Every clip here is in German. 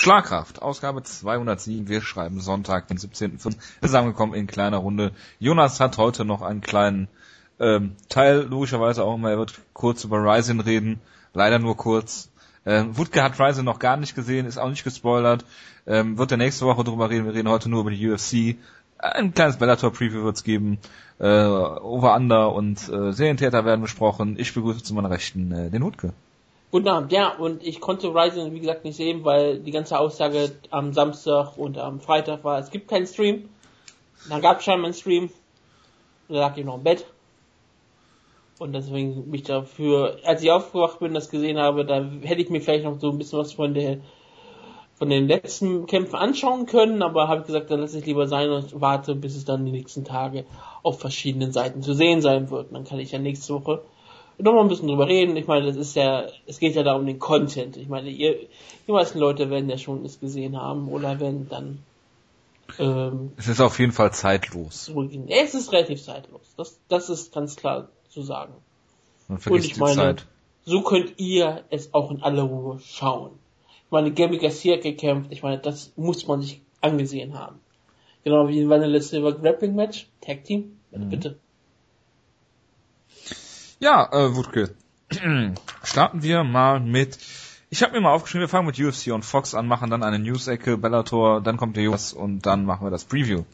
Schlagkraft, Ausgabe 207. Wir schreiben Sonntag, den 17.05. Zusammengekommen in kleiner Runde. Jonas hat heute noch einen kleinen ähm, Teil, logischerweise auch immer. Er wird kurz über Ryzen reden. Leider nur kurz. Ähm, Wutke hat Ryzen noch gar nicht gesehen, ist auch nicht gespoilert. Ähm, wird er nächste Woche drüber reden. Wir reden heute nur über die UFC. Ein kleines Bellator-Preview wird es geben. Äh, Over-Under und äh, Serientäter werden besprochen. Ich begrüße zu meiner Rechten äh, den Wutke. Guten Abend, ja, und ich konnte Ryzen, wie gesagt, nicht sehen, weil die ganze Aussage am Samstag und am Freitag war, es gibt keinen Stream. Dann gab es scheinbar einen Stream. Da lag ich noch im Bett. Und deswegen mich dafür, als ich aufgewacht bin, das gesehen habe, da hätte ich mir vielleicht noch so ein bisschen was von der von den letzten Kämpfen anschauen können, aber habe gesagt, dann lasse ich lieber sein und warte, bis es dann die nächsten Tage auf verschiedenen Seiten zu sehen sein wird. dann kann ich ja nächste Woche noch mal ein bisschen drüber reden. Ich meine, das ist ja, es geht ja da um den Content. Ich meine, ihr, die meisten Leute werden ja schon es gesehen haben oder werden dann. Ähm, es ist auf jeden Fall zeitlos. Es ist relativ zeitlos. Das, das ist ganz klar zu sagen. Man vergisst Und ich meine, Zeit. so könnt ihr es auch in aller Ruhe schauen. Ich meine, Gabby Garcia gekämpft. Ich meine, das muss man sich angesehen haben. Genau wie in Vanilla Silver Grappling Match, Tag Team. Mhm. Bitte. Ja, äh, Wutke. Starten wir mal mit. Ich habe mir mal aufgeschrieben, wir fangen mit UFC und Fox an, machen dann eine News-Ecke, Bellator, dann kommt der US und dann machen wir das Preview.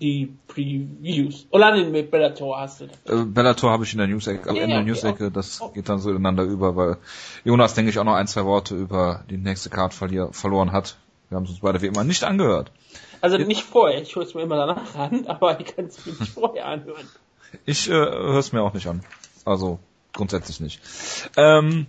Die Previews. Oder oh, mit Bellator hast du. Äh, Bellator habe ich in der News-Ecke, am ja, Ende ja, der News-Ecke, okay. das geht dann so ineinander über, weil Jonas, denke ich, auch noch ein, zwei Worte über die nächste Card verloren hat. Wir haben es uns beide wie immer nicht angehört. Also nicht vorher, ich höre es mir immer danach an, aber ich kann es mir nicht vorher anhören. Ich äh, höre es mir auch nicht an. Also grundsätzlich nicht. Ähm,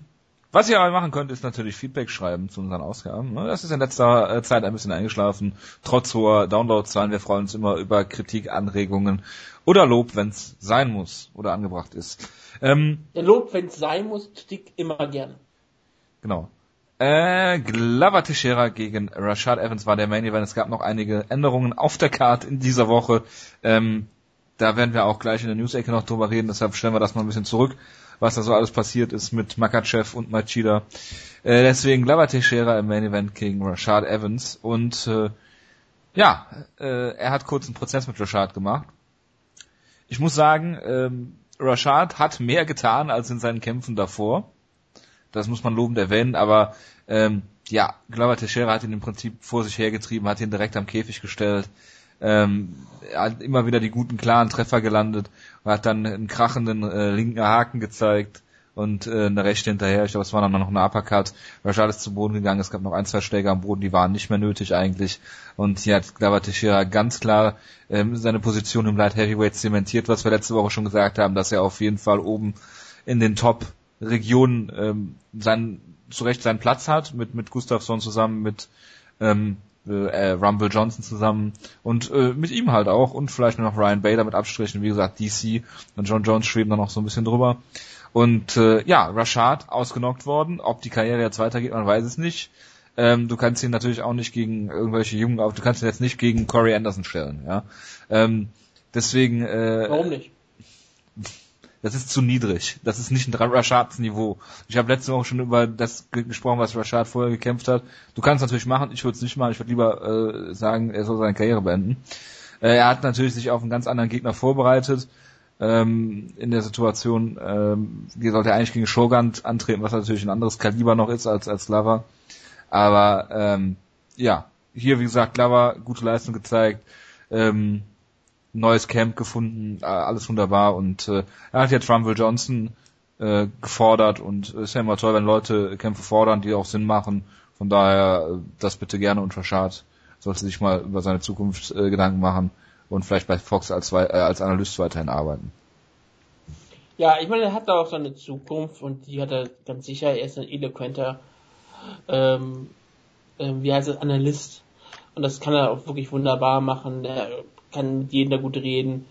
was ihr aber machen könnt, ist natürlich Feedback schreiben zu unseren Ausgaben. Ne? Das ist in letzter äh, Zeit ein bisschen eingeschlafen, trotz hoher Downloadzahlen. Wir freuen uns immer über Kritik, Anregungen oder Lob, wenn es sein muss oder angebracht ist. Ähm, ja, Lob, wenn es sein muss, Kritik immer gerne. Genau. Äh, Glover Teixeira gegen Rashad Evans war der Main Event. Es gab noch einige Änderungen auf der Card in dieser Woche. Ähm, da werden wir auch gleich in der News-Ecke noch drüber reden, deshalb stellen wir das mal ein bisschen zurück, was da so alles passiert ist mit Makachev und Machida. Äh, deswegen Glover Teixeira im Main Event gegen Rashad Evans und äh, ja, äh, er hat kurz einen Prozess mit Rashad gemacht. Ich muss sagen, ähm, Rashad hat mehr getan als in seinen Kämpfen davor. Das muss man lobend erwähnen, aber ähm, ja, Glover Teixeira hat ihn im Prinzip vor sich hergetrieben, hat ihn direkt am Käfig gestellt, ähm, er hat immer wieder die guten, klaren Treffer gelandet und hat dann einen krachenden äh, linken Haken gezeigt und äh, eine rechte hinterher. Ich glaube, es war dann noch eine Uppercut. Rashad ist zu Boden gegangen. Es gab noch ein, zwei Schläge am Boden, die waren nicht mehr nötig eigentlich. Und hier hat Glover Teixeira ganz klar ähm, seine Position im Light Heavyweight zementiert, was wir letzte Woche schon gesagt haben, dass er auf jeden Fall oben in den Top-Regionen ähm, sein, zu Recht seinen Platz hat, mit, mit Gustafsson zusammen, mit ähm, äh, Rumble Johnson zusammen und äh, mit ihm halt auch und vielleicht noch Ryan Bader mit Abstrichen, wie gesagt, DC und John Jones schweben dann noch so ein bisschen drüber. Und äh, ja, Rashad ausgenockt worden. Ob die Karriere jetzt weitergeht, man weiß es nicht. Ähm, du kannst ihn natürlich auch nicht gegen irgendwelche Jungen auf, du kannst ihn jetzt nicht gegen Corey Anderson stellen, ja. Ähm, deswegen. Äh, Warum nicht? Das ist zu niedrig. Das ist nicht ein Rashads Niveau. Ich habe letzte Woche schon über das gesprochen, was Rashad vorher gekämpft hat. Du kannst natürlich machen, ich würde es nicht machen. Ich würde lieber äh, sagen, er soll seine Karriere beenden. Äh, er hat natürlich sich auf einen ganz anderen Gegner vorbereitet. Ähm, in der Situation, ähm, sollte er eigentlich gegen Shogun antreten, was natürlich ein anderes Kaliber noch ist als als Glover. Aber ähm, ja, hier wie gesagt, Glover gute Leistung gezeigt. Ähm, neues Camp gefunden, äh, alles wunderbar und äh, er hat jetzt Rumble Johnson äh, gefordert und es ist ja immer toll, wenn Leute Kämpfe fordern, die auch Sinn machen. Von daher äh, das bitte gerne und Verschad sollte sich mal über seine Zukunft äh, Gedanken machen und vielleicht bei Fox als, äh, als Analyst weiterhin arbeiten. Ja, ich meine, er hat da auch seine Zukunft und die hat er ganz sicher. Er ist ein eloquenter, ähm, äh, wie heißt es, Analyst. Und das kann er auch wirklich wunderbar machen. Er kann mit jedem da gut reden.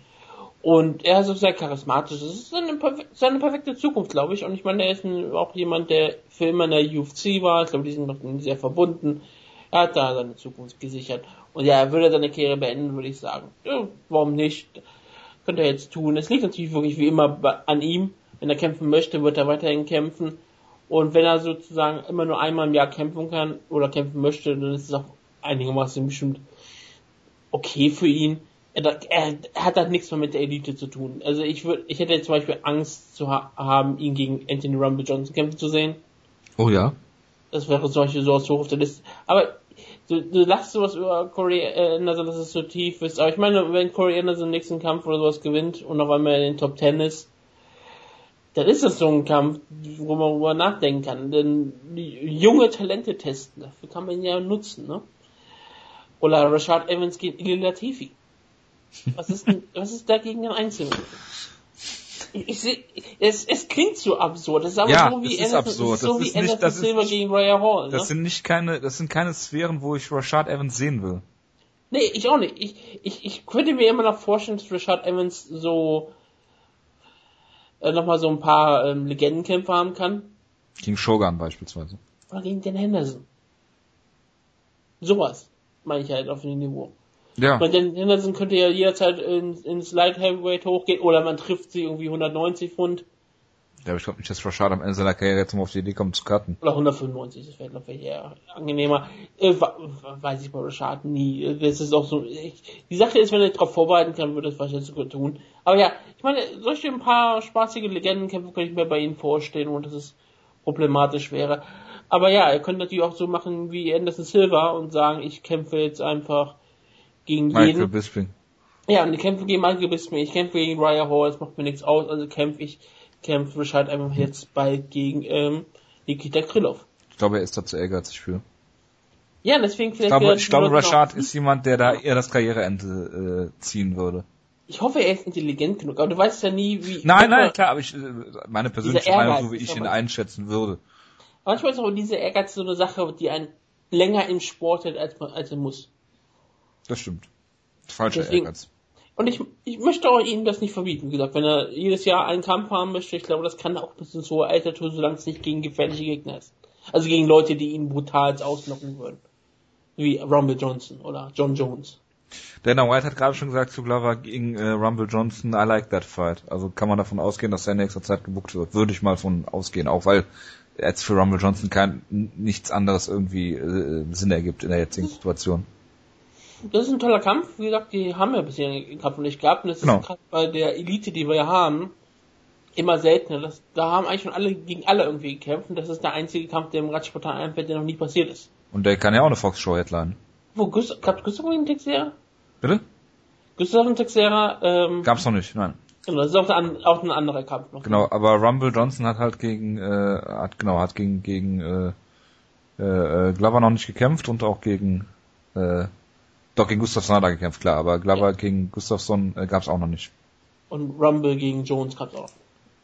Und er ist auch sehr charismatisch. Das ist seine, seine perfekte Zukunft, glaube ich. Und ich meine, er ist ein, auch jemand, der für immer in der UFC war. Ich glaube, die sind noch sehr verbunden. Er hat da seine Zukunft gesichert. Und ja, er würde seine Karriere beenden, würde ich sagen. Ja, warum nicht? Könnte er jetzt tun. Es liegt natürlich wirklich wie immer an ihm. Wenn er kämpfen möchte, wird er weiterhin kämpfen. Und wenn er sozusagen immer nur einmal im Jahr kämpfen kann oder kämpfen möchte, dann ist es auch einigermaßen bestimmt okay für ihn. Er, er hat halt nichts mehr mit der Elite zu tun. Also ich würde, ich hätte zum Beispiel Angst zu ha haben, ihn gegen Anthony Rumble Johnson kämpfen zu sehen. Oh ja. Das wäre solche so hoch auf der Liste. Aber du, du lachst sowas über Corey Anderson, dass es so tief ist. Aber ich meine, wenn Corey Anderson den nächsten Kampf oder sowas gewinnt und auf einmal in den Top Ten ist, dann ist das so ein Kampf, wo man darüber nachdenken kann. Denn junge Talente testen, dafür kann man ihn ja nutzen, ne? Oder Rashad Evans gegen Ili Latifi. Was ist denn, was ist dagegen ein Einzelnen? Ich, ich seh, es, es klingt so absurd. Das ist aber Ja, so wie das ist Anderson, absurd. Das ist so Das wie ist nicht- Anderson das ist Silver nicht- gegen Raya Hall. Ne? Das sind nicht keine, das sind keine Sphären, wo ich Rashad Evans sehen will. Nee, ich auch nicht. Ich, ich, ich könnte mir immer noch vorstellen, dass Rashad Evans so äh, nochmal so ein paar ähm, Legendenkämpfe haben kann. Gegen Shogun beispielsweise. Oder gegen den Henderson. Sowas meine ich halt auf dem Niveau. Ja. Weil den Henderson könnte ja jederzeit ins, ins Light Heavyweight hochgehen oder man trifft sie irgendwie 190 Pfund Ja, aber ich glaube nicht, dass Rashad am Ende seiner Karriere jetzt mal auf die Idee kommt zu cutten. oder 195, das wäre glaube ich eher angenehmer. Äh, weiß ich bei Rashad nie. Das ist auch so. Ich, die Sache ist, wenn er darauf vorbereiten kann, würde das wahrscheinlich sogar tun. Aber ja, ich meine, solche ein paar spaßige Legendenkämpfe könnte ich mir bei ihnen vorstellen und dass es problematisch wäre. Aber ja, er könnte natürlich auch so machen wie Anderson Silva und sagen, ich kämpfe jetzt einfach gegen Michael jeden. Bisping. Ja, und ich kämpfe gegen Michael Bisping, ich kämpfe gegen Raya Hall, es macht mir nichts aus, also kämpfe ich, kämpfe Rashad einfach jetzt bald gegen ähm, Nikita Krylov. Ich glaube, er ist da zu ehrgeizig für. Ja, deswegen Ich vielleicht glaube, ich glaube Leute noch- Rashad ist jemand, der da eher das Karriereende äh, ziehen würde. Ich hoffe, er ist intelligent genug, aber du weißt ja nie, wie. Nein, nein, klar, aber ich, äh, meine persönliche Meinung, so wie ich ihn einschätzen würde. Manchmal ist auch diese Ehrgeiz so eine Sache, die einen länger im Sport hält, als man, als er muss. Das stimmt. Falscher Deswegen- Ehrgeiz. Und ich, ich möchte auch ihm das nicht verbieten. Wie gesagt, wenn er jedes Jahr einen Kampf haben möchte, ich glaube, das kann er auch bis ins hohe Alter tun, solange es nicht gegen gefährliche Gegner ist. Also gegen Leute, die ihn brutal auslocken würden. Wie Rumble Johnson oder John Jones. Dana White hat gerade schon gesagt zu Glover gegen äh, Rumble Johnson, I like that fight. Also kann man davon ausgehen, dass er in nächster Zeit gebuckt wird. Würde ich mal von ausgehen, auch weil jetzt für Rumble Johnson kein nichts anderes irgendwie äh, Sinn ergibt in der jetzigen Situation. Das ist ein toller Kampf. Wie gesagt, die haben wir bisher den Kampf noch nicht gehabt. Und das Genau. ist gerade bei der Elite, die wir ja haben, immer seltener. Das, da haben eigentlich schon alle gegen alle irgendwie gekämpft. Und das ist der einzige Kampf, der im Radsportal einfällt, der noch nie passiert ist. Und der kann ja auch eine Fox-Show headline. Wo Gustav, gab Gustav gegen Texera? Bitte? Gustav und Texera, ähm, Gab's noch nicht, nein. genau, das ist auch ein, auch ein anderer Kampf noch. Genau, aber Rumble Johnson hat halt gegen, äh, hat genau, hat gegen gegen äh, äh, Glover noch nicht gekämpft und auch gegen äh, doch gegen Gustafsson hat er gekämpft, klar, aber Glover gegen Gustafsson äh, gab's auch noch nicht. Und Rumble gegen Jones gab's auch.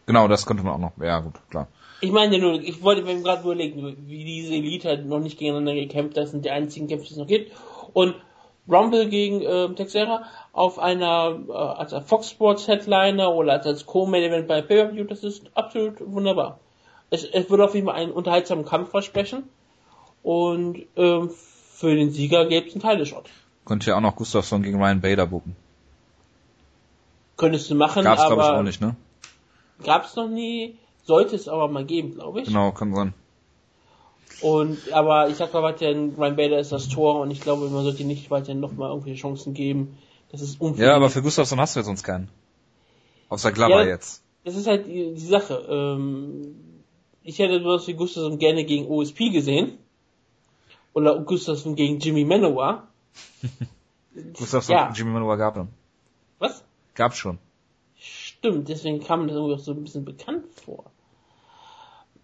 Genau, das konnte man auch noch. Ja, gut, klar. Ich meine nur, ich wollte mir gerade überlegen, wie diese Elite halt noch nicht gegeneinander gekämpft hat, das sind die einzigen Kämpfe, die es noch gibt. Und Rumble gegen äh, Texera auf einer äh, als Fox Sports Headliner oder als, als Co-Main Event bei Pay-Per-View, das ist absolut wunderbar. Es, es würde auf jeden Fall einen unterhaltsamen Kampf versprechen und ähm, für den Sieger gäbe es einen Title-Shot. Könnte ja auch noch Gustafsson gegen Ryan Bader bucken. Könntest du machen, Gab's glaube ich aber auch nicht, ne? gab's noch nie, sollte es aber mal geben, glaube ich. Genau, kann sein. Und, aber ich sag mal weiterhin, Ryan Bader ist das Tor und ich glaube, man sollte nicht weiterhin nochmal irgendwelche Chancen geben. Das ist unfair. Ja, aber für Gustafsson hast du ja sonst keinen. Außer Glover Ja. jetzt. das ist halt die, die Sache. Ähm, ich hätte sowas wie Gustafsson gerne gegen OSP gesehen. Oder Gustafsson gegen Jimmy Manoa. Gustafsson Ja. gegen Jimmy Manuwa gab dann. Was? Gab's schon. Stimmt, deswegen kam mir das irgendwie auch so ein bisschen bekannt vor.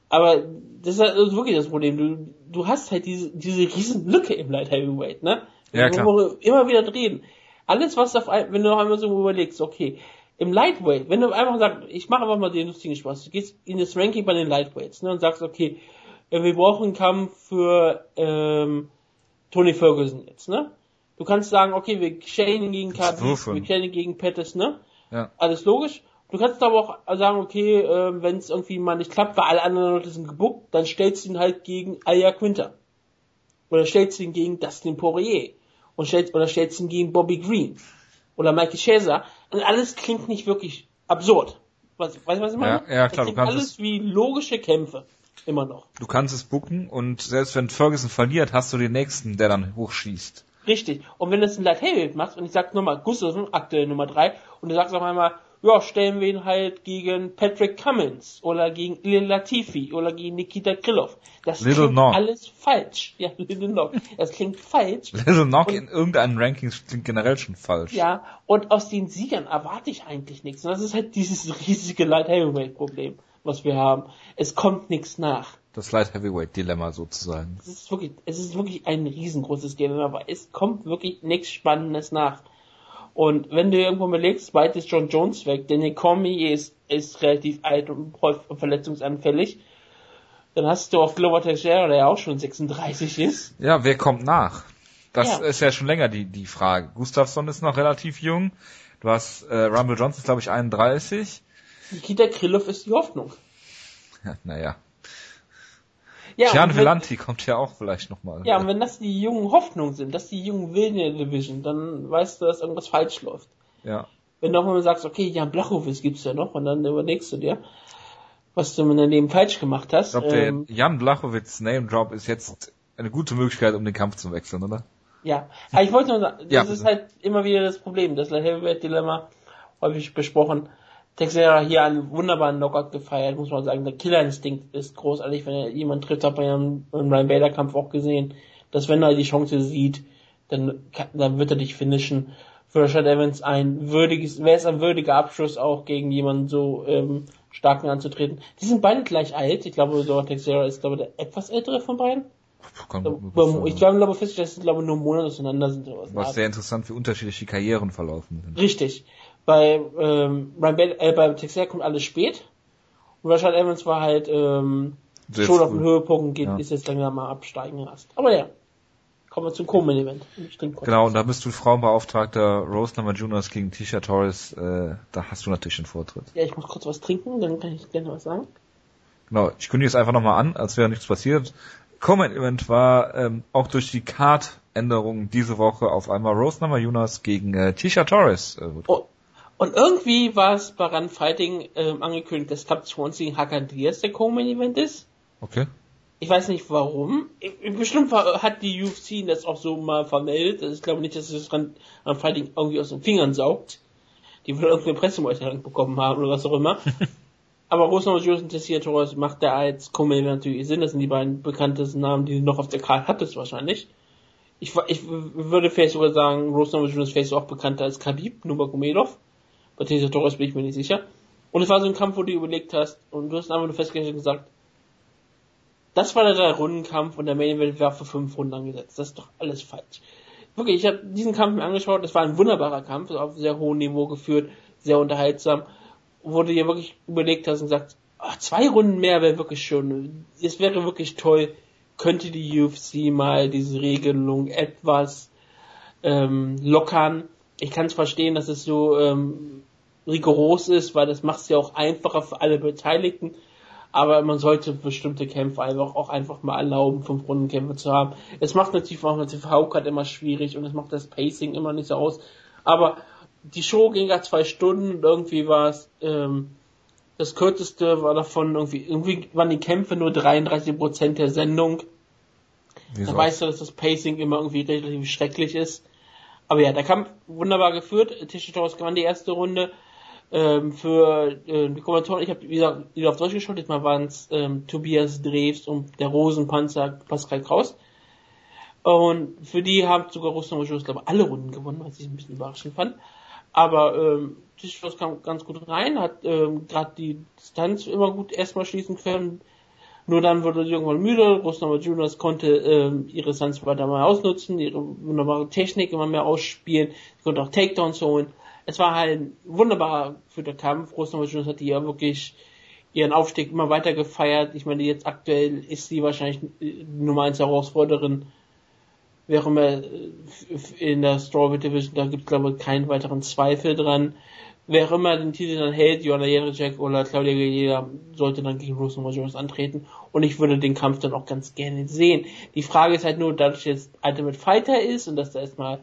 Aber das ist halt wirklich das Problem. Du, du hast halt diese, diese riesen Lücke im Light Heavyweight, ne? Ja, klar. Wo wir immer wieder drehen. Alles, was auf wenn du noch einmal so überlegst, okay, im Lightweight, wenn du einfach sagst, ich mache einfach mal den lustigen Spaß, du gehst in das Ranking bei den Lightweights, ne, und sagst, okay, äh, wir brauchen einen Kampf für, ähm, Tony Ferguson jetzt, ne? Du kannst sagen, okay, wir ihn gegen Khabib, wir ihn gegen Pettis, ne? Ja. alles logisch. Du kannst aber auch sagen, okay, äh, wenn es irgendwie mal nicht klappt, weil alle anderen Leute sind gebuckt, dann stellst du ihn halt gegen Aya Quinter. Oder stellst du ihn gegen Dustin Poirier. Und stellst, oder stellst du ihn gegen Bobby Green. Oder Michael Chaser. Und alles klingt nicht wirklich absurd. Was, weißt du, was ich meine? Ja, ja, klar, Das du kannst alles es- wie logische Kämpfe. Immer noch. Du kannst es bucken und selbst wenn Ferguson verliert, hast du den nächsten, der dann hochschießt. Richtig. Und wenn du es ein Light Heavyweight machst und ich sag nochmal Gustafsson, aktuell Nummer 3, und du sagst auf einmal, ja, stellen wir ihn halt gegen Patrick Cummins oder gegen Lil Latifi oder gegen Nikita Krylov. Das Little klingt Nog. alles falsch. Ja, Little Nog. Das klingt falsch. Little Knock Und- in irgendeinem Ranking klingt generell schon falsch. Ja, und aus den Siegern erwarte ich eigentlich nichts. Und das ist halt dieses riesige Light Heavyweight Problem, was wir haben. Es kommt nichts nach. Das Light Heavyweight Dilemma sozusagen. Es ist wirklich, es ist wirklich ein riesengroßes Dilemma, aber es kommt wirklich nichts Spannendes nach. Und wenn du irgendwo überlegst, bald ist John Jones weg, Danny Comey ist, ist relativ alt und verletzungsanfällig, dann hast du auf Glover Teixeira, der ja auch schon 36 ist. Ja, wer kommt nach? Das Ja. ist ja schon länger die, die Frage. Gustafsson ist noch relativ jung. Du hast äh, Rumble Johnson, glaube ich, 31. Nikita Krylov ist die Hoffnung. Ja, naja. Ja, Gian Villanti kommt ja auch vielleicht nochmal. Ja, und wenn das die jungen Hoffnungen sind, dass die jungen Willen in der Division, dann weißt du, dass irgendwas falsch läuft. ja. Wenn du auch mal sagst, okay, Jan Blachowitz gibt's ja noch, und dann überlegst du dir, was du in deinem Leben falsch gemacht hast. Ich glaube, der Ähm, Jan Blachowitz Name Drop ist jetzt eine gute Möglichkeit, um den Kampf zu wechseln, oder? ja, aber ich wollte nur sagen, das Ja, ist halt immer wieder das Problem, das Heavyweight Dilemma, häufig besprochen. Texera hier einen wunderbaren Knockout gefeiert, muss man sagen. Der Killerinstinkt ist großartig, wenn er jemanden trifft, hat man ja im, Ryan Bader Kampf auch gesehen, dass wenn er die Chance sieht, dann, dann wird er dich finishen. Für Rashad Evans ein würdiges, wäre es ein würdiger Abschluss auch gegen jemanden so ähm, starken anzutreten. Die sind beide gleich alt. Ich glaube, so Texera ist glaube ich, der etwas ältere von beiden. Kann Ich gut glaube, glaube fest, dass sie glaube nur einen Monat auseinander sind. Was sehr interessant, wie unterschiedlich die Karrieren verlaufen sind. Richtig. Bei ähm, Ryan Bader, äh, bei Texera kommt alles spät. Und Rashad Evans war halt ähm, Sehr schon auf dem früh. Höhepunkt geht, Ja. ist jetzt langsam mal absteigen erst. Aber ja. Kommen wir zum Co-Main-Event. Genau, und da bist du Frauenbeauftragter Rose Namajunas gegen Tisha Torres. Äh, da hast du natürlich den Vortritt. Ja, ich muss kurz was trinken, dann kann ich gerne was sagen. Genau, ich kündige es einfach nochmal an, als wäre nichts passiert. Comment Event war ähm, auch durch die Card-Änderung diese Woche auf einmal Rose Namajunas gegen äh, Tisha Torres. Äh, Oh, und irgendwie war es bei Run Fighting ähm, angekündigt, dass Cup 20 Hakan Diaz der Co-Main-Event ist. Okay. Ich weiß nicht warum. Bestimmt hat die UFC das auch so mal vermeldet. Also Ich glaube nicht, dass es Run, Run Fighting irgendwie aus den Fingern saugt. Die wohl irgendeine Pressemitteilung bekommen haben oder was auch immer. Aber Rosner und Jürgen Tessier Torres macht der als Co-Main natürlich Sinn. Das sind die beiden bekanntesten Namen, die du noch auf der Karte hattest wahrscheinlich. Ich, ich würde vielleicht sogar sagen, Rosner und Jürgen ist vielleicht auch bekannter als Khabib Nurmagomedov. Tessier Torres bin ich mir nicht sicher. Und es war so ein Kampf, wo du überlegt hast und du hast einfach nur festgestellt und gesagt, das war der Drei-Runden-Kampf und der Main Event war für fünf Runden angesetzt. Das ist doch alles falsch. Wirklich, ich habe diesen Kampf mir angeschaut. Es war ein wunderbarer Kampf, auf sehr hohem Niveau geführt, sehr unterhaltsam. Du dir wirklich überlegt hast und sagst, ach, zwei Runden mehr wäre wirklich schön. Es wäre wirklich toll, könnte die UFC mal diese Regelung etwas ähm, lockern. Ich kann es verstehen, dass es so ähm, rigoros ist, weil das macht es ja auch einfacher für alle Beteiligten. Aber man sollte bestimmte Kämpfe einfach auch einfach mal erlauben, fünf Rundenkämpfe zu haben. Es macht natürlich auch eine TV-Card immer schwierig und es macht das Pacing immer nicht so aus. Aber die Show ging ja zwei Stunden und irgendwie war es ähm, das kürzeste war davon irgendwie irgendwie waren die Kämpfe nur 33 Prozent der Sendung. Wieso? Da weißt du, dass das Pacing immer irgendwie relativ schrecklich ist. Aber ja, der Kampf wunderbar geführt. Torres gewann die erste Runde. Ähm, für äh, die Kommentatoren, ich habe wie gesagt wieder auf Deutsch geschaut, diesmal waren es ähm, Tobias Drews und der Rosenpanzer Pascal Kraus. Und für die haben sogar Russland und glaube alle Runden gewonnen, was ich ein bisschen überraschend fand. Aber ähm, Torres kam ganz gut rein, hat ähm, gerade die Distanz immer gut erstmal schließen können. Nur dann wurde sie irgendwann müde. Rosnama Juniors konnte ähm, ihre Stunts weiter mal ausnutzen, ihre wunderbare Technik immer mehr ausspielen. Sie konnte auch Takedowns holen. Es war halt ein wunderbarer für den Kampf. Juniors hat die ja wirklich ihren Aufstieg immer weiter gefeiert. Ich meine, jetzt aktuell ist sie wahrscheinlich die Nummer 1 Herausforderin. Immer äh, in der Strawweight Division, da gibt es glaube ich keinen weiteren Zweifel dran wer immer den Titel dann hält, Joanna Jędrzejczyk oder Claudia Gadelha, sollte dann gegen Rose Jones antreten. Und ich würde den Kampf dann auch ganz gerne sehen. Die Frage ist halt nur, dadurch, dass jetzt Ultimate Fighter ist und dass da erstmal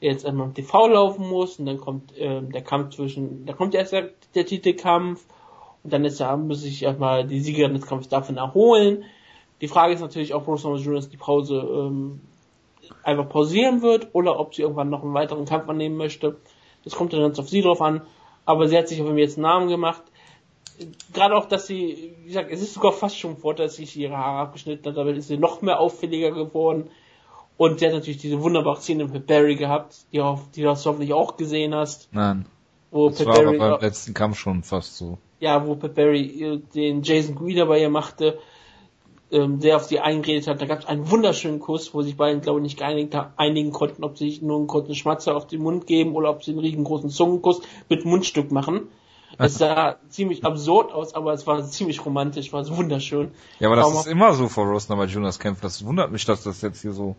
jetzt einmal im TV laufen muss und dann kommt ähm, der Kampf zwischen, da kommt erst der, der Titelkampf Und dann ist ja, muss ich erstmal die Siegerin des Kampfes davon erholen. Die Frage ist natürlich, ob Rose Jonas die Pause ähm, einfach pausieren wird oder ob sie irgendwann noch einen weiteren Kampf annehmen möchte. Das kommt dann ganz auf sie drauf an. Aber sie hat sich auf jeden jetzt einen Namen gemacht. Gerade auch, dass sie, wie gesagt, es ist sogar fast schon vor, dass sich ihre Haare abgeschnitten hat, damit ist sie noch mehr auffälliger geworden. Und sie hat natürlich diese wunderbare Szene mit Barry gehabt, die, auf, die du hoffentlich auch gesehen hast. Nein. Wo Das Pat war Barry, aber beim letzten Kampf schon fast so. ja, wo Pat Barry äh, den Jason Guida bei ihr machte, ähm, der auf sie eingeredet hat. Da gab es einen wunderschönen Kuss, wo sich beiden, glaube ich, nicht geeinigt einigen konnten, ob sie sich nur einen kurzen Schmatzer auf den Mund geben oder ob sie einen riesengroßen Zungenkuss mit Mundstück machen. Es sah ziemlich absurd aus, aber es war ziemlich romantisch, war wunderschön. Ja, aber das Kaum ist immer so vor Rose Namajunas Kämpfen. Das wundert mich, dass das jetzt hier so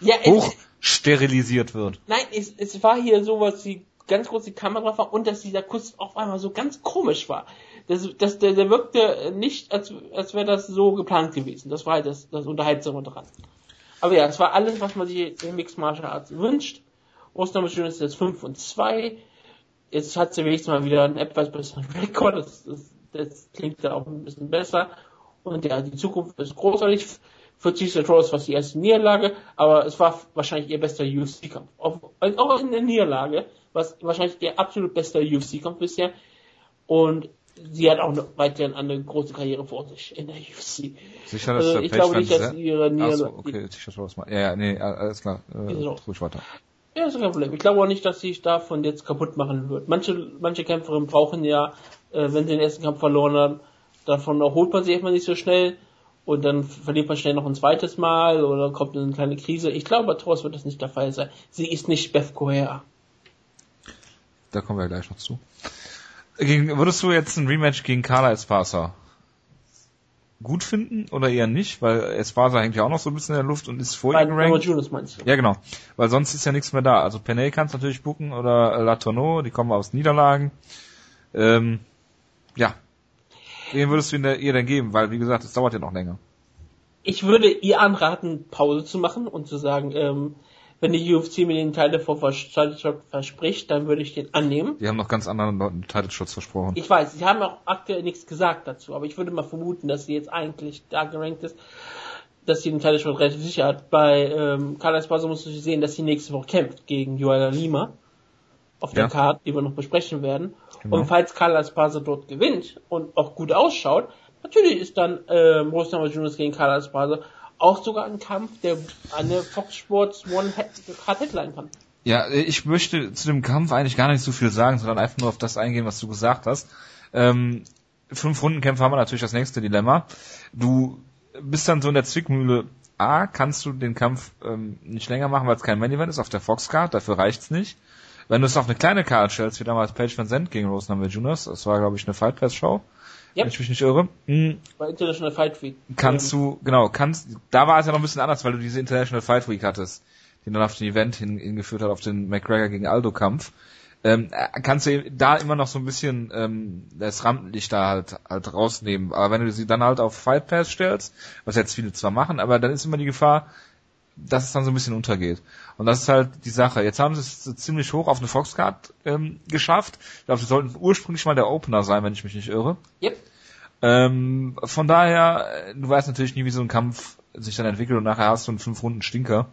Ja, es, hoch sterilisiert wird. Nein, es, es war hier so, was die ganz die Kamera war und dass dieser Kuss auf einmal so ganz komisch war. Das, das, der, der wirkte nicht, als, als wäre das so geplant gewesen. Das war halt das, das Unterhaltsame dran. Aber ja, es war alles, was man sich im Mixed Martial Arts wünscht. Ostern schön ist jetzt 5 und 2. Jetzt hat sie wenigstens mal wieder einen etwas besseren Rekord. Das, das, das klingt ja auch ein bisschen besser. Und ja, die Zukunft ist großartig. Für Cesar Rose war es die erste Niederlage, aber es war wahrscheinlich ihr bester UFC-Kampf. Auch, auch in der Niederlage war es wahrscheinlich ihr absolut bester UFC-Kampf bisher. Und sie hat auch noch weiterhin eine große Karriere vor sich in der UFC. Sicher, dass Also der ich Page glaube nicht, dass ihre Ach so, Niederlage... okay, sicher was mal. Ja, ja, nee, alles klar. Äh, ruhig weiter. Ja, ist kein Problem. Ich glaube auch nicht, dass sie sich davon jetzt kaputt machen wird. Manche, manche Kämpferinnen brauchen ja, äh, wenn sie den ersten Kampf verloren haben, davon erholt man sich erstmal nicht so schnell und dann verliert man schnell noch ein zweites Mal oder kommt eine kleine Krise. Ich glaube, bei Torres wird das nicht der Fall sein. Sie ist nicht Beth Correa. Da kommen wir gleich noch zu. Gegen, würdest du jetzt ein Rematch gegen Carla Espasa gut finden oder eher nicht? Weil Espasa hängt ja auch noch so ein bisschen in der Luft und ist vor ihm gerankt. Junis meinst du? Ja, genau. Weil sonst ist ja nichts mehr da. Also Penay kannst natürlich bucken oder Latourneau, die kommen aus Niederlagen. Ähm, ja. Wen würdest du ihr denn geben? Weil, wie gesagt, es dauert ja noch länger. Ich würde ihr anraten, Pause zu machen und zu sagen, ähm, wenn die UFC mir den Teil davor vers- verspricht, dann würde ich den annehmen. Die haben noch ganz anderen Leuten Title Shots versprochen. Ich weiß, sie haben auch aktuell nichts gesagt dazu, aber ich würde mal vermuten, dass sie jetzt eigentlich da gerankt ist, dass sie den Teil schon relativ sicher hat. Bei ähm, Carla Esparza musst du sehen, dass sie nächste Woche kämpft gegen Joella Lima auf der Ja. Karte, die wir noch besprechen werden. Genau. Und falls Carla Esparza dort gewinnt und auch gut ausschaut, natürlich ist dann ähm, Rose Namajunas gegen Carla Esparza auch sogar ein Kampf, der eine Fox Sports One Card Headline kann. Ja, ich möchte zu dem Kampf eigentlich gar nicht so viel sagen, sondern einfach nur auf das eingehen, was du gesagt hast. Ähm, fünf Rundenkämpfe haben wir natürlich das nächste Dilemma. Du bist dann so in der Zwickmühle. A, kannst du den Kampf ähm, nicht länger machen, weil es kein Main-Event ist auf der Fox-Card, dafür reicht's nicht. Wenn du es auf eine kleine Card stellst, wie damals Page Van Zandt gegen Rose Namajunas, das war, glaube ich, eine Fight Pass-Show, Ja. wenn ich mich nicht irre, hm, Bei International Fight Week. kannst du, genau, kannst, da war es ja noch ein bisschen anders, weil du diese International Fight Week hattest, die dann auf den Event hin, hingeführt hat, auf den McGregor gegen Aldo Kampf. Ähm, äh, kannst du da immer noch so ein bisschen ähm, das Rampenlicht da halt, halt rausnehmen. Aber wenn du sie dann halt auf Fight Pass stellst, was jetzt viele zwar machen, aber dann ist immer die Gefahr, dass es dann so ein bisschen untergeht. Und das ist halt die Sache. Jetzt haben sie es ziemlich hoch auf eine Foxcard ähm, geschafft. Ich glaube, sie sollten ursprünglich mal der Opener sein, wenn ich mich nicht irre. Yep. Ähm, von daher, äh, du weißt natürlich nie, wie so ein Kampf sich dann entwickelt und nachher hast du einen fünf Runden Stinker.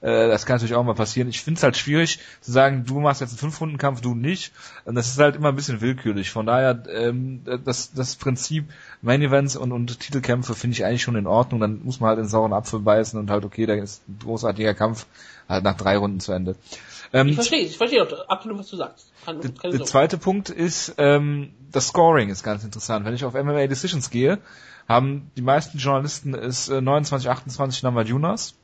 Äh, das kann natürlich auch mal passieren. Ich finde es halt schwierig zu sagen, du machst jetzt einen fünf Runden Kampf, du nicht. Und das ist halt immer ein bisschen willkürlich. Von daher, ähm, das, das Prinzip Main Events und, und Titelkämpfe finde ich eigentlich schon in Ordnung. Dann muss man halt in den sauren Apfel beißen und halt, okay, da ist ein großartiger Kampf halt nach drei Runden zu Ende. Ähm, Ich verstehe, ich verstehe absolut, was du sagst. Der, zweite Punkt ist, ähm, das Scoring ist ganz interessant. Wenn ich auf MMA Decisions gehe, haben die meisten Journalisten es äh, 29, 28 Namajunas.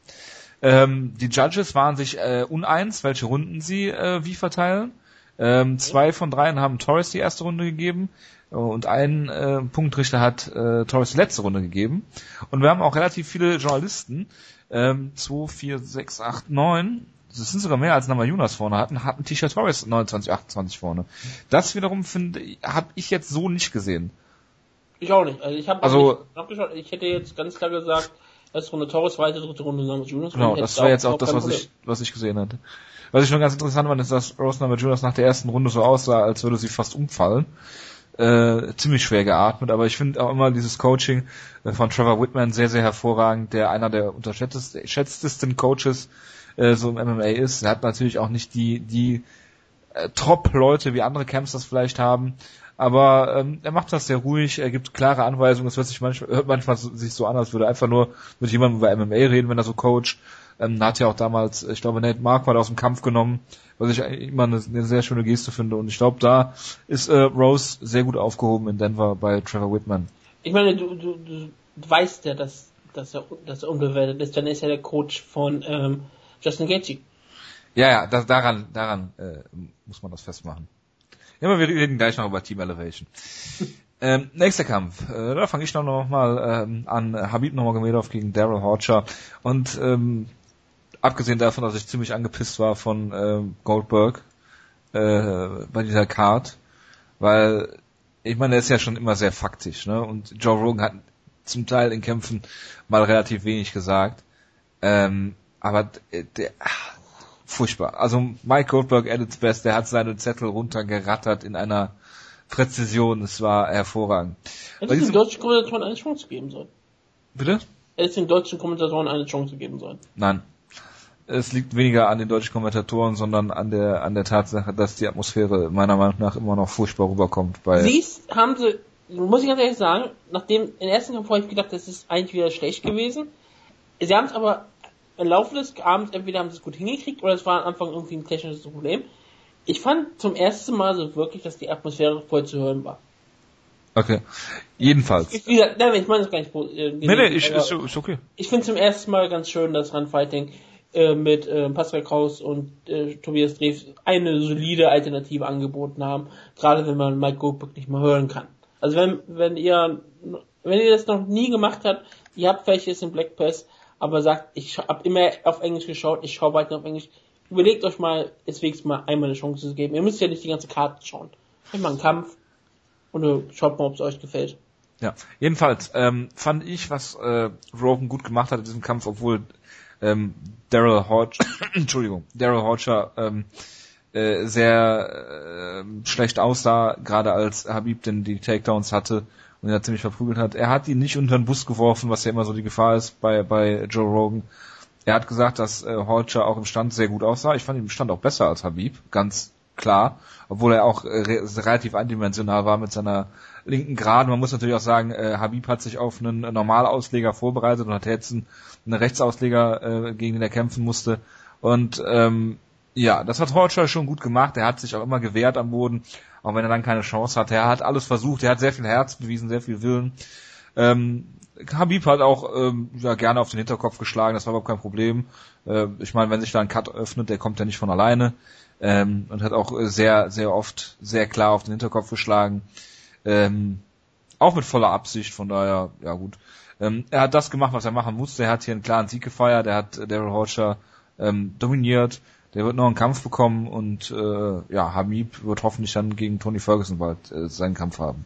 Ähm, die Judges waren sich äh, uneins, welche Runden sie äh, wie verteilen. Ähm, zwei von dreien haben Torres die erste Runde gegeben äh, und ein äh, Punktrichter hat äh, Torres die letzte Runde gegeben. Und wir haben auch relativ viele Journalisten, ähm, 2, 4, 6, 8, 9, das sind sogar mehr als Namajunas vorne hatten, hatten Tisha Torres 29, 28 vorne. Das wiederum finde habe ich jetzt so nicht gesehen. Ich auch nicht. Also ich habe Also-. Ich hätte jetzt ganz klar gesagt, erste Runde Torres, zweite, dritte Runde Namos Juniors. Genau, das war jetzt auch das, was ich, was ich gesehen hatte. Was ich noch ganz interessant fand, ist, dass Rose Namajunas nach der ersten Runde so aussah, als würde sie fast umfallen. äh, ziemlich schwer geatmet, aber ich finde auch immer dieses Coaching äh, von Trevor Whitman sehr, sehr hervorragend, der einer der unterschätztesten Coaches äh, so im MMA ist. Er hat natürlich auch nicht die, die äh, Top-Leute wie andere Camps das vielleicht haben, aber ähm, er macht das sehr ruhig, er gibt klare Anweisungen, es hört sich manchmal, hört manchmal so, sich so an, als würde er einfach nur mit jemandem über MMA reden, wenn er so coacht. Ähm, hat ja auch damals, ich glaube, Nate Marquardt aus dem Kampf genommen, was ich immer eine, eine sehr schöne Geste finde. Und ich glaube, da ist äh, Rose sehr gut aufgehoben in Denver bei Trevor Whitman. Ich meine, du, du, du weißt ja, dass, dass, er, dass er unbewertet ist, dann ist er der Coach von ähm, Justin Gaethje. Ja, ja, das, daran, daran äh, muss man das festmachen. Ja, aber wir reden gleich noch über Team Elevation. ähm, nächster Kampf. Äh, da fange ich noch, noch mal ähm, an. Habib Nurmagomedov gegen Daryl Horcher. Und ähm, abgesehen davon, dass ich ziemlich angepisst war von äh, Goldberg äh, bei dieser Card, weil ich meine, er ist ja schon immer sehr faktisch, ne? Und Joe Rogan hat zum Teil in Kämpfen mal relativ wenig gesagt. Ähm, aber der, furchtbar. Also Mike Goldberg at its best, der hat seine Zettel runtergerattert in einer Präzision, es war hervorragend. Hätte es den deutschen Kommentatoren eine Chance geben sollen. Bitte? Hätte es den deutschen Kommentatoren eine Chance geben sollen. Nein. Es liegt weniger an den deutschen Kommentatoren, sondern an der an der Tatsache, dass die Atmosphäre meiner Meinung nach immer noch furchtbar rüberkommt. Bei Siehst, haben sie, muss ich ganz ehrlich sagen, nachdem im ersten Kampf habe ich gedacht, das ist eigentlich wieder schlecht gewesen. Sie haben es aber im Laufe des Abends entweder haben sie es gut hingekriegt oder es war am Anfang irgendwie ein technisches Problem. Ich fand zum ersten Mal so wirklich, dass die Atmosphäre voll zu hören war. Okay. Jedenfalls. Ich, wie gesagt, nein, ich meine das gar nicht. Äh, nee, nee, ich, ist, ist okay. Ich finde zum ersten Mal ganz schön, dass Runfighting äh, mit äh, Pascal Kraus und äh, Tobias Dreves eine solide Alternative angeboten haben, gerade wenn man Mike Goldberg nicht mehr hören kann. Also wenn wenn ihr wenn ihr das noch nie gemacht habt, ihr habt vielleicht jetzt in Black Pass, aber sagt, ich habe immer auf Englisch geschaut, ich schaue weiter auf Englisch. Überlegt euch mal, deswegen mal einmal eine Chance zu geben. Ihr müsst ja nicht die ganze Karte schauen. Einmal einen Kampf und schaut mal, ob es euch gefällt. Ja, jedenfalls ähm, fand ich, was äh, Rogan gut gemacht hat in diesem Kampf, obwohl ähm, Daryl Hodge, Entschuldigung, Daryl Hodger ähm, äh, sehr äh, schlecht aussah, gerade als Habib denn die Takedowns hatte und er ziemlich verprügelt hat. Er hat ihn nicht unter den Bus geworfen, was ja immer so die Gefahr ist bei, bei Joe Rogan. Er hat gesagt, dass äh, Holcher auch im Stand sehr gut aussah. Ich fand ihn im Stand auch besser als Habib, ganz klar, obwohl er auch äh, re relativ eindimensional war mit seiner linken Geraden. Man muss natürlich auch sagen, äh, Habib hat sich auf einen Normalausleger vorbereitet und hat jetzt einen, einen Rechtsausleger, äh, gegen den er kämpfen musste. Und ähm, ja, das hat Holcher schon gut gemacht. Er hat sich auch immer gewehrt am Boden auch wenn er dann keine Chance hatte. Er hat alles versucht, er hat sehr viel Herz bewiesen, sehr viel Willen. Ähm, Habib hat auch ähm, ja, gerne auf den Hinterkopf geschlagen, das war überhaupt kein Problem. Äh, ich meine, wenn sich da ein Cut öffnet, der kommt ja nicht von alleine. Ähm, und hat auch sehr, sehr oft sehr klar auf den Hinterkopf geschlagen. Ähm, auch mit voller Absicht, von daher, ja gut. Ähm, er hat das gemacht, was er machen musste. Er hat hier einen klaren Sieg gefeiert. Er hat Daryl Horcher ähm, dominiert. Der wird noch einen Kampf bekommen und äh, ja, Habib wird hoffentlich dann gegen Tony Ferguson bald äh, seinen Kampf haben.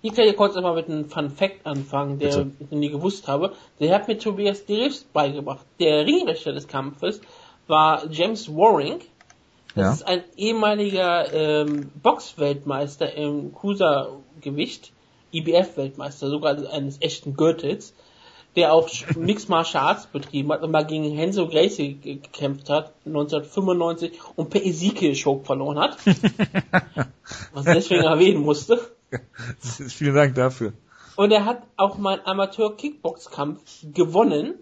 Ich kann hier kurz einmal mit einem Fun Fact anfangen, der Bitte. ich nie gewusst habe. Der hat mir Tobias Derichs beigebracht. Der Ringrichter des Kampfes war James Waring. Das ja. ist ein ehemaliger ähm, Boxweltmeister im Cruisergewicht, IBF-Weltmeister, sogar eines echten Gürtels der auch Mixed Martial Arts betrieben hat und mal gegen Henzo Gracie gekämpft hat, 1995, und per Ezekiel Choke verloren hat. was ich deswegen erwähnen musste. Vielen Dank dafür. Und er hat auch mal einen Amateur-Kickbox-Kampf gewonnen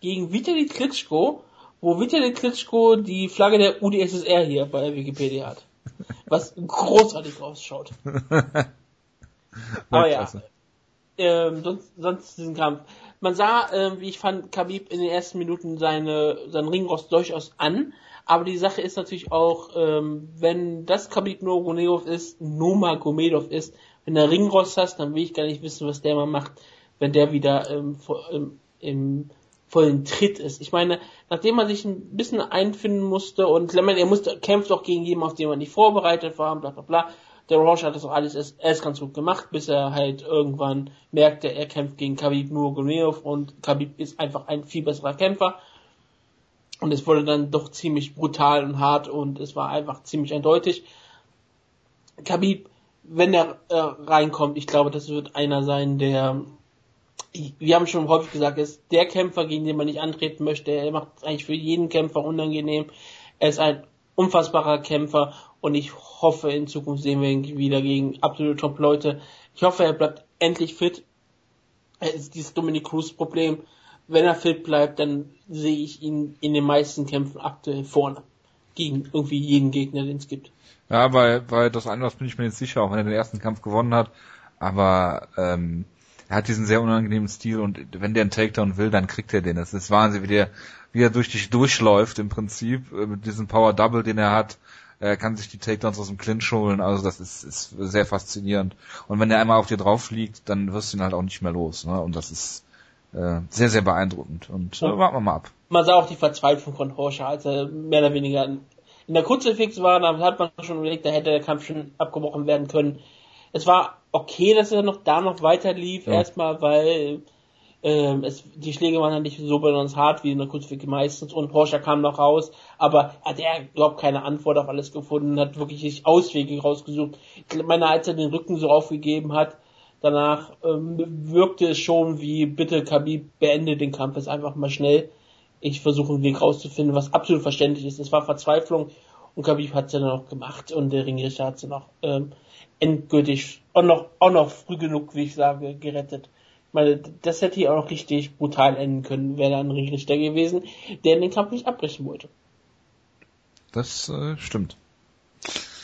gegen Vitali Klitschko, wo Vitali Klitschko die Flagge der UdSSR hier bei Wikipedia hat. Was großartig ausschaut. Aber ja, ähm, sonst, sonst diesen Kampf. Man sah, äh, wie ich fand, Khabib in den ersten Minuten seine, seinen Ringrost durchaus an. Aber die Sache ist natürlich auch, ähm, wenn das Khabib Nurmagomedov ist, Nurmagomedov ist, wenn der Ringrost hast, dann will ich gar nicht wissen, was der mal macht, wenn der wieder ähm, im, im vollen Tritt ist. Ich meine, nachdem man sich ein bisschen einfinden musste und er musste, kämpft auch gegen jemanden, auf den man nicht vorbereitet war, bla bla bla, der Roche hat das auch alles erst, erst ganz gut gemacht, bis er halt irgendwann merkte, er kämpft gegen Khabib Nurmagomedov und Khabib ist einfach ein viel besserer Kämpfer. Und es wurde dann doch ziemlich brutal und hart und es war einfach ziemlich eindeutig. Khabib wenn er äh, reinkommt, ich glaube, das wird einer sein, der, wir haben schon häufig gesagt, ist der Kämpfer, gegen den man nicht antreten möchte. Er macht es eigentlich für jeden Kämpfer unangenehm. Er ist ein unfassbarer Kämpfer und ich hoffe, in Zukunft sehen wir ihn wieder gegen absolute Top-Leute. Ich hoffe, er bleibt endlich fit. Es ist dieses Dominic Cruz-Problem. Wenn er fit bleibt, dann sehe ich ihn in den meisten Kämpfen aktuell vorne. Gegen irgendwie jeden Gegner, den es gibt. Ja, bei, bei das Anders bin ich mir jetzt sicher, auch wenn er den ersten Kampf gewonnen hat. Aber ähm, er hat diesen sehr unangenehmen Stil und wenn der einen Takedown will, dann kriegt er den. Das ist Wahnsinn, wie der, wie er durch dich durchläuft im Prinzip, äh, mit diesem Power Double, den er hat. Er kann sich die Takedowns aus dem Clinch holen, also das ist, ist sehr faszinierend. Und wenn er einmal auf dir drauf liegt, dann wirst du ihn halt auch nicht mehr los. Ne? Und das ist äh, sehr, sehr beeindruckend. Und äh, warten wir mal ab. Man sah auch die Verzweiflung von Horscher, als er mehr oder weniger in der Kruzifix war, da hat man schon überlegt, da hätte der Kampf schon abgebrochen werden können. Es war okay, dass er noch da noch weiter lief, ja. erstmal, weil ähm, es, die Schläge waren halt nicht so besonders hart wie in der Kruzifix meistens und Horscher kam noch raus, aber hat er überhaupt keine Antwort auf alles gefunden, hat wirklich Auswege rausgesucht. Ich meine, als er den Rücken so aufgegeben hat, danach ähm, wirkte es schon wie, bitte Khabib, beende den Kampf jetzt einfach mal schnell ich versuche einen Weg rauszufinden, was absolut verständlich ist. Es war Verzweiflung und Khabib hat es dann auch gemacht und der Ringrichter hat es dann auch ähm, endgültig auch noch, auch noch früh genug, wie ich sage, gerettet. Meine, das hätte hier auch noch richtig brutal enden können, wäre da ein Ringrichter gewesen, der den Kampf nicht abbrechen wollte. Das äh, stimmt.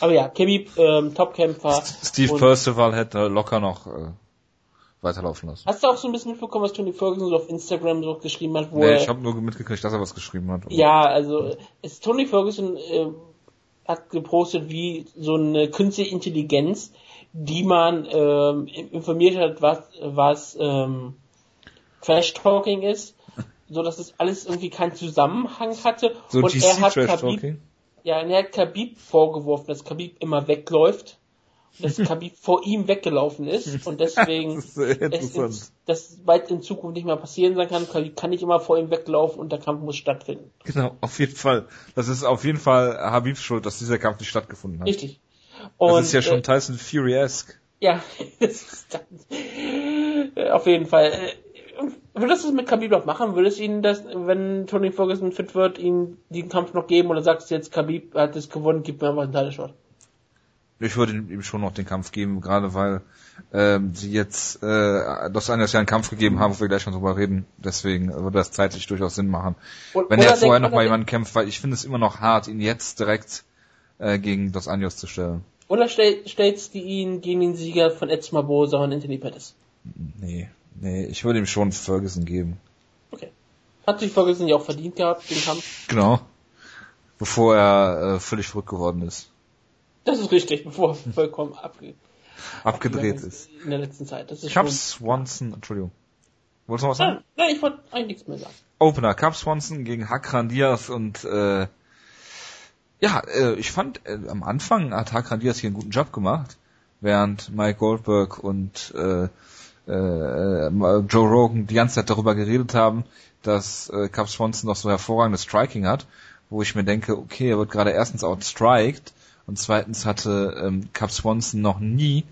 Aber ja, Khabib, ähm, Topkämpfer. Steve Percival hätte locker noch äh, weiterlaufen lassen. Hast du auch so ein bisschen mitbekommen, was Tony Ferguson so auf Instagram so geschrieben hat? Wo nee, ich habe nur mitgekriegt, dass er was geschrieben hat. Ja, also es, Tony Ferguson äh, hat gepostet, wie so eine künstliche Intelligenz, die man ähm, informiert hat, was, was ähm, Trash-Talking ist, so dass es alles irgendwie keinen Zusammenhang hatte. So und er hat Khabib, ja, er hat Khabib vorgeworfen, dass Khabib immer wegläuft dass Khabib vor ihm weggelaufen ist und deswegen das, es in, das weit in Zukunft nicht mehr passieren sein kann. Khabib kann nicht immer vor ihm weglaufen und der Kampf muss stattfinden. Genau, auf jeden Fall. Das ist auf jeden Fall Habibs Schuld, dass dieser Kampf nicht stattgefunden hat. Richtig. Und, das ist ja schon äh, Tyson Fury-esque. Ja, das ist dann, äh, auf jeden Fall. Äh, würdest du es mit Khabib noch machen? Würdest du ihn das, wenn Tony Ferguson fit wird, ihm den Kampf noch geben oder sagst du jetzt, Khabib hat es gewonnen, gib mir einfach einen Teilshot? Ich würde ihm schon noch den Kampf geben, gerade weil ähm, sie jetzt äh, Dos Anjos ja einen Kampf gegeben haben, wo wir gleich schon drüber reden. Deswegen würde das zeitlich durchaus Sinn machen. Und, wenn er vorher noch mal jemanden kämpft, weil ich finde es immer noch hart, ihn jetzt direkt äh, gegen Dos Anjos zu stellen. Oder stell, stellst du ihn gegen den Sieger von Edson Barbosa und Anthony Pettis? Nee, nee, ich würde ihm schon Ferguson geben. Okay. Hat sich Ferguson ja auch verdient gehabt, den Kampf. Genau. Bevor er äh, völlig verrückt geworden ist. Das ist richtig, bevor er vollkommen abge abgedreht ist. In der letzten Zeit. Das ist Cup Swanson, Entschuldigung. Wolltest du noch was sagen? Nein, ich wollte eigentlich nichts mehr sagen. Opener, Cup Swanson gegen Hakran Diaz und äh, ja, äh, ich fand äh, am Anfang hat Hakran Diaz hier einen guten Job gemacht, während Mike Goldberg und äh, äh, Joe Rogan die ganze Zeit darüber geredet haben, dass äh, Cup Swanson noch so hervorragendes Striking hat, wo ich mir denke, okay, er wird gerade erstens outstriked und zweitens hatte ähm, Cap Swanson noch nie,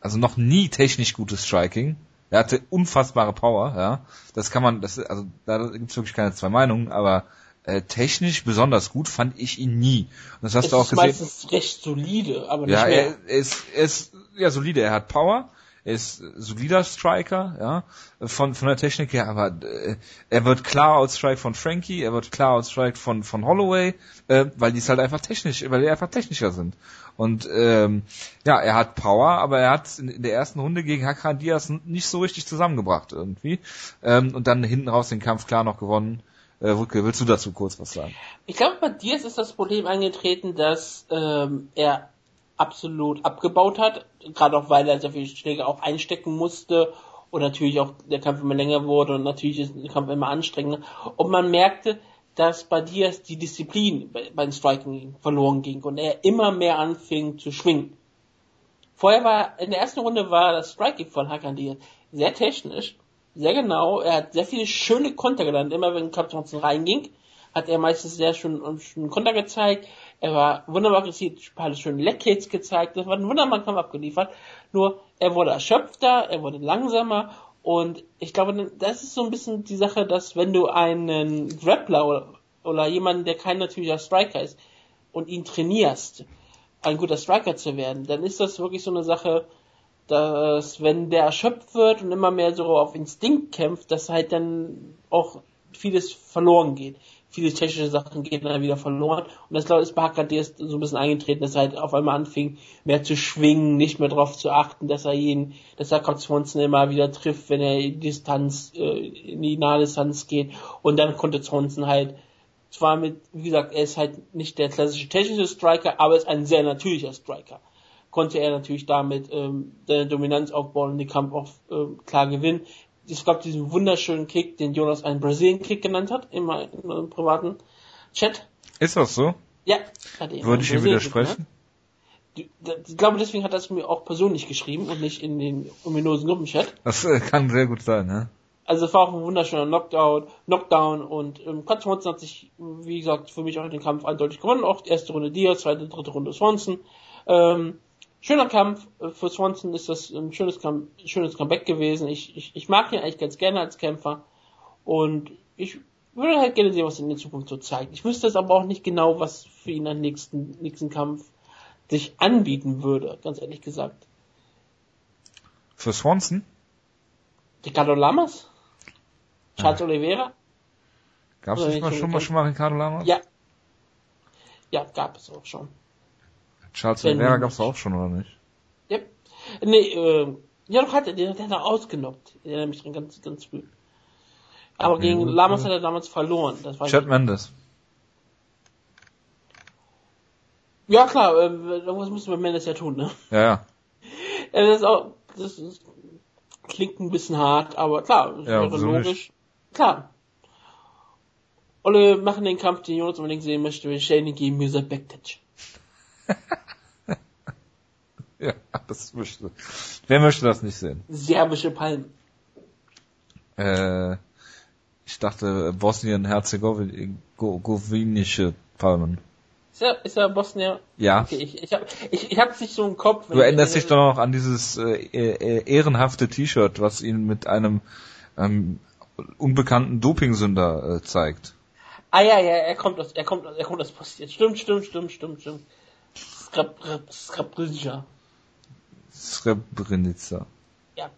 also noch nie technisch gutes Striking. Er hatte unfassbare Power, ja. Das kann man, das also da gibt's wirklich keine zwei Meinungen, aber äh, technisch besonders gut fand ich ihn nie. Und das hast es du auch gesehen. Ist meistens recht solide, aber nicht ja, mehr. Er, er ist, er ist ja solide. Er hat Power, er ist solider Striker, ja, von, von der Technik her, aber äh, er wird klar outstrike von Frankie, er wird klar outstrike von, von Holloway, äh, weil die es halt einfach technisch, weil die einfach technischer sind. Und ähm, ja, er hat Power, aber er hat in, in der ersten Runde gegen Hakan Diaz nicht so richtig zusammengebracht irgendwie. Ähm, und dann hinten raus den Kampf klar noch gewonnen. Äh, Wutke, willst du dazu kurz was sagen? Ich glaube, bei Diaz ist das Problem eingetreten, dass ähm, er absolut abgebaut hat, gerade auch weil er sehr viele Schläge auch einstecken musste und natürlich auch der Kampf immer länger wurde und natürlich ist der Kampf immer anstrengender und man merkte, dass bei Diaz die Disziplin beim Striking verloren ging und er immer mehr anfing zu schwingen. Vorher war, in der ersten Runde war das Striking von Hakan Diaz sehr technisch, sehr genau, er hat sehr viele schöne Konter gelandet, immer wenn Kapitän reinging, hat er meistens sehr schön, schön Konter gezeigt. Er war wunderbar aggressiv, hat schön Leckhits gezeigt. Das war ein wunderbarer Kampf abgeliefert. Nur, er wurde erschöpfter, er wurde langsamer und ich glaube, das ist so ein bisschen die Sache, dass wenn du einen Grappler oder, oder jemanden, der kein natürlicher Striker ist, und ihn trainierst, ein guter Striker zu werden, dann ist das wirklich so eine Sache, dass wenn der erschöpft wird und immer mehr so auf Instinkt kämpft, dass halt dann auch vieles verloren geht. Viele technische Sachen gehen dann wieder verloren. Und das glaube ich ist bei HKD so ein bisschen eingetreten, dass er halt auf einmal anfing, mehr zu schwingen, nicht mehr darauf zu achten, dass er jeden, dass er Cox Swanson immer wieder trifft, wenn er in die Distanz, äh, in die nahe Distanz geht. Und dann konnte Swanson halt zwar mit, wie gesagt, er ist halt nicht der klassische technische Striker, aber ist ein sehr natürlicher Striker. Konnte er natürlich damit ähm, seine Dominanz aufbauen und den Kampf auch ähm, klar gewinnen. Es gab diesen wunderschönen Kick, den Jonas einen Brasilien Kick genannt hat, in meinem, in meinem privaten Chat. Ist das so? Ja, Würde ich ihm widersprechen? Ich glaube, deswegen hat er es mir auch persönlich geschrieben und nicht in den ominösen Gruppenchat. Das äh, kann sehr gut sein, ne? Also es war auch ein wunderschöner Knockdown, Knockdown und ähm, Cut Swanson hat sich, wie gesagt, für mich auch in den Kampf eindeutig gewonnen. Auch die erste Runde Diaz, zweite, dritte Runde Swanson. Ähm, schöner Kampf. Äh, für Swanson ist das ein schönes, schönes Comeback gewesen. Ich, ich, ich mag ihn eigentlich ganz gerne als Kämpfer. Und ich würde halt gerne sehen, was er in der Zukunft so zeigt. Ich wüsste jetzt aber auch nicht genau, was für ihn am nächsten, nächsten Kampf sich anbieten würde, ganz ehrlich gesagt. Für Swanson? Ricardo Lamas? Charles Oliveira? Gab es nicht mal schon, mal schon mal Ricardo Lamas? Ja. Ja, gab es auch schon. Charles Oliveira gab es auch schon, oder nicht? Ja. Nee, äh, ja, doch hatte, den, den hat er ausgenockt. Ich erinnere mich dran ganz, ganz früh. Aber okay, gegen Lamas hat er damals verloren. Das Chad Mendes. Ja, klar, äh, irgendwas müssen wir Mendes ja tun, ne? Ja, ja. ja das ist auch, das ist, klingt ein bisschen hart, aber klar, das ja, wäre logisch. Nicht. Klar. Alle machen den Kampf, den Jonas unbedingt sehen möchte, mit Shane gegen Mirza Bektic. ja, das möchte. Wer möchte das nicht sehen? Serbische Palmen. Äh, ich dachte Bosnien-Herzegowinische Palmen. Ist ja, ist ja Bosnien. Ja. Okay, ich, ich, hab, ich, ich hab's nicht so im Kopf. Du erinnerst dich doch noch an dieses äh, äh, ehrenhafte T-Shirt, was ihn mit einem ähm, unbekannten Dopingsünder äh, zeigt. Ah ja, ja, er kommt aus, er kommt, er kommt aus Bosnien. Stimmt, stimmt, stimmt, stimmt, stimmt. Srebrenica. Srebrenica. Ja.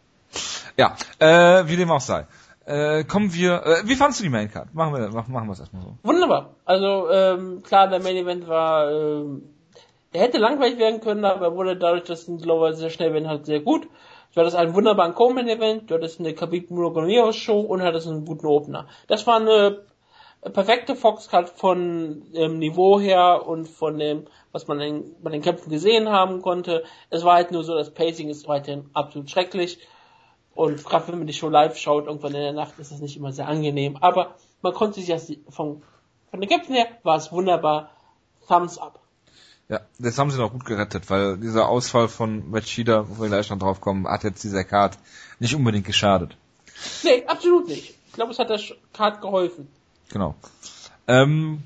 Ja, äh, wie dem auch sei. Äh, kommen wir, äh, wie fandest du die Maincard? Machen wir, machen, wir es erstmal so. Wunderbar. Also, ähm, klar, der Main Event war, ähm, der hätte langweilig werden können, aber wurde dadurch, dass ein Glover sehr schnell werden hat, sehr gut. Du hattest einen wunderbaren Co-Main-Event, du hattest eine Khabib Nurmagomedov Show und hattest einen guten Opener. Das war eine perfekte Foxcard von dem Niveau her und von dem, was man in, bei den Kämpfen gesehen haben konnte. Es war halt nur so, das Pacing ist weiterhin absolut schrecklich. Und gerade wenn man die Show live schaut, irgendwann in der Nacht, ist das nicht immer sehr angenehm. Aber man konnte sich das von, von den Kämpfen her, war es wunderbar. Thumbs up. Ja, das haben sie noch gut gerettet, weil dieser Ausfall von Machida, wo wir gleich noch drauf kommen, hat jetzt dieser Card nicht unbedingt geschadet. Nee, absolut nicht. Ich glaube, es hat der Card geholfen. Genau. Ähm,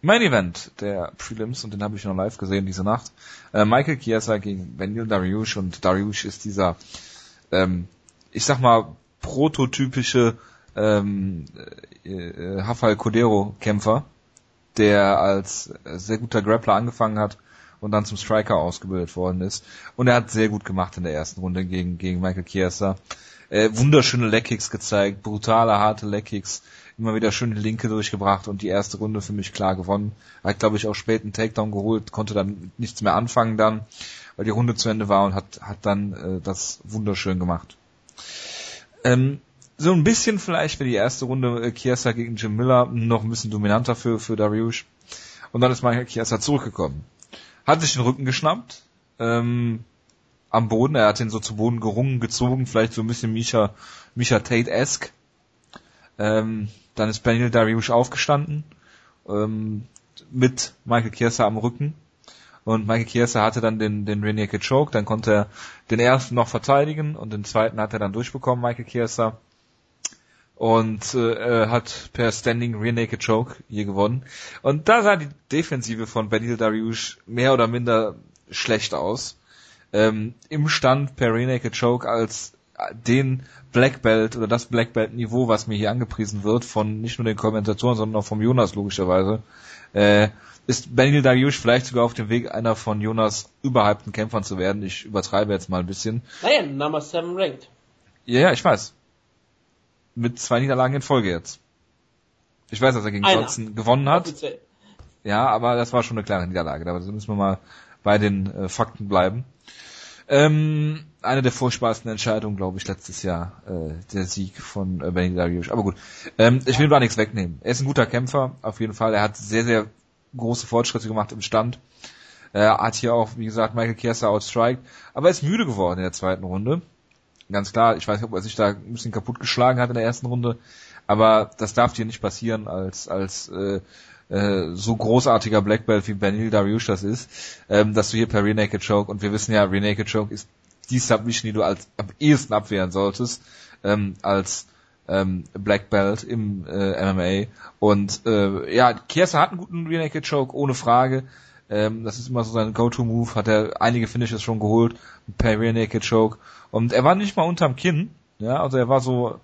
mein Event der Prelims, und den habe ich noch live gesehen diese Nacht. Äh, Michael Chiesa gegen Benil Dariush und Dariush ist dieser, ähm, ich sag mal, prototypische ähm, äh, äh Rafael Codero Kämpfer der als sehr guter Grappler angefangen hat und dann zum Striker ausgebildet worden ist. Und er hat sehr gut gemacht in der ersten Runde gegen, gegen Michael Chiesa. Äh, wunderschöne Leckkicks gezeigt, brutale, harte Leckkicks, immer wieder schöne Linke durchgebracht und die erste Runde für mich klar gewonnen. Hat, glaube ich, auch spät einen Takedown geholt, konnte dann nichts mehr anfangen dann, weil die Runde zu Ende war und hat, hat dann äh, das wunderschön gemacht. Ähm, so ein bisschen vielleicht für die erste Runde äh, Chiesa gegen Jim Miller noch ein bisschen dominanter für, für Dariush. Und dann ist Michael Chiesa zurückgekommen. Hat sich den Rücken geschnappt, ähm, am Boden, er hat ihn so zu Boden gerungen, gezogen, vielleicht so ein bisschen Misha, Misha Tate-esque. Ähm, dann ist Daniel Dariush aufgestanden, ähm, mit Michael Chiesa am Rücken. Und Michael Chiesa hatte dann den, den Rear Naked Choke, dann konnte er den ersten noch verteidigen und den zweiten hat er dann durchbekommen, Michael Chiesa. und äh, hat per Standing Rear Naked Choke hier gewonnen. Und da sah die Defensive von Benil Dariush mehr oder minder schlecht aus. Ähm, Im Stand per Rear Naked Choke als den Black Belt oder das Black Belt Niveau, was mir hier angepriesen wird, von nicht nur den Kommentatoren, sondern auch vom Jonas logischerweise, äh, ist Benil Dariush vielleicht sogar auf dem Weg, einer von Jonas überhypten Kämpfern zu werden. Ich übertreibe jetzt mal ein bisschen. Naja, Number 7 ranked. Ja, ja, ich weiß. Mit zwei Niederlagen in Folge jetzt. Ich weiß, dass er gegen Einer. Johnson gewonnen hat. Offiziell. Ja, aber das war schon eine klare Niederlage. Da müssen wir mal bei den äh, Fakten bleiben. Ähm, eine der furchtbarsten Entscheidungen, glaube ich, letztes Jahr, äh, der Sieg von äh, Benny. Aber gut, ähm, ich will ihm da nichts wegnehmen. Er ist ein guter Kämpfer, auf jeden Fall. Er hat sehr, sehr große Fortschritte gemacht im Stand. Er hat hier auch, wie gesagt, Michael Kieser outstriked, aber er ist müde geworden in der zweiten Runde. Ganz klar, ich weiß nicht, ob er sich da ein bisschen kaputt geschlagen hat in der ersten Runde, aber das darf dir nicht passieren als als äh, äh, so großartiger Black Belt wie Benil Dariush das ist, ähm, dass du hier per Rear Naked Choke und wir wissen ja, Rear Naked Choke ist die Submission, die du als am ehesten abwehren solltest, ähm, als ähm, Black Belt im äh, MMA. Und äh, ja, Kieser hat einen guten Rear Naked Choke, ohne Frage. Ähm, das ist immer so sein Go-To-Move, hat er einige Finishes schon geholt, per Rear Naked Choke. Und er war nicht mal unterm Kinn, ja, also er war so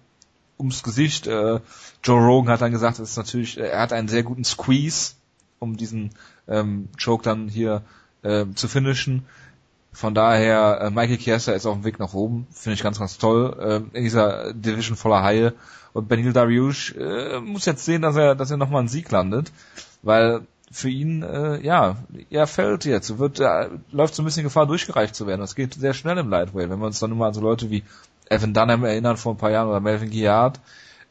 ums Gesicht. Äh, Joe Rogan hat dann gesagt, das ist natürlich, er hat einen sehr guten Squeeze, um diesen ähm, Choke dann hier äh, zu finishen. Von daher, äh, Michael Chiesa ist auf dem Weg nach oben, finde ich ganz, ganz toll, äh, in dieser Division voller Haie. Und Benil Dariush äh, muss jetzt sehen, dass er, dass er nochmal einen Sieg landet, weil für ihn, äh, ja, er fällt jetzt, wird, äh, läuft so ein bisschen Gefahr, durchgereicht zu werden. Das geht sehr schnell im Lightweight, wenn wir uns dann mal an so Leute wie Evan Dunham erinnern vor ein paar Jahren oder Melvin Giard,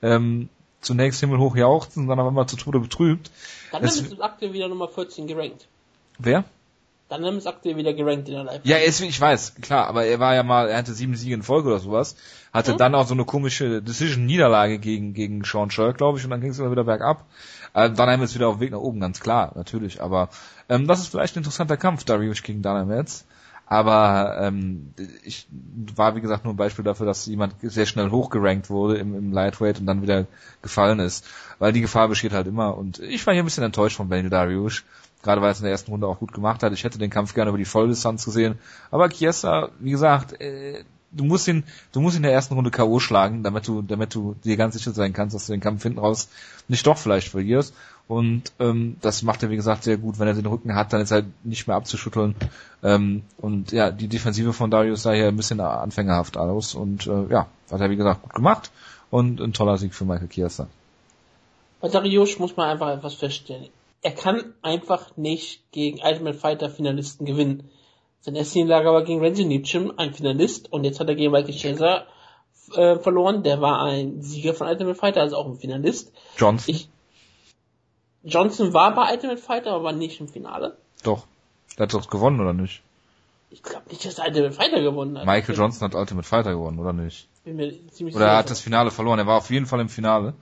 ähm, zunächst himmelhoch jauchzen, dann auf einmal zu Tode betrübt. Dann Es- ist aktuell wieder Nummer 14 gerankt. Wer? Dann ist aktuell wieder gerankt in der Live. Ja, ist, ich weiß, klar, aber er war ja mal, er hatte sieben Siege in Folge oder sowas, hatte Mhm. dann auch so eine komische Decision-Niederlage gegen, gegen Sean Sherk, glaube ich, und dann ging es immer wieder bergab. Äh, Dunham ist wieder auf dem Weg nach oben, ganz klar, natürlich, aber ähm, das ist vielleicht ein interessanter Kampf, Darius gegen Dunham jetzt. Aber ähm, ich war, wie gesagt, nur ein Beispiel dafür, dass jemand sehr schnell hochgerankt wurde im, im Lightweight und dann wieder gefallen ist. Weil die Gefahr besteht halt immer. Und ich war hier ein bisschen enttäuscht von Benny Darius. Gerade weil es in der ersten Runde auch gut gemacht hat. Ich hätte den Kampf gerne über die Volldistanz gesehen. Aber Chiesa, wie gesagt, äh, du musst ihn, du musst ihn in der ersten Runde K.O. schlagen, damit du, damit du dir ganz sicher sein kannst, dass du den Kampf hinten raus nicht doch vielleicht verlierst. Und ähm, das macht er, wie gesagt, sehr gut. Wenn er den Rücken hat, dann ist er nicht mehr abzuschütteln. Ähm, und ja, die Defensive von Darius sah hier ein bisschen anfängerhaft aus. Und äh, ja, hat er, wie gesagt, gut gemacht. Und ein toller Sieg für Michael Chiesa. Bei Dariush muss man einfach etwas feststellen. Er kann einfach nicht gegen Ultimate Fighter Finalisten gewinnen. Sein erste Niederlage war gegen Randy Nitschim, ein Finalist, und jetzt hat er gegen Michael Chaser äh, verloren. Der war ein Sieger von Ultimate Fighter, also auch ein Finalist. Johnson? Ich, Johnson war bei Ultimate Fighter, aber nicht im Finale. Doch. Der hat doch gewonnen, oder nicht? Ich glaube nicht, dass er Ultimate Fighter gewonnen hat. Michael Johnson hat Ultimate Fighter gewonnen, oder nicht? Bin mir ziemlich Oder er hat das Finale verloren. Er war auf jeden Fall im Finale.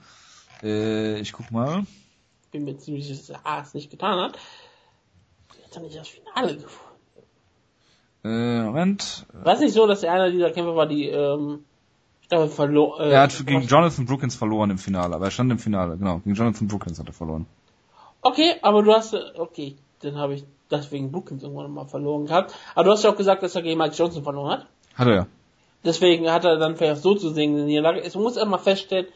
Äh, ich guck mal. bin mir ziemlich sicher, dass er es nicht getan hat. Jetzt hat er nicht das Finale gefunden. Äh, Moment. War es nicht so, dass er einer dieser Kämpfer war, die ähm, ich glaube, verloren. Äh, Er hat gegen Jonathan Brookins verloren im Finale, aber er stand im Finale, genau. Gegen Jonathan Brookins hat er verloren. Okay, aber du hast, äh, okay, dann habe ich deswegen Bookings irgendwann mal verloren gehabt. Aber du hast ja auch gesagt, dass er gegen Mike Johnson verloren hat. Hat er ja. Deswegen hat er dann vielleicht so zu sehen in der Niederlage. Es muss erstmal feststellen,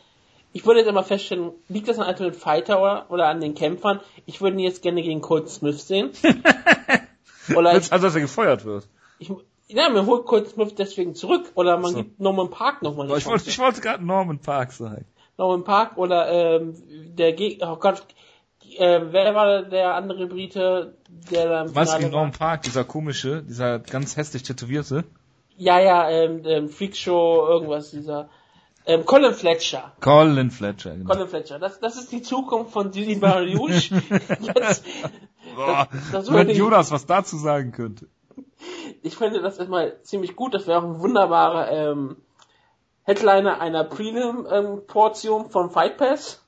ich würde jetzt einmal feststellen, liegt das an Ultimate Fighter oder, oder an den Kämpfern? Ich würde ihn jetzt gerne gegen Colt Smith sehen. oder ich, Jetzt, also, dass er gefeuert wird. ich, ja, mir holt Colt Smith deswegen zurück. Oder man So. gibt Norman Park nochmal Ich wollte, ich wollte gerade Norman Park sagen. Norman Park oder ähm, der Gegner, oh Gott, äh, wer war der andere Brite, der da im gegen war? Norman Park, dieser komische, dieser ganz hässlich tätowierte? Ja, ja, ähm, ähm, Freakshow, irgendwas, dieser, ähm, Colin Fletcher. Colin Fletcher, genau. Colin Fletcher. Das, das ist die Zukunft von Didi Mariusz. Jetzt, Boah, das wenn würde ich- Jonas was dazu sagen könnte. ich finde das erstmal ziemlich gut. Das wäre auch ein wunderbarer ähm, Headliner einer Prelim-Portion von Fight Pass.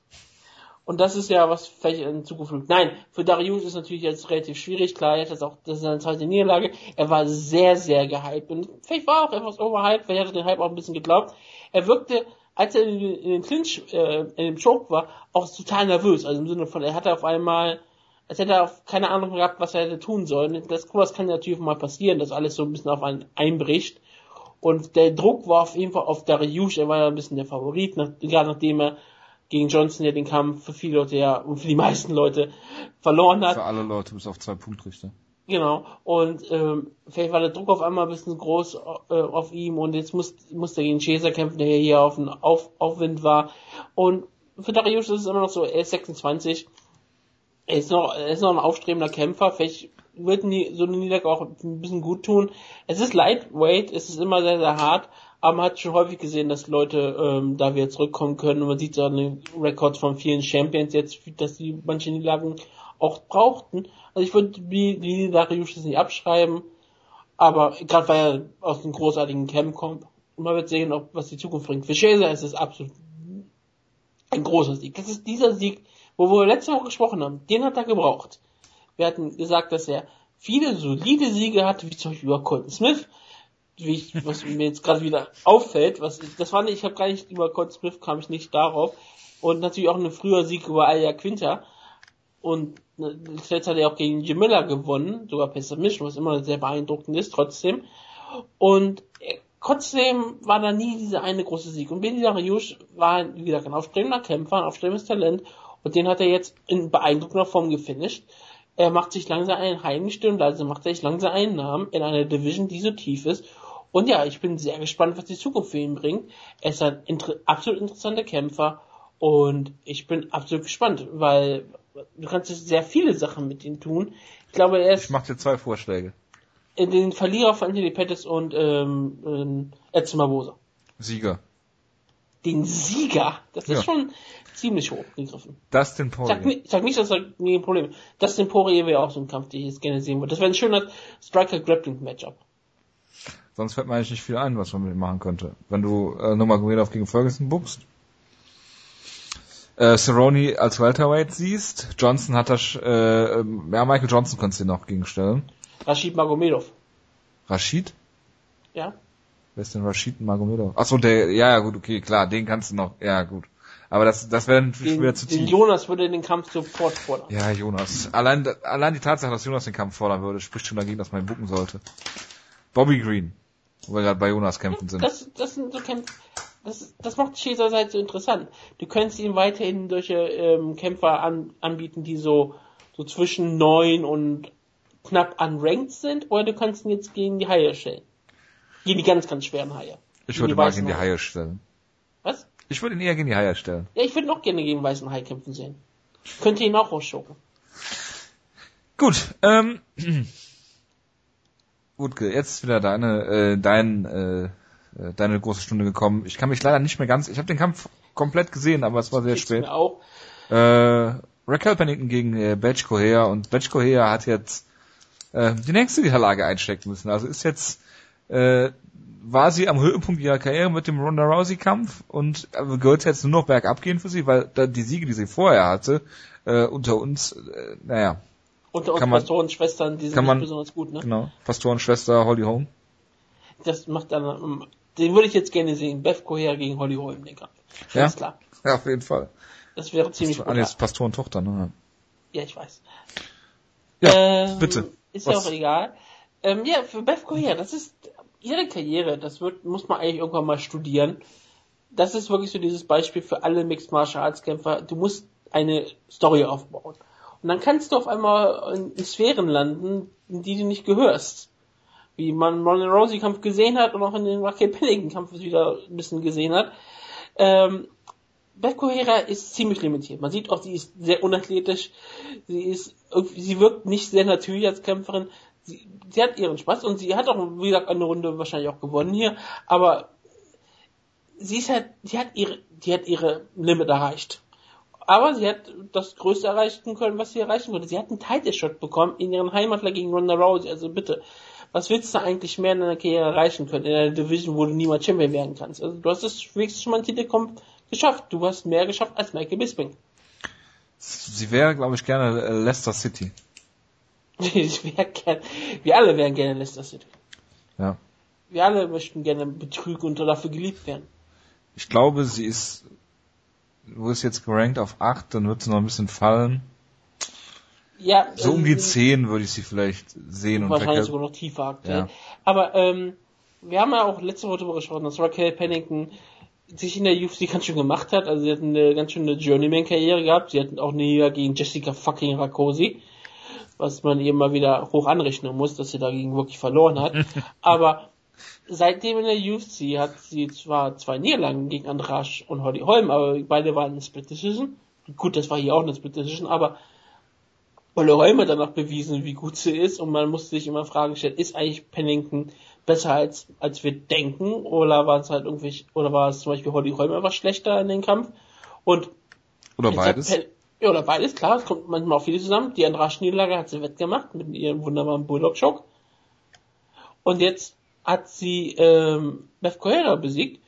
Und das ist ja was vielleicht in Zukunft. Nein, für Darius ist natürlich jetzt relativ schwierig. Klar, er jetzt auch, das ist seine zweite Niederlage. Er war sehr, sehr gehypt. Und vielleicht war er auch etwas overhyped, vielleicht hat er den Hype auch ein bisschen geglaubt. Er wirkte als er in, in den Clinch, äh, in dem Choke war, auch total nervös. Also im Sinne von, er hatte auf einmal, als hätte er auf keine Ahnung gehabt, was er hätte tun sollen. Das, das kann natürlich mal passieren, dass alles so ein bisschen auf einen einbricht. Und der Druck war auf jeden Fall auf Dariush, er war ja ein bisschen der Favorit, nach, gerade nachdem er gegen Johnson ja den Kampf für viele Leute ja, und für die meisten Leute verloren hat. Für alle Leute bis auf zwei Punktrichter. Genau. Und ähm, vielleicht war der Druck auf einmal ein bisschen groß äh, auf ihm und jetzt muss, muss er gegen Chaser kämpfen, der hier auf dem auf, Aufwind war. Und für Darius ist es immer noch so, er ist 26. Er ist noch, er ist noch ein aufstrebender Kämpfer. Vielleicht wird nie, so eine Niederlage auch ein bisschen gut tun. Es ist lightweight, es ist immer sehr, sehr hart, aber man hat schon häufig gesehen, dass Leute ähm, da wieder zurückkommen können und man sieht so an den Records von vielen Champions jetzt, dass die manche Niederlagen auch brauchten. Also ich würde die, die Darius nicht abschreiben, aber gerade weil er aus einem großartigen Camp kommt, und man wird sehen, ob was die Zukunft bringt. Für Shazer ist es absolut ein großer Sieg. Das ist dieser Sieg, wo wir letzte Woche gesprochen haben. Den hat er gebraucht. Wir hatten gesagt, dass er viele solide Siege hatte, wie zum Beispiel über Colton Smith, wie ich, was mir jetzt gerade wieder auffällt, was das war nicht, ich habe gar nicht über Colton Smith kam ich nicht darauf und natürlich auch ein früher Sieg über Aya Quinter und zuletzt hat er auch gegen Jim Miller gewonnen, sogar per Submission, was immer sehr beeindruckend ist, trotzdem. Und trotzdem war da nie dieser eine große Sieg. Und Benny Dariush war, wie gesagt, ein aufstrebender Kämpfer, ein aufstrebendes Talent. Und den hat er jetzt in beeindruckender Form gefinisht. Er macht sich langsam einen Heimstimmen, also macht er sich langsam einen Namen in einer Division, die so tief ist. Und ja, ich bin sehr gespannt, was die Zukunft für ihn bringt. Er ist ein inter absolut interessanter Kämpfer und ich bin absolut gespannt, weil du kannst sehr viele Sachen mit ihm tun. Ich glaube, er ist. Ich mache dir zwei Vorschläge. Den Verlierer von Anthony Pettis und ähm, Edson Barbosa. Sieger. Den Sieger? Das ist ja. schon ziemlich hoch gegriffen. Das den Poirier. Sag, sag nicht, dass das nie ein Problem ist. Das den Poirier wäre auch so ein Kampf, den ich jetzt gerne sehen würde. Das wäre ein schöner Striker-Grappling-Matchup. Sonst fällt mir eigentlich nicht viel ein, was man mit ihm machen könnte. Wenn du äh, Nurmagomedov gegen Ferguson buchst, äh, Cerrone als Welterweight siehst, Johnson hat das, äh, ja, Michael Johnson kannst du dir noch gegenstellen. Rashid Magomedov. Rashid? Ja. Wer ist denn Rashid Magomedov? Achso, der, ja, ja, gut, okay, klar, den kannst du noch, ja, gut. Aber das, das wäre natürlich wieder zu tief. Den Jonas würde den Kampf sofort fordern. Ja, Jonas. Allein, allein die Tatsache, dass Jonas den Kampf fordern würde, spricht schon dagegen, dass man ihn bucken sollte. Bobby Green. Wo wir gerade bei Jonas kämpfen sind. Das, das sind so Kämpfe, das, das macht Chaser halt so interessant. Du könntest ihm weiterhin solche ähm, Kämpfer an, anbieten, die so, so zwischen neun und knapp unranked sind, oder du kannst ihn jetzt gegen die Haie stellen. Gegen die ganz, ganz schweren Haie. Ich würde mal gegen die Haie stellen. Was? Ich würde ihn eher gegen die Haie stellen. Ja, ich würde noch gerne gegen weißen Hai kämpfen sehen. Könnte ihn auch rausschocken. Gut, ähm, Wutke, jetzt ist wieder deine, äh, dein, äh, äh, deine große Stunde gekommen. Ich kann mich leider nicht mehr ganz, ich habe den Kampf komplett gesehen, aber es war sehr spät. Mir auch. Äh, Raquel Pennington gegen äh, Batch Correa und Batch Correa hat jetzt äh, die nächste Niederlage einstecken müssen. Also ist jetzt äh, war sie am Höhepunkt ihrer Karriere mit dem Ronda Rousey Kampf und äh, gehört jetzt nur noch bergab gehen für sie, weil da die Siege, die sie vorher hatte, äh, unter uns, äh, naja. Unter uns Pastorenschwestern, die sind man, nicht besonders gut, ne? Genau. Pastorenschwester Holly Holm. Das macht dann, ähm, den würde ich jetzt gerne sehen. Beth Coher gegen Holly Holm, den Kampf. Ja? klar. Ja, auf jeden Fall. Das wäre ziemlich gut. Ist Pastorentochter, ne? Ja, ich weiß. Ja, ähm, bitte. Ist Was? ja auch egal. Ähm, ja, für Beth Coher, das ist ihre Karriere, das wird, muss man eigentlich irgendwann mal studieren. Das ist wirklich so dieses Beispiel für alle Mixed Martial Arts Kämpfer. Du musst eine Story aufbauen. Und dann kannst du auf einmal in Sphären landen, in die du nicht gehörst. Wie man Ronda Rousey Kampf gesehen hat und auch in den Raquel Pennington Kampf wieder ein bisschen gesehen hat. Ähm, Beth Kohera ist ziemlich limitiert. Man sieht auch, sie ist sehr unathletisch. Sie ist, sie wirkt nicht sehr natürlich als Kämpferin sie, sie hat ihren Spaß und sie hat auch, wie gesagt, eine Runde wahrscheinlich auch gewonnen hier, aber sie ist halt, sie hat ihre, die hat ihre Limit erreicht. Aber sie hat das Größte erreichen können, was sie erreichen konnte. Sie hat einen Title Shot bekommen in ihren Heimatler gegen Ronda Rousey. Also bitte, was willst du eigentlich mehr in deiner Karriere erreichen können? In einer Division, wo du niemals Champion werden kannst. Also du hast es wenigstens schon mal einen Titel geschafft. Du hast mehr geschafft als Michael Bisping. Sie wäre, glaube ich, gerne äh, Leicester City. ich wär gern, wir alle wären gerne Leicester City. Ja. Wir alle möchten gerne betrügen und dafür geliebt werden. Ich glaube, sie ist, wo ist jetzt gerankt auf 8, dann wird sie noch ein bisschen fallen. Ja, So um die ähm, 10 würde ich sie vielleicht sehen. Und Wahrscheinlich Raquel- sogar noch tiefer aktuell. Ja. Aber ähm, wir haben ja auch letzte Woche darüber gesprochen, dass Raquel Pennington sich in der UFC ganz schön gemacht hat. Also sie hat eine ganz schöne Journeyman-Karriere gehabt. Sie hat auch eine Liga gegen Jessica fucking Rakosi, was man ihr mal wieder hoch anrechnen muss, dass sie dagegen wirklich verloren hat. Aber seitdem in der UFC hat sie zwar zwei Niederlagen gegen Andrasch und Holly Holm, aber beide waren eine Split Decision. Gut, das war hier auch eine Split Decision, aber Olle Holm hat danach bewiesen, wie gut sie ist und man musste sich immer Fragen stellen, ist eigentlich Pennington besser als, als wir denken oder war es halt irgendwie, oder war es zum Beispiel Holly Holm einfach schlechter in den Kampf und Oder beides. Pen- ja, oder beides, klar, es kommt manchmal auch viele zusammen. Die Andrasch-Niederlage hat sie wettgemacht mit ihrem wunderbaren Bulldog-Choke. Und jetzt hat sie ähm, Beth Correa besiegt.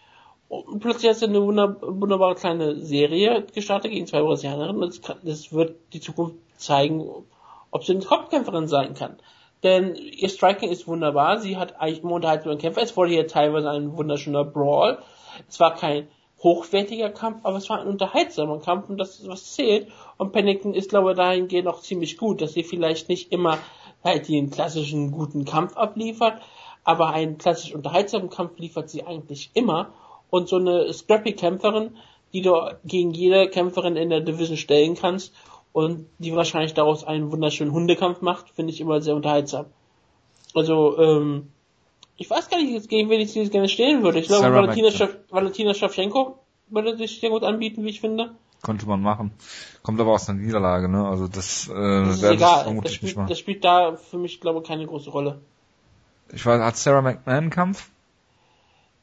Und plötzlich hat sie eine wunder wunderbare kleine Serie gestartet gegen zwei Brasilianerinnen. Kann, das wird die Zukunft zeigen, ob sie eine Kopfkämpferin sein kann. Denn ihr Striking ist wunderbar. Sie hat eigentlich immer unterhaltsamen Kämpfer. Es wurde hier teilweise ein wunderschöner Brawl. Es war kein hochwertiger Kampf, aber es war ein unterhaltsamer Kampf und das ist was zählt. Und Pennington ist, glaube ich, dahingehend auch ziemlich gut, dass sie vielleicht nicht immer halt den klassischen guten Kampf abliefert, aber einen klassisch unterhaltsamen Kampf liefert sie eigentlich immer. Und so eine Scrappy-Kämpferin, die du gegen jede Kämpferin in der Division stellen kannst und die wahrscheinlich daraus einen wunderschönen Hundekampf macht, finde ich immer sehr unterhaltsam. Also, ähm, ich weiß gar nicht, gegen wen ich sie jetzt gerne stehen würde. Ich glaube, Valentina, Shevchenko würde sich sehr gut anbieten, wie ich finde. Konnte man machen. Kommt aber aus einer Niederlage, ne? Also das, äh, Das ist egal. Das spielt, das spielt da für mich, glaube ich, keine große Rolle. Ich weiß, hat Sarah McMahon einen Kampf?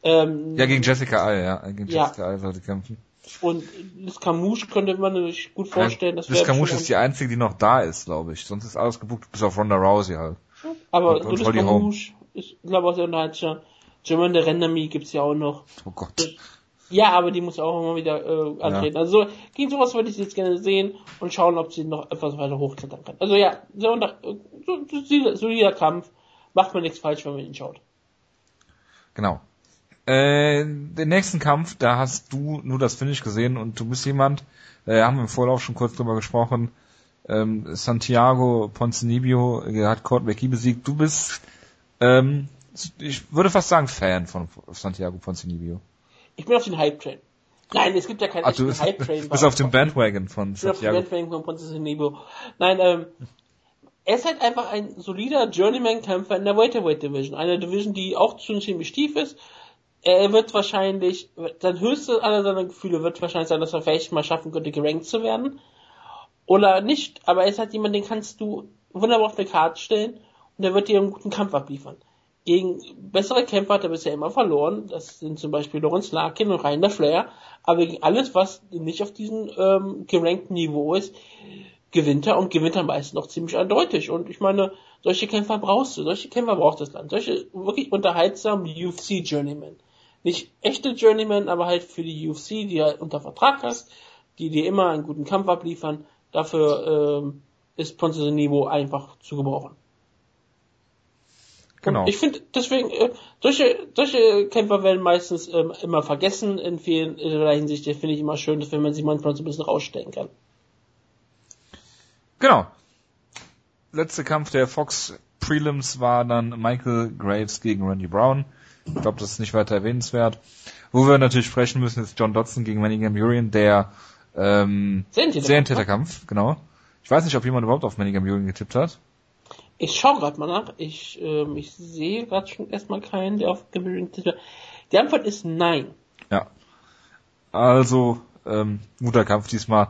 Ähm, Ja, gegen Jessica Al, ja. Gegen Ja. Jessica Al sollte kämpfen. Und Liz Camouche könnte man sich gut vorstellen, dass Liz Camouche ist die einzige, die noch da ist, glaube ich. Sonst ist alles gebucht, bis auf Ronda Rousey halt. Aber und- Liz. Camouche ist, glaube ich, auch sehr unterhaltsam. Jermaine Rendami gibt's ja auch noch. Oh Gott. Ja, aber die muss auch immer wieder äh, antreten. Also gegen sowas würde ich jetzt gerne sehen und schauen, ob sie noch etwas weiter hochklettern kann. Also ja, so, unter, so, so, solider- solider Kampf. Macht man nichts falsch, wenn man ihn schaut. Genau. Äh, den nächsten Kampf, da hast du nur das Finish gesehen und du bist jemand, äh, haben wir im Vorlauf schon kurz drüber gesprochen, ähm, Santiago Ponzinibbio äh, hat Court McKee besiegt. Du bist, ähm, ich würde fast sagen Fan von Santiago Ponzinibbio. Ich bin auf den Hype-Train. Nein, es gibt ja keinen Ach, du echten Hype-Train. bist auf dem Bandwagon von Ich bin auf dem Santiago. Bandwagon von Nebo. Nein, ähm, er ist halt einfach ein solider Journeyman-Kämpfer in der Welterweight Division. Eine Division, die auch ziemlich tief ist. Er wird wahrscheinlich, sein höchste aller seiner Gefühle wird wahrscheinlich sein, dass er vielleicht mal schaffen könnte, gerankt zu werden. Oder nicht, aber er ist halt jemand, den kannst du wunderbar auf eine Karte stellen und er wird dir einen guten Kampf abliefern. Gegen bessere Kämpfer hat er bisher immer verloren. Das sind zum Beispiel Lawrence Larkin und Rainer Flair. Aber gegen alles, was nicht auf diesem ähm, gerankten Niveau ist, gewinnt er und gewinnt er meistens noch ziemlich eindeutig. Und ich meine, solche Kämpfer brauchst du. Solche Kämpfer braucht das Land. Solche wirklich unterhaltsamen UFC-Journeymen. Nicht echte Journeymen, aber halt für die UFC, die halt unter Vertrag hast, die dir immer einen guten Kampf abliefern. Dafür ähm, ist Ponce Niveau einfach zu gebrauchen. Genau. Und ich finde, deswegen, äh, solche, solche Kämpfer werden meistens ähm, immer vergessen in vielen in der Hinsicht. Das finde ich immer schön, dass wenn man sie manchmal so ein bisschen rausstellen kann. Genau. Letzter Kampf der Fox Prelims war dann Michael Graves gegen Randy Brown. Ich glaube, das ist nicht weiter erwähnenswert. Wo wir natürlich sprechen müssen, ist John Dodson gegen Manny Gamurian, der ähm, Serientäterkampf, Serientäterkampf, genau. Ich weiß nicht, ob jemand überhaupt auf Manny Gamurian getippt hat. Ich schaue gerade mal nach. Ich, ähm, ich sehe gerade schon erstmal keinen, der auf Gaming Die Antwort ist nein. Ja. Also, ähm, guter Kampf diesmal.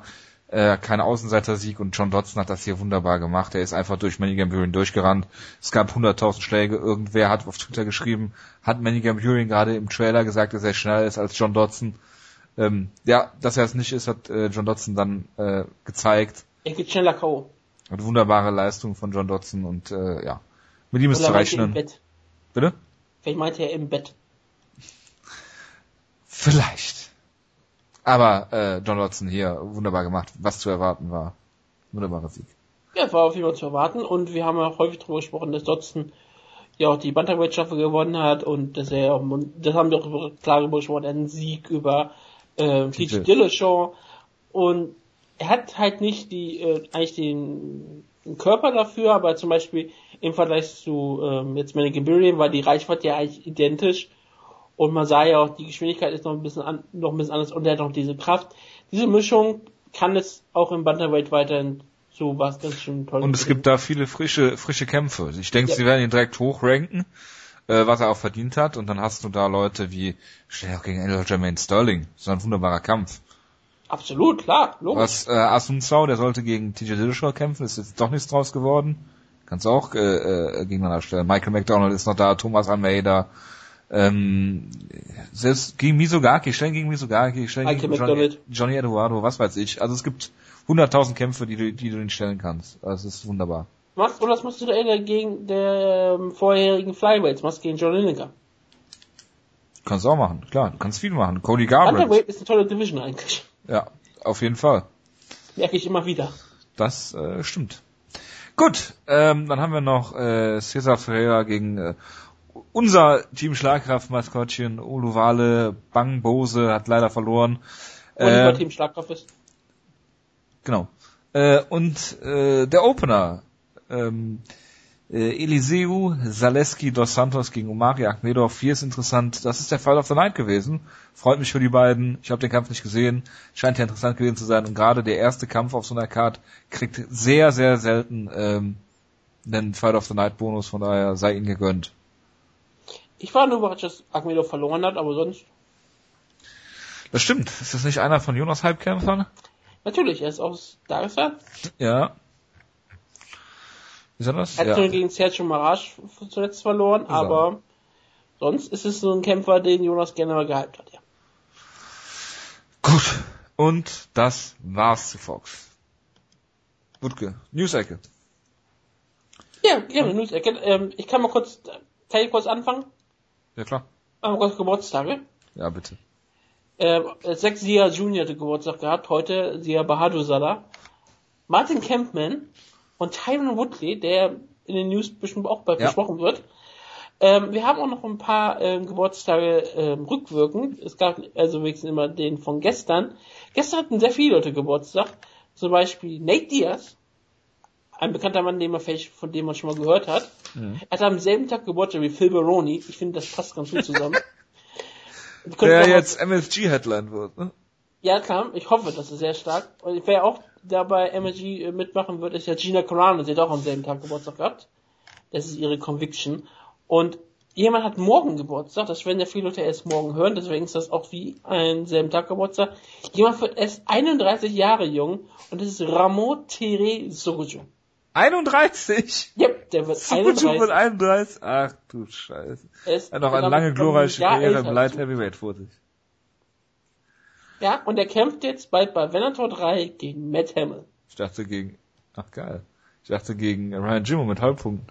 Äh, kein Außenseiter-Sieg und John Dodson hat das hier wunderbar gemacht. Er ist einfach durch Manny Gamurian durchgerannt. Es gab 100.000 Schläge. Irgendwer hat auf Twitter geschrieben, hat Manny Gamurian gerade im Trailer gesagt, dass er schneller ist als John Dodson. Ähm, ja, dass er es nicht ist, hat äh, John Dodson dann äh, gezeigt. Er geht schneller K.O. Eine wunderbare Leistung von John Dodson und äh, ja, mit ihm ist zu rechnen. Bitte? Vielleicht meinte er im Bett. Vielleicht. Aber äh, John Dodson hier wunderbar gemacht. Was zu erwarten war. Wunderbarer Sieg. Ja, war auf jeden Fall zu erwarten und wir haben ja häufig darüber gesprochen, dass Dodson ja auch die Bantamweight-Staffel gewonnen hat und dass er, das haben wir auch klar gesprochen, einen Sieg über äh, TJ Dillashaw und er hat halt nicht die äh, eigentlich den, den Körper dafür, aber zum Beispiel im Vergleich zu ähm, jetzt Manny Gabirian war die Reichweite ja eigentlich identisch und man sah ja auch, die Geschwindigkeit ist noch ein bisschen an, noch ein bisschen anders und er hat noch diese Kraft. Diese Mischung kann es auch im Bantamweight weiterhin zu was ganz schön toll. Und es gibt da viele frische, frische Kämpfe. Ich denke, ja. sie werden ihn direkt hochranken, äh, was er auch verdient hat. Und dann hast du da Leute wie, stell auch gegen Jermaine Sterling. Das ist ein wunderbarer Kampf. Absolut, klar, logisch. Was, äh, Asuncao, der sollte gegen TJ Dillashaw kämpfen, ist jetzt doch nichts draus geworden. Kannst auch äh, äh, gegeneinander stellen. Michael McDonald ist noch da, Thomas Almeida, ähm, selbst gegen Misogaki, stellen gegen Misogaki, stellen gegen Johnny, Johnny Eduardo, was weiß ich. Also es gibt 100.000 Kämpfe, die du, die du ihn stellen kannst. Das ist wunderbar. Machst, oder das machst du eher gegen der ähm, vorherigen Flyweights, machst gegen John Lineker. Kannst du auch machen, klar. Du kannst viel machen. Cody Garbrandt. Underweight ist eine tolle Division eigentlich. Ja, auf jeden Fall. Merke ich immer wieder. Das äh, stimmt. Gut, ähm, dann haben wir noch äh, Cesar Ferreira gegen äh, unser Team Schlagkraft-Maskottchen Uluwale Bang Bose hat leider verloren. Oliver äh, Team Schlagkraft ist. Genau. Äh, und äh, der Opener, ähm, äh, Eliseu Zaleski dos Santos gegen Omari Akmedov, hier ist interessant. Das ist der Fall of the Night gewesen. Freut mich für die beiden. Ich habe den Kampf nicht gesehen. Scheint ja interessant gewesen zu sein. Und gerade der erste Kampf auf so einer Card kriegt sehr, sehr selten ähm, einen Fight of the Night Bonus. Von daher sei ihnen gegönnt. Ich war nur überrascht, dass Akmedov verloren hat, aber sonst. Das stimmt. Ist das nicht einer von Jonas Halbkämpfern? Natürlich, er ist aus Dagestan. Ja. Ist er das? Er hat ja. nur gegen Sergio Maraj zuletzt verloren, ist aber er. sonst ist es so ein Kämpfer, den Jonas gerne mal gehypt hat, ja. Gut. Und das war's zu Fox. Wutke, News-Ecke. Ja, gerne, News-Ecke. Ähm, ich kann mal kurz, kann ich kurz anfangen? Ja, klar. Einmal kurz Geburtstage. Ja, bitte. Äh, Sex Sia Junior hatte Geburtstag gehabt, heute Sia Bahadur Salah. Martin Kempman und Tyron Woodley, der in den News bestimmt auch bald ja. besprochen wird. Ähm, wir haben auch noch ein paar ähm, Geburtstage ähm, rückwirkend. Es gab also wenigstens immer den von gestern. Gestern hatten sehr viele Leute Geburtstag. Zum Beispiel Nate Diaz, ein bekannter Mann, den man vielleicht, von dem man schon mal gehört hat. Mhm. Er hat am selben Tag Geburtstag wie Phil Baroni. Ich finde, das passt ganz gut zusammen. Der jetzt MSG-Headline wird, ne? Ja, klar, ich hoffe, das ist sehr stark. Und wer auch dabei MSG äh, mitmachen wird, ist ja Gina Carano, sie hat auch am selben Tag Geburtstag gehabt. Das ist ihre Conviction. Und jemand hat morgen Geburtstag, das werden ja viele Leute erst morgen hören, deswegen ist das auch wie ein selben Tag Geburtstag. Jemand wird erst 31 Jahre jung und das ist Ramo Tere Sojo. 31? Yep, der wird 31. wird 31. Ach du Scheiße. Er hat noch eine lange glorreiche Karriere im Light Heavyweight vor sich. Ja, und er kämpft jetzt bald bei Venator 3 gegen Matt Hamill. Ich dachte gegen, ach geil. Ich dachte gegen Ryan Jimmo mit Halbpunkten.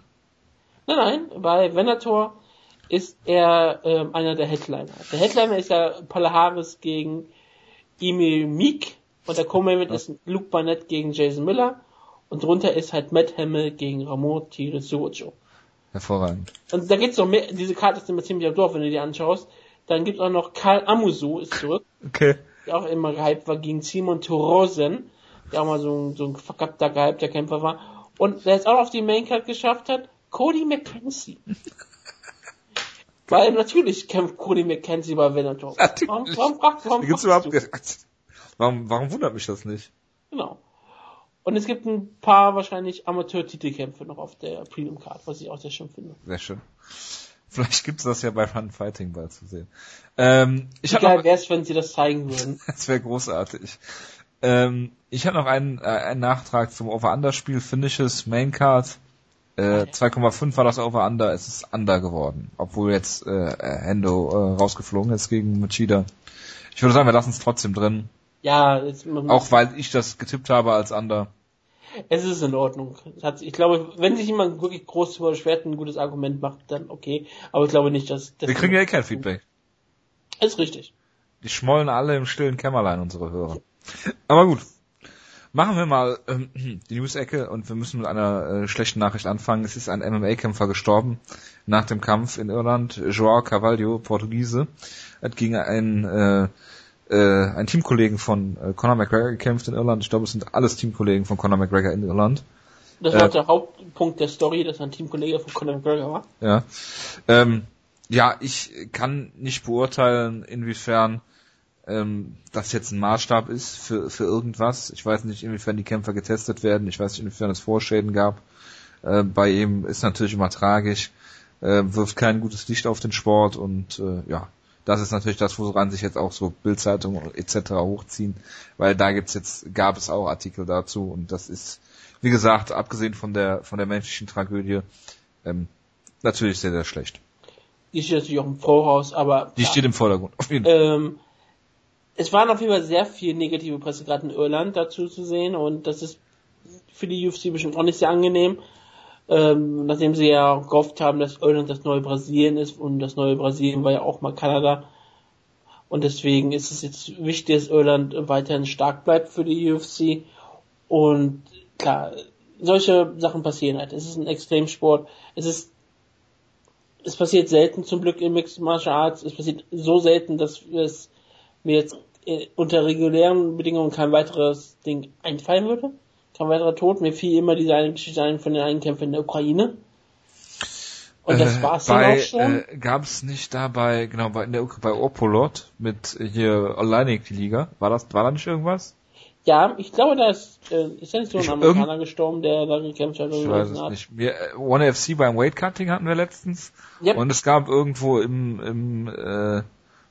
Nein, nein, bei Venator ist er ähm, einer der Headliner. Der Headliner ist ja Palaharis gegen Emil Meek und der Co-Main ist Luke Barnett gegen Jason Miller und drunter ist halt Matt Hamill gegen Ramon Tirisuocho. Hervorragend. Und da gibt's noch mehr, diese Karte ist immer ziemlich am Dorf, wenn du die anschaust. Dann gibt's auch noch Karl Amusu ist zurück. Okay. Der auch immer gehypt war gegen Simon Torosen, der auch mal so ein, so ein verkappter, gehypter Kämpfer war. Und der es auch auf die Maincard geschafft hat, Cody McKenzie. Weil natürlich kämpft Cody McKenzie bei Venator. Warum, warum, warum, warum, überhaupt, warum, warum wundert mich das nicht? Genau. Und es gibt ein paar wahrscheinlich Amateur-Titelkämpfe noch auf der Premium Card, was ich auch sehr schön finde. Sehr schön. Vielleicht gibt's das ja bei Fun Fighting bald zu sehen. Ähm, ich Egal wäre es, wenn sie das zeigen würden. das wäre großartig. Ähm, ich habe noch einen, äh, einen Nachtrag zum Over-Under-Spiel. Finishes Main Card. Äh, 2,5 war das Over-Under. Es ist Under geworden. Obwohl jetzt äh, Hendo äh, rausgeflogen ist gegen Machida. Ich würde sagen, wir lassen es trotzdem drin. Ja, jetzt, auch weil ich das getippt habe als Under. Es ist in Ordnung. Ich glaube, wenn sich jemand wirklich groß darüber beschwert und ein gutes Argument macht, dann okay. Aber ich glaube nicht, dass... dass Wir kriegen ja eh kein Feedback. Ist richtig. Die schmollen alle im stillen Kämmerlein, unsere Hörer. Aber gut. Machen wir mal ähm, die News-Ecke und wir müssen mit einer äh, schlechten Nachricht anfangen. Es ist ein MMA-Kämpfer gestorben nach dem Kampf in Irland. Joao Carvalho, Portugiese, hat gegen einen, äh, äh, einen Teamkollegen von äh, Conor McGregor gekämpft in Irland. Ich glaube, es sind alles Teamkollegen von Conor McGregor in Irland. Das war äh, der Hauptpunkt der Story, dass er ein Teamkollege von Conor McGregor war. Ja. Ähm, ja, ich kann nicht beurteilen, inwiefern ähm, das jetzt ein Maßstab ist für, für irgendwas. Ich weiß nicht, inwiefern die Kämpfer getestet werden. Ich weiß nicht, inwiefern es Vorschäden gab. Äh, bei ihm ist natürlich immer tragisch, äh, wirft kein gutes Licht auf den Sport und äh, ja, das ist natürlich das, woran sich jetzt auch so Bildzeitungen etc. hochziehen, weil da gibt's jetzt, gab es auch Artikel dazu und das ist, wie gesagt, abgesehen von der von der menschlichen Tragödie, ähm, natürlich sehr, sehr schlecht. Die steht natürlich auch im Voraus, aber. Die ja, steht im Vordergrund, auf jeden Fall. Ähm, es waren auf jeden Fall sehr viel negative Presse gerade in Irland dazu zu sehen und das ist für die UFC bestimmt auch nicht sehr angenehm, ähm, nachdem sie ja gehofft haben, dass Irland das neue Brasilien ist und das neue Brasilien war ja auch mal Kanada und deswegen ist es jetzt wichtig, dass Irland weiterhin stark bleibt für die UFC und klar, solche Sachen passieren halt. Es ist ein Extremsport. Es ist es passiert selten zum Glück im Mixed Martial Arts. Es passiert so selten, dass es mir jetzt äh, unter regulären Bedingungen kein weiteres Ding einfallen würde. Kein weiterer Tod. Mir fiel immer diese eine Geschichte ein von den Einkämpfen in der Ukraine. Und das äh, war's dann auch schon. Äh, Gab es nicht dabei, genau, bei, in der, bei Opolot mit hier Alleinig die Liga? War das, war da nicht irgendwas? Ja, ich glaube, da ist, äh, ist ja nicht so ein ich Amerikaner gestorben, der da gekämpft hat. Ich weiß es hat. nicht. Wir, äh, One FC beim Weight Cutting hatten wir letztens. Yep. Und es gab irgendwo im, im äh,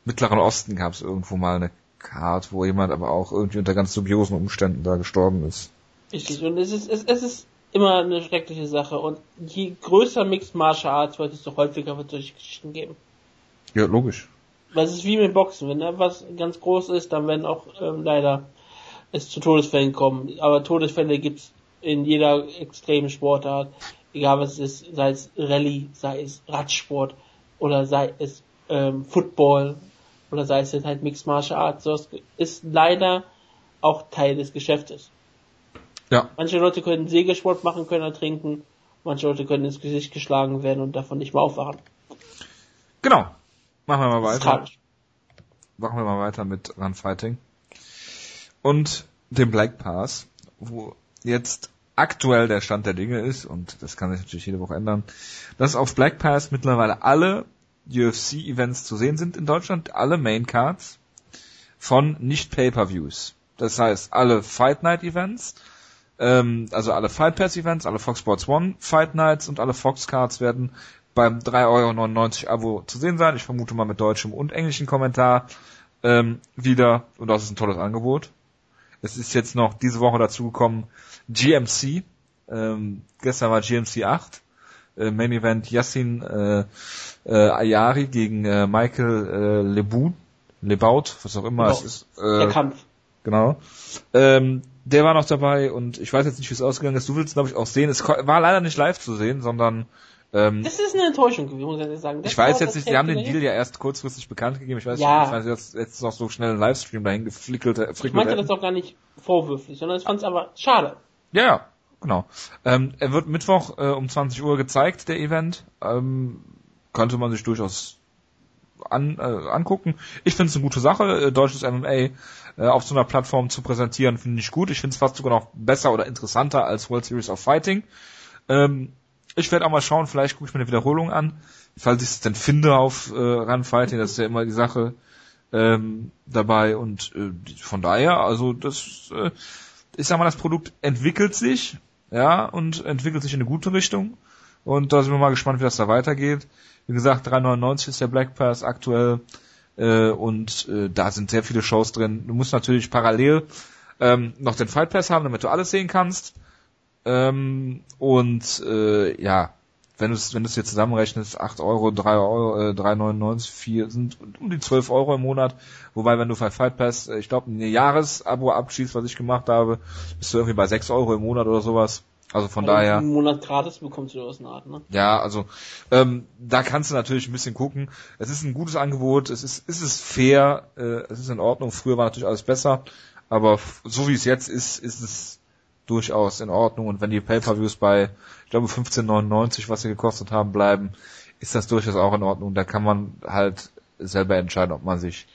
Mittleren Osten gab es irgendwo mal eine Card, wo jemand aber auch irgendwie unter ganz dubiosen Umständen da gestorben ist. Richtig, und es ist, es, es ist immer eine schreckliche Sache. Und je größer Mixed Martial Arts wird, desto häufiger wird solche Geschichten geben. Ja, logisch. Weil es ist wie mit Boxen. Wenn da was ganz groß ist, dann werden auch ähm, leider es zu Todesfällen kommen. Aber Todesfälle gibt's in jeder extremen Sportart. Egal was es ist, sei es Rallye, sei es Radsport oder sei es ähm, Football oder sei es jetzt halt Mixed Martial Arts, das ist leider auch Teil des Geschäftes. Ja. Manche Leute können Segelsport machen, können ertrinken, manche Leute können ins Gesicht geschlagen werden und davon nicht mehr aufwachen. Genau. Machen wir mal weiter. Machen wir mal weiter mit Run Fighting. Und dem Black Pass, wo jetzt aktuell der Stand der Dinge ist, und das kann sich natürlich jede Woche ändern, dass auf Black Pass mittlerweile alle UFC-Events zu sehen sind in Deutschland, alle Main Cards von nicht Pay-per-Views. Das heißt, alle Fight Night Events, ähm, also alle Fight Pass Events, alle Fox Sports One Fight Nights und alle Fox Cards werden beim 3,99 Euro Abo zu sehen sein. Ich vermute mal mit deutschem und englischem Kommentar ähm, wieder. Und das ist ein tolles Angebot. Es ist jetzt noch diese Woche dazugekommen GMC. Ähm, gestern war GMC 8 äh, Main Event Yassin äh, äh, Ayari gegen äh, Michael äh, Lebout, Lebaut, was auch immer Lebaut. es ist. Äh, der Kampf. Genau. Ähm, der war noch dabei und ich weiß jetzt nicht, wie es ausgegangen ist. Du willst, glaube ich, auch sehen. Es war leider nicht live zu sehen, sondern ähm, das ist eine Enttäuschung gewesen, muss ich sagen. Das ich weiß jetzt nicht, die haben den Deal ja erst kurzfristig bekannt gegeben. Ich weiß ja. nicht, ich weiß jetzt, auch so schnell ein Livestream dahin geflickelt. Äh, ich meinte das auch gar nicht vorwürflich, sondern ich fand es aber schade. Ja, ja, genau. Ähm, er wird Mittwoch äh, um 20 Uhr gezeigt, der Event. Ähm, könnte man sich durchaus an, äh, angucken. Ich finde es eine gute Sache, äh, deutsches MMA äh, auf so einer Plattform zu präsentieren, finde ich gut. Ich finde es fast sogar noch besser oder interessanter als World Series of Fighting. Ähm, ich werde auch mal schauen, vielleicht gucke ich mir eine Wiederholung an, falls ich es denn finde auf äh, Run Fighting, das ist ja immer die Sache ähm, dabei und äh, von daher, also das, äh, ich sag mal, das Produkt entwickelt sich, ja, und entwickelt sich in eine gute Richtung und da sind wir mal gespannt, wie das da weitergeht. Wie gesagt, 3,99 ist der Black Pass aktuell äh, und äh, da sind sehr viele Shows drin. Du musst natürlich parallel ähm, noch den Fight Pass haben, damit du alles sehen kannst. Ähm, und äh, ja, wenn du es wenn du es hier zusammenrechnest, 8 Euro, 3 Euro, äh, 3,99, 4 sind um die 12 Euro im Monat. Wobei, wenn du bei Fight Pass, äh, ich glaube, ein Jahresabo abschließt, was ich gemacht habe, bist du irgendwie bei 6 Euro im Monat oder sowas. Also von also daher. Einen Monat gratis bekommst du aus einer Art, ne? Ja, also ähm, da kannst du natürlich ein bisschen gucken. Es ist ein gutes Angebot, es ist, es ist fair, äh, es ist in Ordnung. Früher war natürlich alles besser, Aber so wie es jetzt ist, ist es durchaus in Ordnung. Und wenn die Pay-Per-Views bei, ich glaube, 15,99, was sie gekostet haben, bleiben, ist das durchaus auch in Ordnung. Da kann man halt selber entscheiden, ob man sich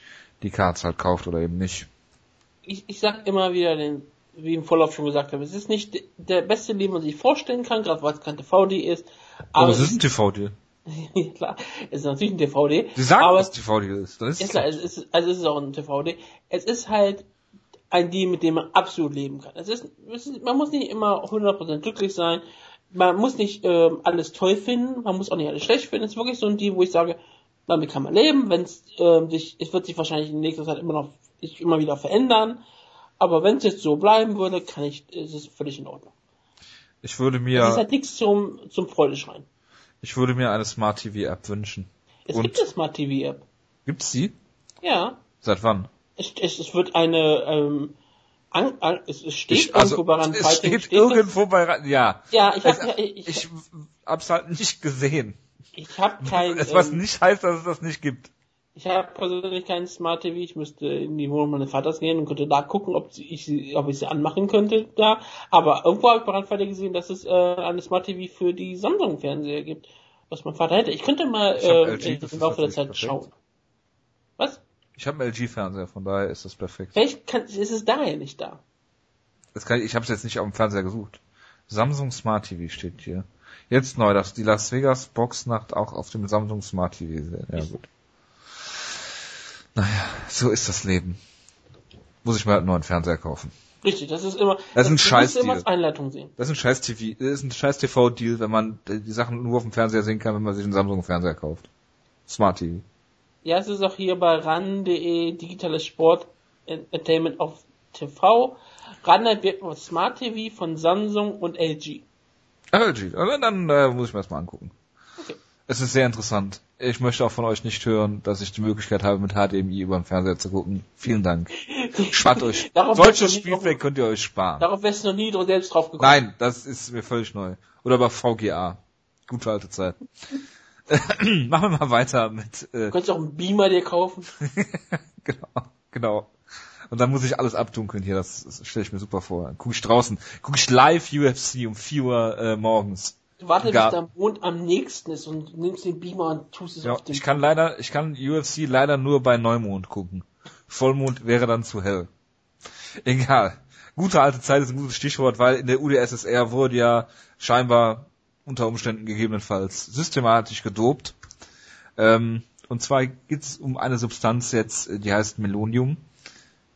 die Cards halt kauft oder eben nicht. Ich, ich sag immer wieder den, wie im Vorlauf schon gesagt habe, es ist nicht der beste, den man sich vorstellen kann, gerade weil es kein TV-Deal ist. Aber, aber es ist ein ja, klar, es ist natürlich ein TV-Deal. Sie sagen, aber dass es TV-Deal ist. Ist es klar, es ist, also es ist auch ein TV-Deal. Es ist halt ein Deal, mit dem man absolut leben kann. Es ist, es ist man muss nicht immer 100% glücklich sein. Man muss nicht ähm, alles toll finden. Man muss auch nicht alles schlecht finden. Es ist wirklich so ein Deal, wo ich sage, damit kann man leben. Wenn es ähm, sich, es wird sich wahrscheinlich in nächster Zeit immer noch immer wieder verändern. Aber wenn es jetzt so bleiben würde, kann ich, ist es völlig in Ordnung. Ich würde mir. Es ist halt nichts zum, zum Freudeschreien. Ich würde mir eine Smart TV App wünschen. Es Und gibt eine Smart TV App. Gibt's sie? Ja. Seit wann? Es, es, es wird eine, ähm, an, an, es, steht ich, also, irgendwo bei Rand Es steht, steht irgendwo das? bei ja. Ja, ich, hab, es, ich, ich hab's halt nicht gesehen. Ich habe kein. Es, was ähm, nicht heißt, dass es das nicht gibt. Ich habe persönlich keinen Smart TV. Ich müsste in die Wohnung meines Vaters gehen und könnte da gucken, ob ich sie, ob ich sie anmachen könnte da. Aber irgendwo habe ich Randfall gesehen, dass es äh, eine Smart TV für die Samsung-Fernseher gibt, was mein Vater hätte. Ich könnte mal ich äh, LG, im Laufe der Zeit perfekt. schauen. Was? Ich habe einen LG-Fernseher, von daher ist das perfekt. Vielleicht kann, ist es daher nicht da. Das kann ich ich habe es jetzt nicht auf dem Fernseher gesucht. Samsung Smart TV steht hier. Jetzt neu, dass die Las Vegas Boxnacht auch auf dem Samsung Smart TV sehen. Ja gut. Naja, so ist das Leben. Muss ich mir halt einen neuen Fernseher kaufen. Richtig, das ist immer. Das, ist ein scheiß Deal. Immer Einleitung sehen. Das ist ein scheiß TV, das ist ein scheiß TV Deal, wenn man die Sachen nur auf dem Fernseher sehen kann, wenn man sich einen Samsung Fernseher kauft. Smart TV. Ja, es ist auch hier bei ran.de digitales Sport Entertainment auf TV. RAN wird Smart TV von Samsung und LG. LG, also dann äh, muss ich mir das mal angucken. Okay. Es ist sehr interessant. Ich möchte auch von euch nicht hören, dass ich die Möglichkeit habe, mit HDMI über den Fernseher zu gucken. Vielen Dank. Spart euch. Solches Spielfeld könnt ihr euch sparen. Darauf wärst du noch nie selbst drauf gekommen. Nein, das ist mir völlig neu. Oder bei VGA. Gute alte Zeit. Machen wir mal weiter mit. Äh, du könntest auch einen Beamer dir kaufen. genau, genau. Und dann muss ich alles abdunkeln hier, das, das stelle ich mir super vor. Dann guck ich draußen, guck ich live UFC um 4 Uhr äh, morgens. Du wartest, bis der Mond am nächsten ist und nimmst den Beamer und tust es ja, auf den. Ich kann leider, ich kann UFC leider nur bei Neumond gucken. Vollmond wäre dann zu hell. Egal. Gute alte Zeit ist ein gutes Stichwort, weil in der UdSSR wurde ja scheinbar unter Umständen gegebenenfalls systematisch gedopt. Ähm, und zwar geht es um eine Substanz jetzt, die heißt Melonium.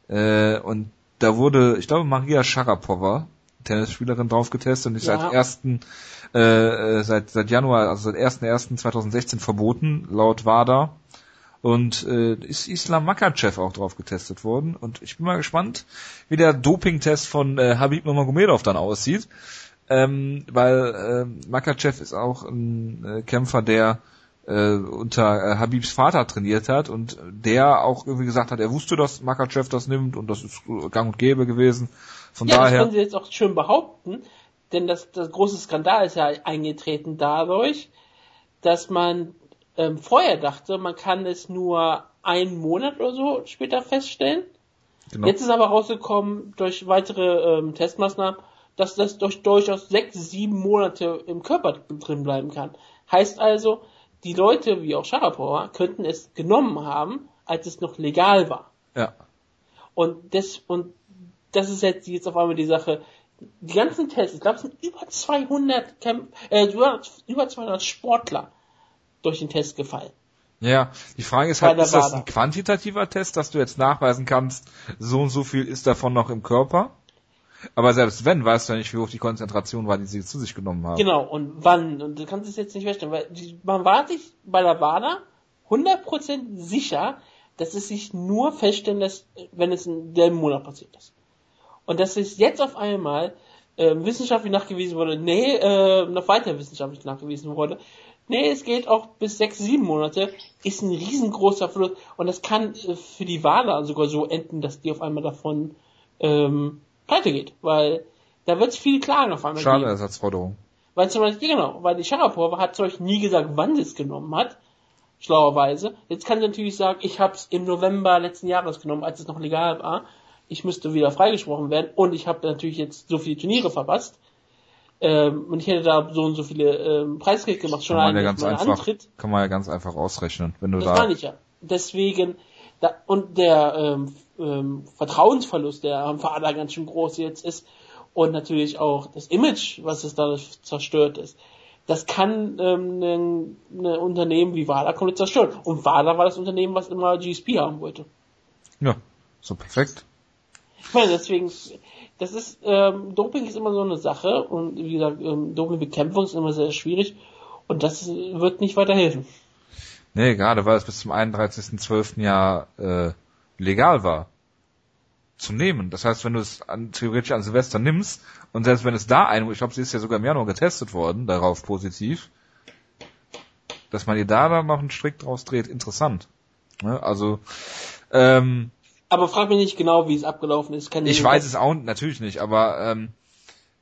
Äh, und da wurde, ich glaube, Maria Sharapova, Tennisspielerin, drauf getestet und ist ja. seit ersten, äh, seit, seit Januar, also seit 1.1.2016 verboten, laut WADA. Und äh, ist Islam Makachev auch drauf getestet worden. Und ich bin mal gespannt, wie der Dopingtest von äh, Habib Nurmagomedov dann aussieht. Ähm, weil äh, Makachev ist auch ein äh, Kämpfer, der äh, unter äh, Habibs Vater trainiert hat und der auch irgendwie gesagt hat, er wusste, dass Makachev das nimmt und das ist gang und gäbe gewesen. Von ja, daher. Das können Sie jetzt auch schön behaupten, denn das, das große Skandal ist ja eingetreten dadurch, dass man ähm, vorher dachte, man kann es nur einen Monat oder so später feststellen. Genau. Jetzt ist aber rausgekommen durch weitere ähm, Testmaßnahmen, dass das durch, durchaus sechs, sieben Monate im Körper drin bleiben kann. Heißt also, die Leute, wie auch Sharapova, könnten es genommen haben, als es noch legal war. Ja. Und das, und das ist jetzt, jetzt auf einmal die Sache, die ganzen Tests, ich glaube, es sind über 200 Camp, äh, über, über 200 Sportler durch den Test gefallen. Ja, die Frage ist halt, ist das ein quantitativer Test, dass du jetzt nachweisen kannst, so und so viel ist davon noch im Körper? Aber selbst wenn, weißt du ja nicht, wie hoch die Konzentration war, die sie zu sich genommen haben. Genau, und wann, und du kannst es jetzt nicht feststellen, weil die, man war sich bei der WADA 100% sicher, dass es sich nur feststellen lässt, wenn es in dem Monat passiert ist. Und dass es jetzt auf einmal äh, wissenschaftlich nachgewiesen wurde, nee, äh, noch weiter wissenschaftlich nachgewiesen wurde, nee, es geht auch bis sechs, sieben Monate, ist ein riesengroßer Verlust. Und das kann äh, für die WADA sogar so enden, dass die auf einmal davon ähm, pleite geht, weil da wird es viel Klagen auf einmal Schadenersatzforderung. Weil zum Beispiel, genau, weil die Sharapova hat zum Beispiel nie gesagt, wann sie es genommen hat, schlauerweise. Jetzt kann sie natürlich sagen, ich habe es im November letzten Jahres genommen, als es noch legal war. Ich müsste wieder freigesprochen werden und ich habe natürlich jetzt so viele Turniere verpasst. Ähm, und ich hätte da so und so viele ähm, Preisgeld gemacht, schon Kann man, ja ganz einfach, Antritt. kann man ja ganz einfach ausrechnen, wenn du Das da. meine ich ja. Deswegen, da, und der ähm, ähm, Vertrauensverlust, der am Vater ganz schön groß jetzt ist, und natürlich auch das Image, was es dadurch zerstört ist, das kann ähm, ein, ein Unternehmen wie WADA komplett zerstören. Und WADA war das Unternehmen, was immer GSP haben wollte. Ja, so perfekt. Deswegen, das ist, ähm, Doping ist immer so eine Sache und wie gesagt, ähm, Dopingbekämpfung ist immer sehr schwierig und das wird nicht weiterhelfen. Nee, gerade weil es bis zum 31.12. ja äh, legal war zu nehmen. Das heißt, wenn du es an, theoretisch an Silvester nimmst und selbst wenn es da ein, ich glaube, sie ist ja sogar im Januar getestet worden, darauf positiv, dass man ihr da dann noch einen Strick draus dreht, interessant. Ne? Also ähm, Aber frag mich nicht genau, wie es abgelaufen ist. Kann ich weiß es auch natürlich nicht, aber ähm,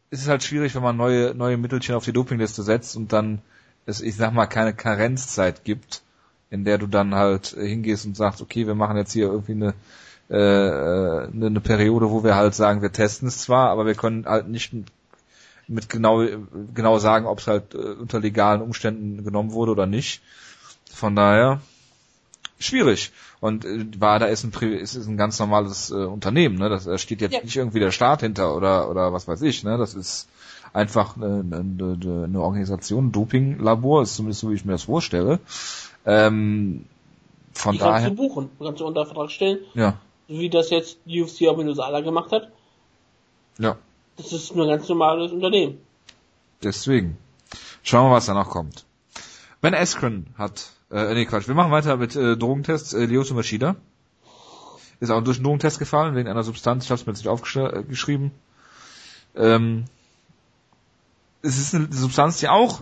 es ist halt schwierig, wenn man neue neue Mittelchen auf die Dopingliste setzt und dann es, ich sag mal, keine Karenzzeit gibt, in der du dann halt äh, hingehst und sagst, okay, wir machen jetzt hier irgendwie eine äh, äh, eine, eine Periode, wo wir halt sagen, wir testen es zwar, aber wir können halt nicht mit, mit genau genau sagen, ob es halt äh, unter legalen Umständen genommen wurde oder nicht. Von daher schwierig. Und äh, WADA ist ein, ist, ist ein ganz normales äh, Unternehmen, ne? Das, da steht jetzt Ja. nicht irgendwie der Staat hinter oder oder was weiß ich, ne? Das ist einfach eine, eine, eine Organisation, ein Dopinglabor, ist zumindest so, wie ich mir das vorstelle. Ähm, von Die kannst daher, du buchen, kannst du unter Vertrag stellen, ja, so wie das jetzt UFC auch mit Usala gemacht hat. ja, Das ist nur ein ganz normales Unternehmen. deswegen. Schauen wir, was da noch kommt. Ben Askren hat, äh, nee, Quatsch, wir machen weiter mit äh, Drogentests. Äh, Lyoto Machida ist auch durch einen Drogentest gefallen, wegen einer Substanz, ich habe es mir jetzt nicht aufgeschrieben. Ähm, es ist eine Substanz, die auch,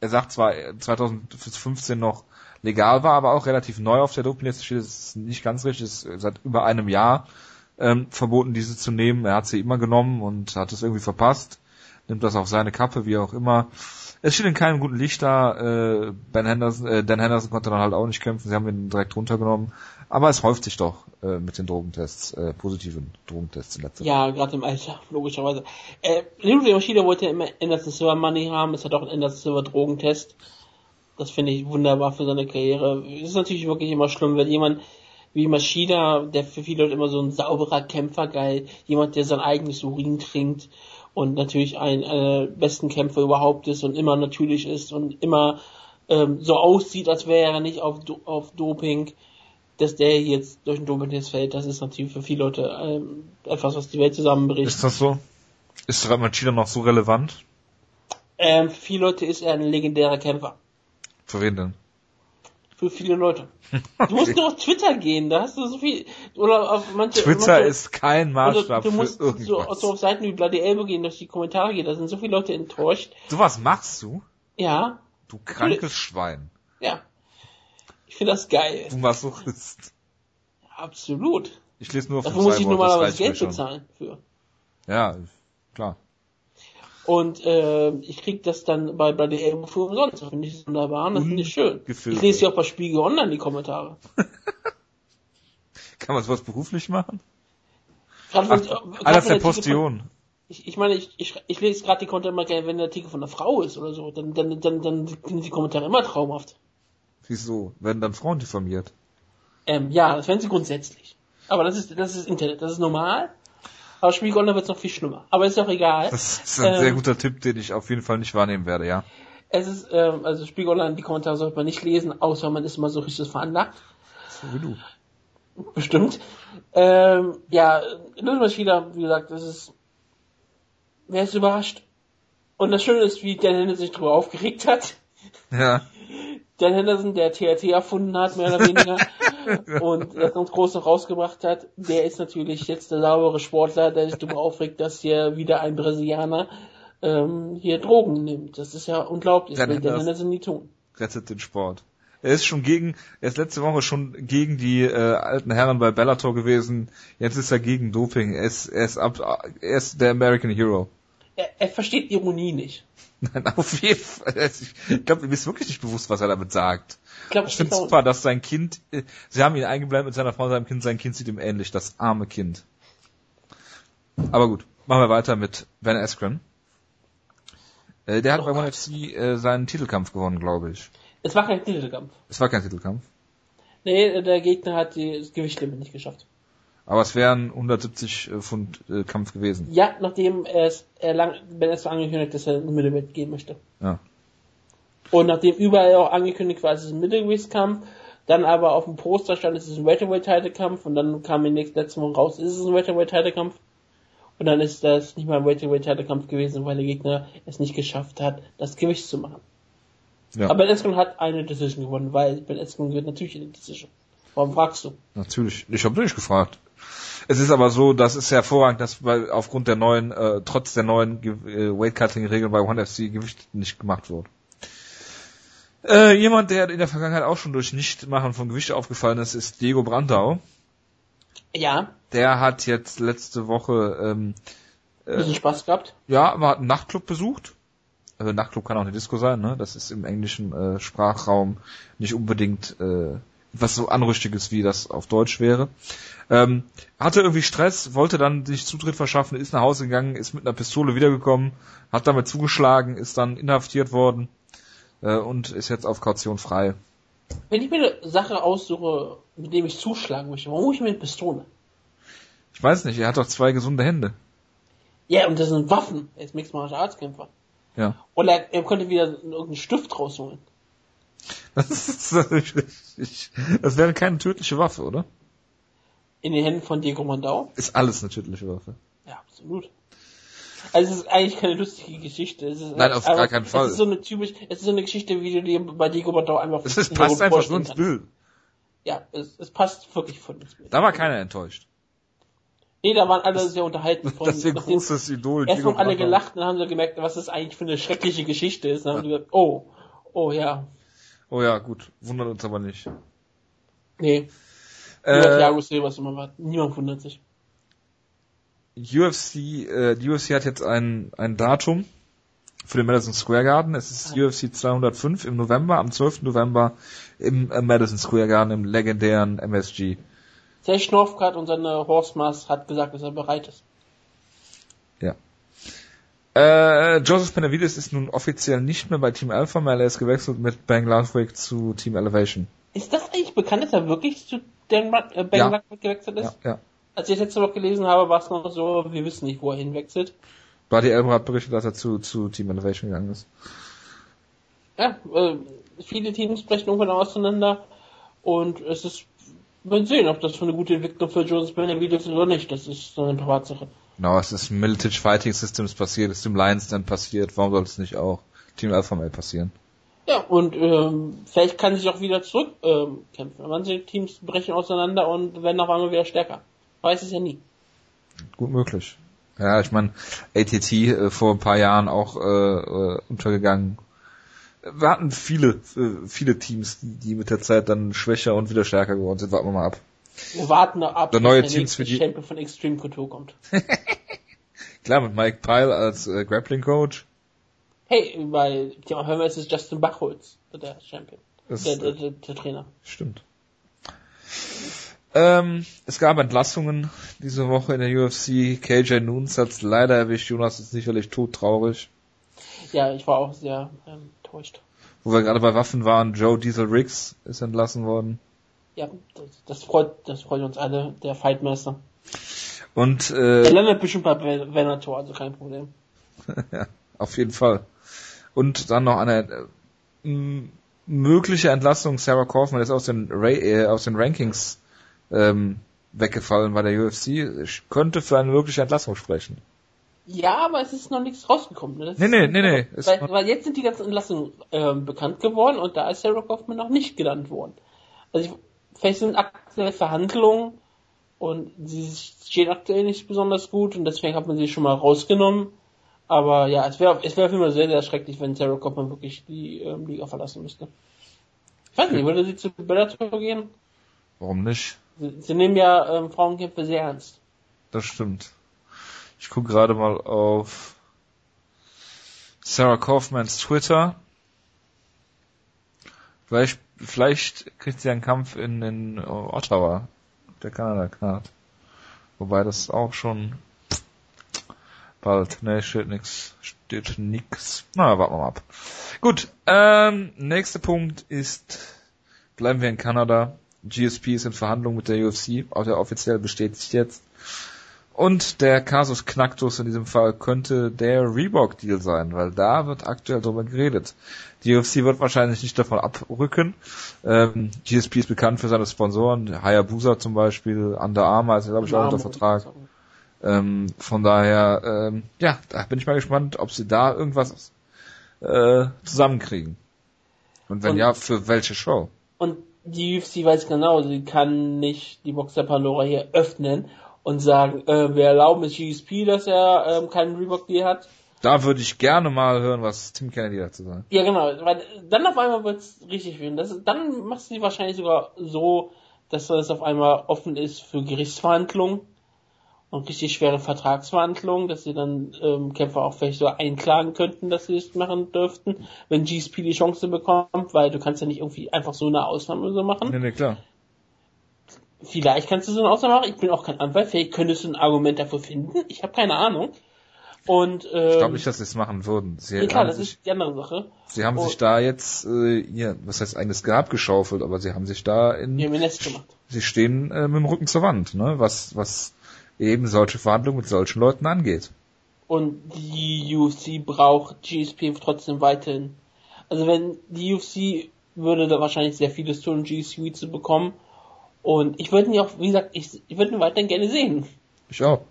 er sagt zwar äh, 2015 noch legal war, aber auch relativ neu auf der Dopingliste steht. Das ist nicht ganz richtig, es ist seit über einem Jahr ähm, verboten, diese zu nehmen. Er hat sie immer genommen und hat es irgendwie verpasst. Nimmt das auf seine Kappe, wie auch immer. Es steht in keinem guten Licht da. Äh, ben Henderson, äh, Dan Henderson konnte dann halt auch nicht kämpfen. Sie haben ihn direkt runtergenommen. Aber es häuft sich doch äh, mit den Drogentests, äh, positiven Drogentests in letzter Zeit. Ja, gerade im Alter, logischerweise. Äh, Leo Maschine wollte ja immer Anderson Silver Money haben, es hat auch einen Anderson Silver Drogentest. Das finde ich wunderbar für seine Karriere. Es ist natürlich wirklich immer schlimm, wenn jemand wie Maschida, der für viele Leute immer so ein sauberer Kämpfer geil, jemand, der sein eigenes Urin trinkt und natürlich ein einer der besten Kämpfer überhaupt ist und immer natürlich ist und immer ähm, so aussieht, als wäre er nicht auf, Do auf Doping, dass der jetzt durch den Dopingtest fällt, das ist natürlich für viele Leute ähm, etwas, was die Welt zusammenbricht. Ist das so? Ist Machida noch so relevant? Ähm, für viele Leute ist er ein legendärer Kämpfer. Für wen denn? Für viele Leute. Du musst nur auf Twitter gehen, da hast du so viel, oder auf manche, Twitter manche, ist kein Maßstab du musst für irgendwas. so, so auf Seiten wie Bloody Elbow gehen, durch die Kommentare gehen, da sind so viele Leute enttäuscht. Du was machst du? Ja, Du krankes Schwein. ja. Ich finde das geil. Du Masochist. Absolut. Ich lese nur auf Dafür muss ich normalerweise Geld bezahlen für. Ja, klar. Und äh, ich krieg das dann bei Bloody Elbow für umsonst. Das finde ich wunderbar und das finde ich schön. Ungefiltert. Ich lese ja auch bei Spiegel Online die Kommentare. Kann man sowas beruflich machen? Ach, gerade einer wenn der Postion. Ich, ich meine, ich, ich, ich lese gerade die Kommentare immer gerne, wenn der Artikel von einer Frau ist oder so, dann, dann, dann, dann sind die Kommentare immer traumhaft. Wieso? Werden dann Frauen diffamiert? Ähm, ja, das wären sie grundsätzlich. Aber das ist, das ist Internet, das ist normal. Aber Online wird es noch viel schlimmer. Aber ist auch egal. Das ist ein Ähm, sehr guter Tipp, den ich auf jeden Fall nicht wahrnehmen werde, ja. Es ist, ähm, also Spiegel die Kommentare sollte man nicht lesen, außer man ist mal so richtig veranlagt. So wie du. Bestimmt. Ähm, ja, Lösung wieder, wie gesagt, das ist, wer ist überrascht? Und das Schöne ist, wie Dan Henderson sich darüber aufgeregt hat. Ja. Dan Henderson, der TRT erfunden hat, mehr oder weniger, und das ganz groß noch rausgebracht hat, der ist natürlich jetzt der saubere Sportler, der sich darüber aufregt, dass hier wieder ein Brasilianer ähm, hier Drogen nimmt. Das ist ja unglaublich, Dan das will Henderson. Henderson nie tun. Rettet den Sport. Er ist schon gegen, er ist letzte Woche schon gegen die äh, alten Herren bei Bellator gewesen. Jetzt ist er gegen Doping. Er ist, er ist, ab, er ist der American Hero. Er, er versteht Ironie nicht. Nein, auf jeden Fall. Ich glaube, mir ist wirklich nicht bewusst, was er damit sagt. Ich glaube, Ich finde super, dass sein Kind, äh, sie haben ihn eingeblendet mit seiner Frau und seinem Kind, sein Kind sieht ihm ähnlich, das arme Kind. Aber gut, machen wir weiter mit Ben Askren. Äh, der hat bei ONE FC äh, seinen Titelkampf gewonnen, glaube ich. Es war kein Titelkampf. Es war kein Titelkampf. Nee, der Gegner hat die- das Gewichtlimit nicht geschafft. Aber es wären 170 äh, Pfund äh, Kampf gewesen. Ja, nachdem er es er lang, Ben es angekündigt dass er ein Middleweight gehen möchte. Ja. Und nachdem überall auch angekündigt war, es ist ein Middleweight-Kampf, dann aber auf dem Poster stand, es ist ein Welterweight-Titelkampf und dann kam im nächsten letzten Mal raus, ist es ein Welterweight-Titelkampf. Und dann ist das nicht mal ein Welterweight-Titelkampf gewesen, weil der Gegner es nicht geschafft hat, das Gewicht zu machen. Ja, Aber Ben Askren hat eine Decision gewonnen, weil Ben Askren gewinnt natürlich eine Decision. Warum fragst du? natürlich. Ich habe nicht gefragt. Es ist aber so, das ist hervorragend, dass bei, aufgrund der neuen, äh, trotz der neuen äh, Weightcutting-Regeln bei ONE FC Gewicht nicht gemacht wurde. Äh, jemand, der in der Vergangenheit auch schon durch Nichtmachen von Gewicht aufgefallen ist, ist Diego Brandau. Ja, Der hat jetzt letzte Woche ähm, ein bisschen Spaß gehabt. Ja, aber hat einen Nachtclub besucht. Also Nachtclub kann auch eine Disco sein, ne? Das ist im englischen äh, Sprachraum nicht unbedingt äh, was so Anrüchtiges, wie das auf Deutsch wäre. Ähm, hatte irgendwie Stress, wollte dann sich Zutritt verschaffen, ist nach Hause gegangen, ist mit einer Pistole wiedergekommen, hat damit zugeschlagen, ist dann inhaftiert worden äh, und ist jetzt auf Kaution frei. Wenn ich mir eine Sache aussuche, mit dem ich zuschlagen möchte, warum hole ich mir eine Pistole? Ich weiß nicht, er hat doch zwei gesunde Hände. Ja, und das sind Waffen. Er ist Mixed Martial Arts Kämpfer. Ja. Oder er, er konnte wieder irgendeinen Stift rausholen. Das, ist das wäre keine tödliche Waffe, oder? In den Händen von Diego Mondau. Ist alles eine tödliche Waffe. Ja, absolut. Also es ist eigentlich keine lustige Geschichte. Es ist Nein, auf gar keinen Fall. Es ist so eine typisch, es ist so eine Geschichte, wie du dir bei Diego Mondau einfach Es ist, passt einfach so ins. Bild. Ja, es, es passt wirklich voll ins Bild. Da war keiner enttäuscht. Nee, da waren alle sehr unterhalten. Von, Das ist ihr großes Idol. Erst haben alle gelacht, dann haben sie gemerkt, was das eigentlich für eine schreckliche Geschichte ist. Dann haben sie gesagt, oh, oh ja, Oh ja, gut. Wundert uns aber nicht. nee. Äh, was. Niemand wundert sich. UFC, äh, die UFC hat jetzt ein, ein Datum für den Madison Square Garden. Es ist UFC 205 im November, am 12. November im äh, Madison Square Garden, im legendären MSG. Serge Schnorfkat und seine Horsemas hat gesagt, dass er bereit ist. Ja. Äh, Joseph Benavides ist nun offiziell nicht mehr bei Team Alpha, weil er ist gewechselt mit Bang Ludwig zu Team Elevation. Ist das eigentlich bekannt, dass er wirklich zu Dan äh, Ben Ja. Ludwig gewechselt ist? Ja, ja. Als ich das letzte Woche gelesen habe, war es noch so, wir wissen nicht, wo er hinwechselt. Buddy Elmer hat berichtet, dass er zu, zu Team Elevation gegangen ist. Ja, äh, viele Teams brechen irgendwann auseinander und es ist, wir sehen, ob das für eine gute Entwicklung für Joseph Benavides ist oder nicht. Das ist so eine Privatsache. Genau, es ist Militage Fighting Systems passiert, es ist dem Lions dann passiert, warum soll es nicht auch Team Alpha Male passieren? Ja, und ähm, vielleicht kann sich auch wieder zurück ähm, kämpfen. Manche Teams brechen auseinander und werden auf einmal wieder stärker. Weiß es ja nie. Gut möglich. Ja, ich meine, ATT äh, vor ein paar Jahren auch äh, äh, untergegangen. Wir hatten viele, äh, viele Teams, die, die mit der Zeit dann schwächer und wieder stärker geworden sind. Warten wir mal ab. Wir warten noch ab, Der neue Teams nächste für die- Champion von Extreme Couture kommt. Klar, mit Mike Pyle als äh, Grappling Coach. Hey, bei Thema Hörmer ist es Justin Bachholz, der Champion. Das, Der, der, äh, der, der Trainer. stimmt. Ähm, es gab Entlassungen diese Woche in der UFC. KJ Nunes hat's leider erwischt. Jonas ist sicherlich todtraurig. Ja, ich war auch sehr ähm, enttäuscht. Wo wir gerade bei Waffen waren, Joe Diesel Riggs ist entlassen worden. Ja, das, freut, das freut uns alle, der Fightmaster. Und äh, landet bestimmt bei Ven- Venator, also kein Problem. ja, auf jeden Fall. Und dann noch eine äh, mögliche Entlassung. Sarah Kaufman ist aus den, Ra äh, aus den Rankings ähm, weggefallen bei der UFC. Ich könnte für eine mögliche Entlassung sprechen. Ja, aber es ist noch nichts rausgekommen. Ne? Das Nee, nee, nee, nee. Weil, weil jetzt sind die ganzen Entlassungen ähm, bekannt geworden und da ist Sarah Kaufman noch nicht genannt worden. Also ich, sind aktuelle Verhandlungen und sie steht aktuell nicht besonders gut und deswegen hat man sie schon mal rausgenommen. Aber ja, es wäre es wäre auf jeden Fall sehr, sehr schrecklich, wenn Sarah Kaufman wirklich die ähm, Liga verlassen müsste. Ich weiß nicht, würde sie zu Bellator gehen? Warum nicht? Sie, sie nehmen ja ähm, Frauenkämpfe sehr ernst. Das stimmt. Ich gucke gerade mal auf Sarah Kaufmans Twitter. Vielleicht, vielleicht kriegt sie einen Kampf in, in Ottawa, der Kanada Card. Wobei das auch schon Bald. Ne, steht nix. Steht nix. Na, warten wir mal ab. Gut, ähm, nächster Punkt ist, bleiben wir in Kanada. GSP ist in Verhandlung mit der UFC, auch der offiziell bestätigt jetzt. Und der Kasus Knacktus in diesem Fall könnte der Reebok-Deal sein, weil da wird aktuell drüber geredet. Die UFC wird wahrscheinlich nicht davon abrücken. Ähm, GSP ist bekannt für seine Sponsoren, Hayabusa zum Beispiel, Under Armour ist glaube ich auch unter Vertrag. Ähm, von daher, ähm, ja, da bin ich mal gespannt, ob sie da irgendwas äh, zusammenkriegen. Und wenn und, ja, für welche Show? Und die UFC weiß genau, sie kann nicht die Boxer Pandora hier öffnen und sagen, äh, wir erlauben es GSP, dass er ähm, keinen Reebok Deal hat. Da würde ich gerne mal hören, was Tim Kennedy dazu sagt. Ja, genau, weil dann auf einmal wird es richtig werden. Das, dann machst du die wahrscheinlich sogar so, dass das auf einmal offen ist für Gerichtsverhandlungen und richtig schwere Vertragsverhandlungen, dass sie dann ähm, Kämpfer auch vielleicht so einklagen könnten, dass sie es machen dürften, wenn GSP die Chance bekommt, weil du kannst ja nicht irgendwie einfach so eine Ausnahme so machen. Nee, nee, klar. Vielleicht kannst du so eine Ausnahme machen. Ich bin auch kein Anwalt. Vielleicht könntest du ein Argument dafür finden. Ich habe keine Ahnung. Und ähm, ich glaube nicht, dass sie es machen würden. Sie ja, klar, das sich, ist die andere Sache. Sie haben und, sich da jetzt, äh, ja, was heißt eigenes Grab geschaufelt, aber sie haben sich da in. Ja, Nest gemacht. Sie stehen äh, mit dem Rücken zur Wand, ne? Was, was eben solche Verhandlungen mit solchen Leuten angeht. Und die UFC braucht GSP trotzdem weiterhin. Also wenn die UFC würde da wahrscheinlich sehr vieles tun, GSP zu bekommen und ich würde ihn ja auch, wie gesagt, ich, ich würde ihn weiterhin gerne sehen. Ich auch.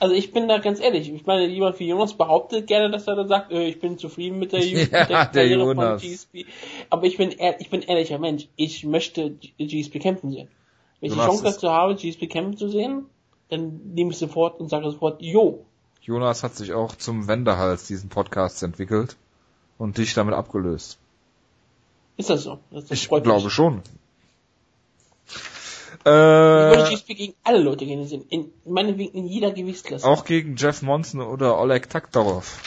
Also ich bin da ganz ehrlich, ich meine, jemand wie Jonas behauptet gerne, dass er da sagt, äh, ich bin zufrieden mit der, ja, mit der, der Jonas. von GSP. Aber ich bin ich bin ehrlicher Mensch, ich möchte GSP kämpfen sehen. Wenn ich die Chance dazu habe, GSP kämpfen zu sehen, dann nehme ich sofort und sage sofort, jo. Jonas hat sich auch zum Wendehals diesen Podcasts entwickelt und dich damit abgelöst. Ist das so? Das, das ich glaube mich. schon. Äh, ich würde GSP gegen alle Leute gerne sehen. In, meinetwegen in jeder Gewichtsklasse. Auch gegen Jeff Monson oder Oleg Taktarov.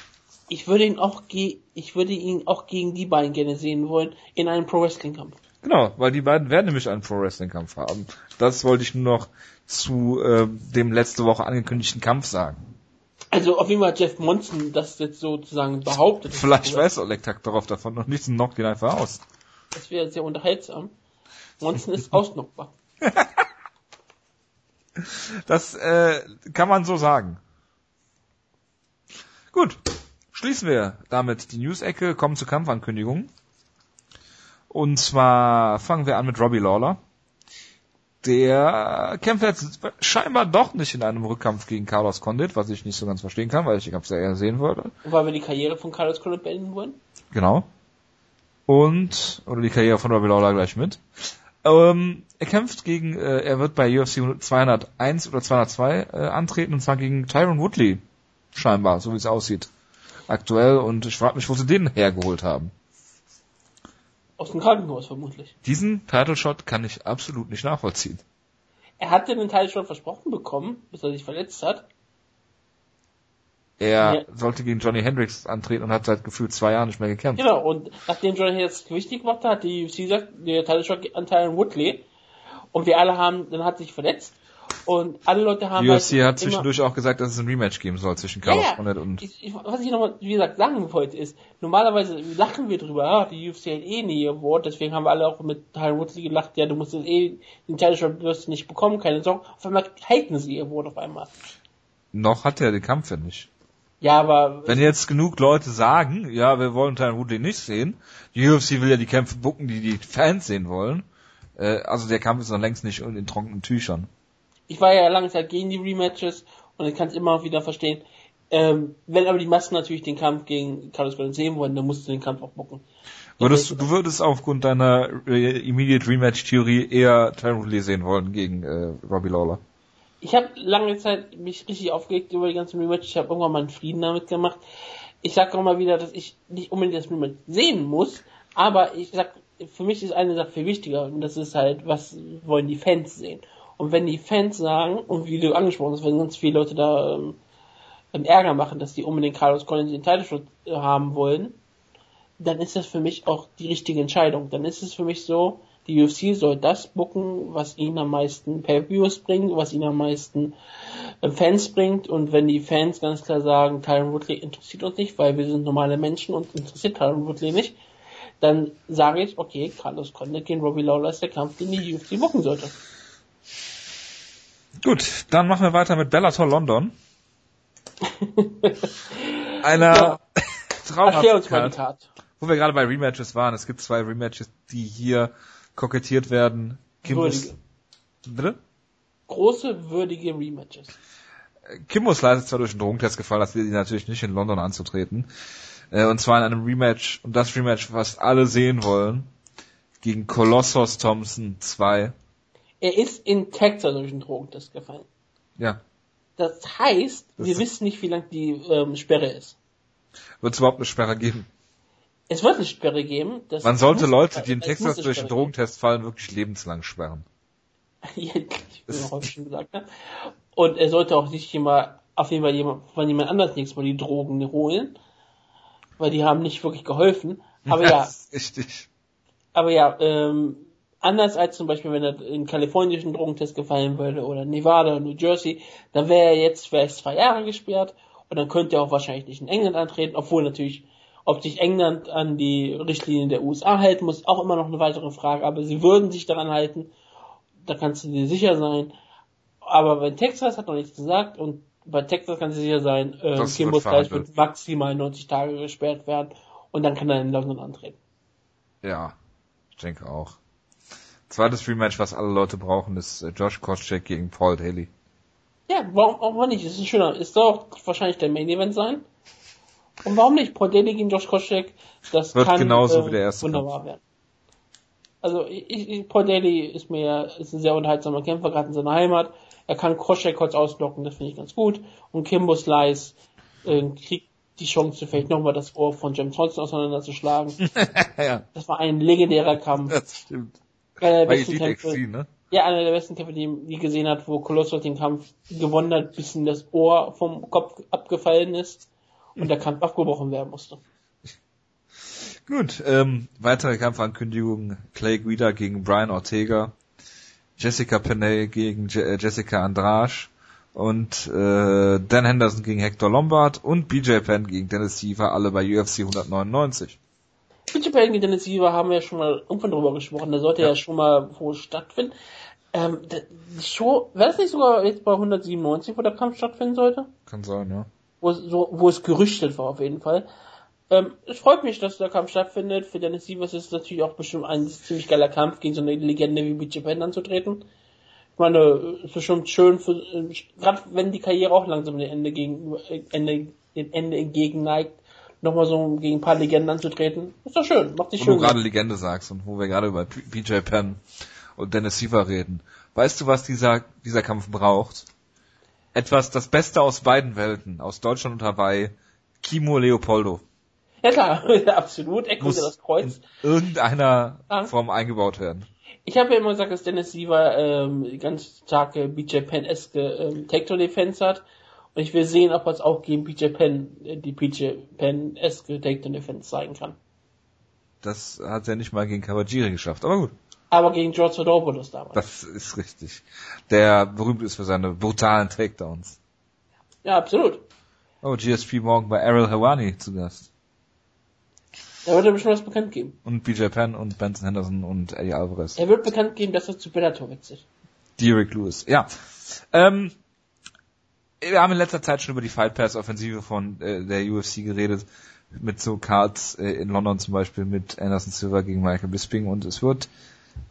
Ich würde ihn auch ge ich würde ihn auch gegen die beiden gerne sehen wollen in einem Pro Wrestling Kampf. Genau, weil die beiden werden nämlich einen Pro Wrestling Kampf haben. Das wollte ich nur noch zu äh, dem letzte Woche angekündigten Kampf sagen. Also auf jeden Fall Jeff Monson das jetzt sozusagen behauptet. Vielleicht weiß Oleg Taktarov davon noch nichts und knockt ihn einfach aus. Das wäre sehr unterhaltsam. Monson ist ausnockbar. das äh, kann man so sagen. Gut, schließen wir damit die News-Ecke, kommen zur Kampfankündigung. Und zwar fangen wir an mit Robbie Lawler. Der kämpft jetzt scheinbar doch nicht in einem Rückkampf gegen Carlos Condit, was ich nicht so ganz verstehen kann, weil ich den Kampf sehr eher sehen würde. Weil wir die Karriere von Carlos Condit beenden wollen? Genau. Und, oder die Karriere von Robbie Lawler gleich mit. Ähm, er kämpft gegen, äh, er wird bei UFC 201 oder 202 äh, antreten und zwar gegen Tyron Woodley. Scheinbar, so wie es aussieht. Aktuell und ich frage mich, wo sie den hergeholt haben. Aus dem Krankenhaus vermutlich. Diesen Title Shot kann ich absolut nicht nachvollziehen. Er hatte den Title Shot versprochen bekommen, bis er sich verletzt hat. Er ja. sollte gegen Johnny Hendricks antreten und hat seit gefühlt zwei Jahren nicht mehr gekämpft. Genau, und nachdem Johnny Hendricks Gewicht gemacht hat, hat die UFC gesagt, der Shot geht an Tyron Woodley. Und wir alle haben, dann hat sich verletzt. Und alle Leute haben. Die UFC halt hat zwischendurch auch gesagt, dass es ein Rematch geben soll zwischen Carlos ja, ja. und. Ich, ich, was ich nochmal, wie gesagt, sagen wollte, ist, normalerweise lachen wir drüber, ah, die UFC hat eh nie Award, deswegen haben wir alle auch mit Tyron Woodley gelacht, ja, du musst jetzt eh den Title Shot wirst du nicht bekommen, keine Sorge. Auf einmal haten sie ihr Award auf einmal. Noch hat er den Kampf ja nicht. Ja, aber. Wenn jetzt genug Leute sagen, ja, wir wollen Tyron Woodley nicht sehen, die UFC will ja die Kämpfe bucken, die die Fans sehen wollen. Äh, also der Kampf ist noch längst nicht in trockenen Tüchern. Ich war ja lange Zeit gegen die Rematches und ich kann es immer wieder verstehen. Ähm, wenn aber die Massen natürlich den Kampf gegen Carlos Ghosn sehen wollen, dann musst du den Kampf auch bucken. Würdest, du würdest aufgrund deiner äh, Immediate Rematch Theorie eher Tyron Woodley sehen wollen gegen äh, Robbie Lawler? Ich habe lange Zeit mich richtig aufgeregt über die ganzen Rematches. Ich habe irgendwann mal einen Frieden damit gemacht. Ich sage auch mal wieder, dass ich nicht unbedingt das Rematch sehen muss, aber ich sag, für mich ist eine Sache viel wichtiger und das ist halt, was wollen die Fans sehen. Und wenn die Fans sagen, und wie du angesprochen hast, wenn ganz viele Leute da ähm, Ärger machen, dass die unbedingt Carlos Collins den Titelschutz haben wollen, dann ist das für mich auch die richtige Entscheidung. Dann ist es für mich so, Die UFC soll das bucken, was ihnen am meisten Pay-Views bringt, was ihnen am meisten äh, Fans bringt. Und wenn die Fans ganz klar sagen, Tyron Woodley interessiert uns nicht, weil wir sind normale Menschen und interessiert Tyron Woodley nicht, dann sage ich, okay, Carlos Condit gegen Robbie Lawler ist der Kampf, den die UFC bucken sollte. Gut, dann machen wir weiter mit Bellator London. Einer ja. traumhaften wo wir gerade bei Rematches waren. Es gibt zwei Rematches, die hier kokettiert werden. Kimbus, Bitte? Große, würdige Rematches. Kimbus leider zwar durch den Drogentest gefallen, das wird ihn natürlich nicht in London anzutreten. Äh, und zwar in einem Rematch, und das Rematch, was alle sehen wollen, gegen Colossus Thompson 2. Er ist in Texas durch den Drogentest gefallen. Ja. Das heißt, das wir wissen nicht, wie lang die ähm, Sperre ist. Wird es überhaupt eine Sperre geben? Es wird eine Sperre geben. Man sollte Leute, die in Texas durch den Drogentest fallen, wirklich lebenslang sperren. ja, ich auch schon gesagt. Ne? Und er sollte auch nicht immer auf jeden Fall jemand, von jemand anders nichts mal die Drogen holen, weil die haben nicht wirklich geholfen. Aber ja, richtig. Aber ja, ähm, anders als zum Beispiel, wenn er in kalifornischen Drogentest gefallen würde oder Nevada oder New Jersey, dann wäre er jetzt vielleicht zwei Jahre gesperrt und dann könnte er auch wahrscheinlich nicht in England antreten, obwohl natürlich, ob sich England an die Richtlinien der USA hält, muss auch immer noch eine weitere Frage, aber sie würden sich daran halten, da kannst du dir sicher sein. Aber bei Texas hat noch nichts gesagt und bei Texas kannst du sicher sein, äh, Kim muss gleich mit maximal 90 Tage gesperrt werden und dann kann er in London antreten. Ja, ich denke auch. Zweites Rematch, was alle Leute brauchen, ist äh, Josh Koscheck gegen Paul Daly. Ja, warum auch nicht? ist ein schöner, ist doch wahrscheinlich der Main Event sein. Und warum nicht? Paul Daly gegen Josh Koscheck, das Wird kann genauso äh, wie der erste wunderbar Kampf. werden. Also ich, ich, Paul Daly ist mir ist ein sehr unterhaltsamer Kämpfer, gerade in seiner Heimat. Er kann Koscheck kurz ausblocken, das finde ich ganz gut. Und Kimbo Slice äh, kriegt die Chance, vielleicht nochmal das Ohr von James Holsten auseinanderzuschlagen. ja. Das war ein legendärer Kampf. Das stimmt. Einer der besten Kämpfe, XC, ne? Ja, einer der besten Kämpfe, die die gesehen hat, wo Kolossos den Kampf gewonnen hat, bis ihm das Ohr vom Kopf abgefallen ist und der Kampf abgebrochen werden musste. Gut, ähm, weitere Kampfankündigungen. Clay Guida gegen Brian Ortega, Jessica Penney gegen Je äh, Jessica Andrasch und äh, Dan Henderson gegen Hector Lombard und BJ Penn gegen Dennis Siever, alle bei UFC 199. Pittsburgh gegen Dennis Weaver haben wir ja schon mal irgendwann drüber gesprochen. Der sollte ja, ja schon mal wohl stattfinden. Ähm, die Show, wäre es nicht sogar jetzt bei 197, wo der Kampf stattfinden sollte? Kann sein, ja. Wo, so, wo es gerüchtet war auf jeden Fall. Ähm, es freut mich, dass der Kampf stattfindet. Für Dennis Sievers ist es natürlich auch bestimmt ein ziemlich geiler Kampf, gegen so eine Legende wie BJ Penn anzutreten. Ich meine, es ist bestimmt schön für, äh, gerade wenn die Karriere auch langsam dem Ende gegen, Ende, dem Ende entgegen neigt, nochmal so gegen ein paar Legenden anzutreten. Ist doch schön, macht dich schön. Wo du gerade Legende sagst und wo wir gerade über BJ Penn und Dennis Siever reden. Weißt du, was dieser, dieser Kampf braucht? Etwas, das Beste aus beiden Welten, aus Deutschland und Hawaii, Kimo Leopoldo. Ja klar, absolut, er konnte das Kreuz. In irgendeiner ja. Form eingebaut werden. Ich habe ja immer gesagt, dass Dennis Siever ähm, ganz starke BJ Penn-eske ähm, Tector-Defense hat. Und ich will sehen, ob er es auch gegen PJ Penn, äh, die PJ Penn-eske Takedown Defense zeigen kann. Das hat er nicht mal gegen Kawajiri geschafft, aber gut. Aber gegen George Sodopoulos damals. Das ist richtig. Der berühmt ist für seine brutalen Takedowns. Ja, absolut. Oh, GSP morgen bei Errol Hawani zu Gast. Da wird er bestimmt was bekannt geben. Und BJ Penn und Benson Henderson und Eddie Alvarez. Er wird bekannt geben, dass er zu Bellator wechselt. Derek Lewis, ja. Ähm, wir haben in letzter Zeit schon über die Fight Pass Offensive von äh, der UFC geredet, mit so Cards äh, in London zum Beispiel mit Anderson Silva gegen Michael Bisping und es wird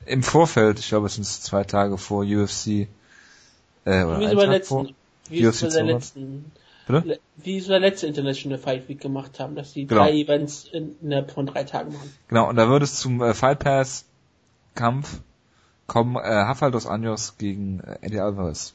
im Vorfeld, ich glaube es sind zwei Tage vor UFC, äh, oder wie ein letzten, vor, wie UFC der letzten, Bitte? wie so der letzte International Fight Week gemacht haben, dass die genau. drei Events in, innerhalb von drei Tagen machen. Genau, und da wird es zum äh, Fight Pass Kampf kommen äh, Rafael dos Anjos gegen äh, Eddie Alvarez.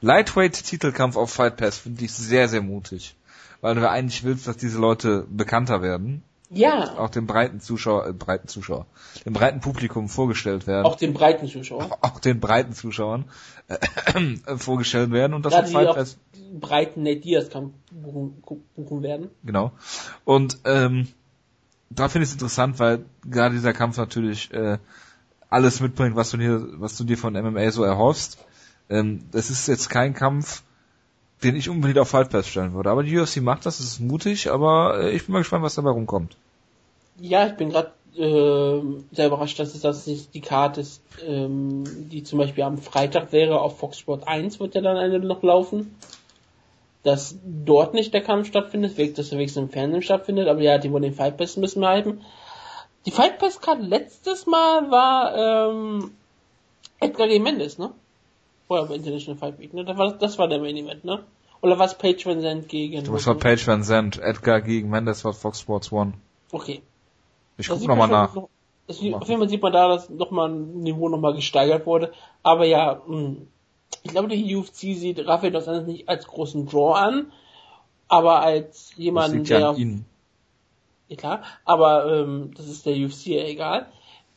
Lightweight-Titelkampf auf Fight Pass finde ich sehr, sehr mutig. Weil du eigentlich willst, dass diese Leute bekannter werden. Ja. Auch dem breiten Zuschauer, äh, breiten Zuschauer, dem breiten Publikum vorgestellt werden. Auch den breiten Zuschauern. Auch, auch den breiten Zuschauern äh, vorgestellt werden und das Fight Pass. breiten Nate Diaz Kampf buchen, buchen werden. Genau. Und ähm, da finde ich es interessant, weil gerade dieser Kampf natürlich äh, alles mitbringt, was du dir, was du dir von MMA so erhoffst. Ähm, das ist jetzt kein Kampf, den ich unbedingt auf Fight Pass stellen würde. Aber die UFC macht das, das ist mutig, aber äh, ich bin mal gespannt, was dabei rumkommt. Ja, ich bin gerade äh, sehr überrascht, dass es das nicht die Karte ist, ähm, die zum Beispiel am Freitag wäre auf Fox Sport 1 wird ja dann eine noch laufen. Dass dort nicht der Kampf stattfindet, dass er wenigstens im Fernsehen stattfindet, aber ja, die wollen den Fight Pass müssen wir halten. Die Fight Pass Karte letztes Mal war ähm, Edgar gegen Mendes, ne? Oder bei International Fight Week, ne? Das war, das war der Main Event, ne? Oder was Page Van Zandt gegen... Das war Page Van Zandt, Edgar gegen Mendes war Fox Sports One. Okay. Ich guck nochmal nach. Noch, das, auf jeden Fall sieht man da, dass nochmal ein Niveau nochmal gesteigert wurde. Aber ja, mh, ich glaube, die UFC sieht Rafael dos Anjos nicht als großen Draw an, aber als jemanden, der ja klar, aber ähm, das ist der UFC ja egal.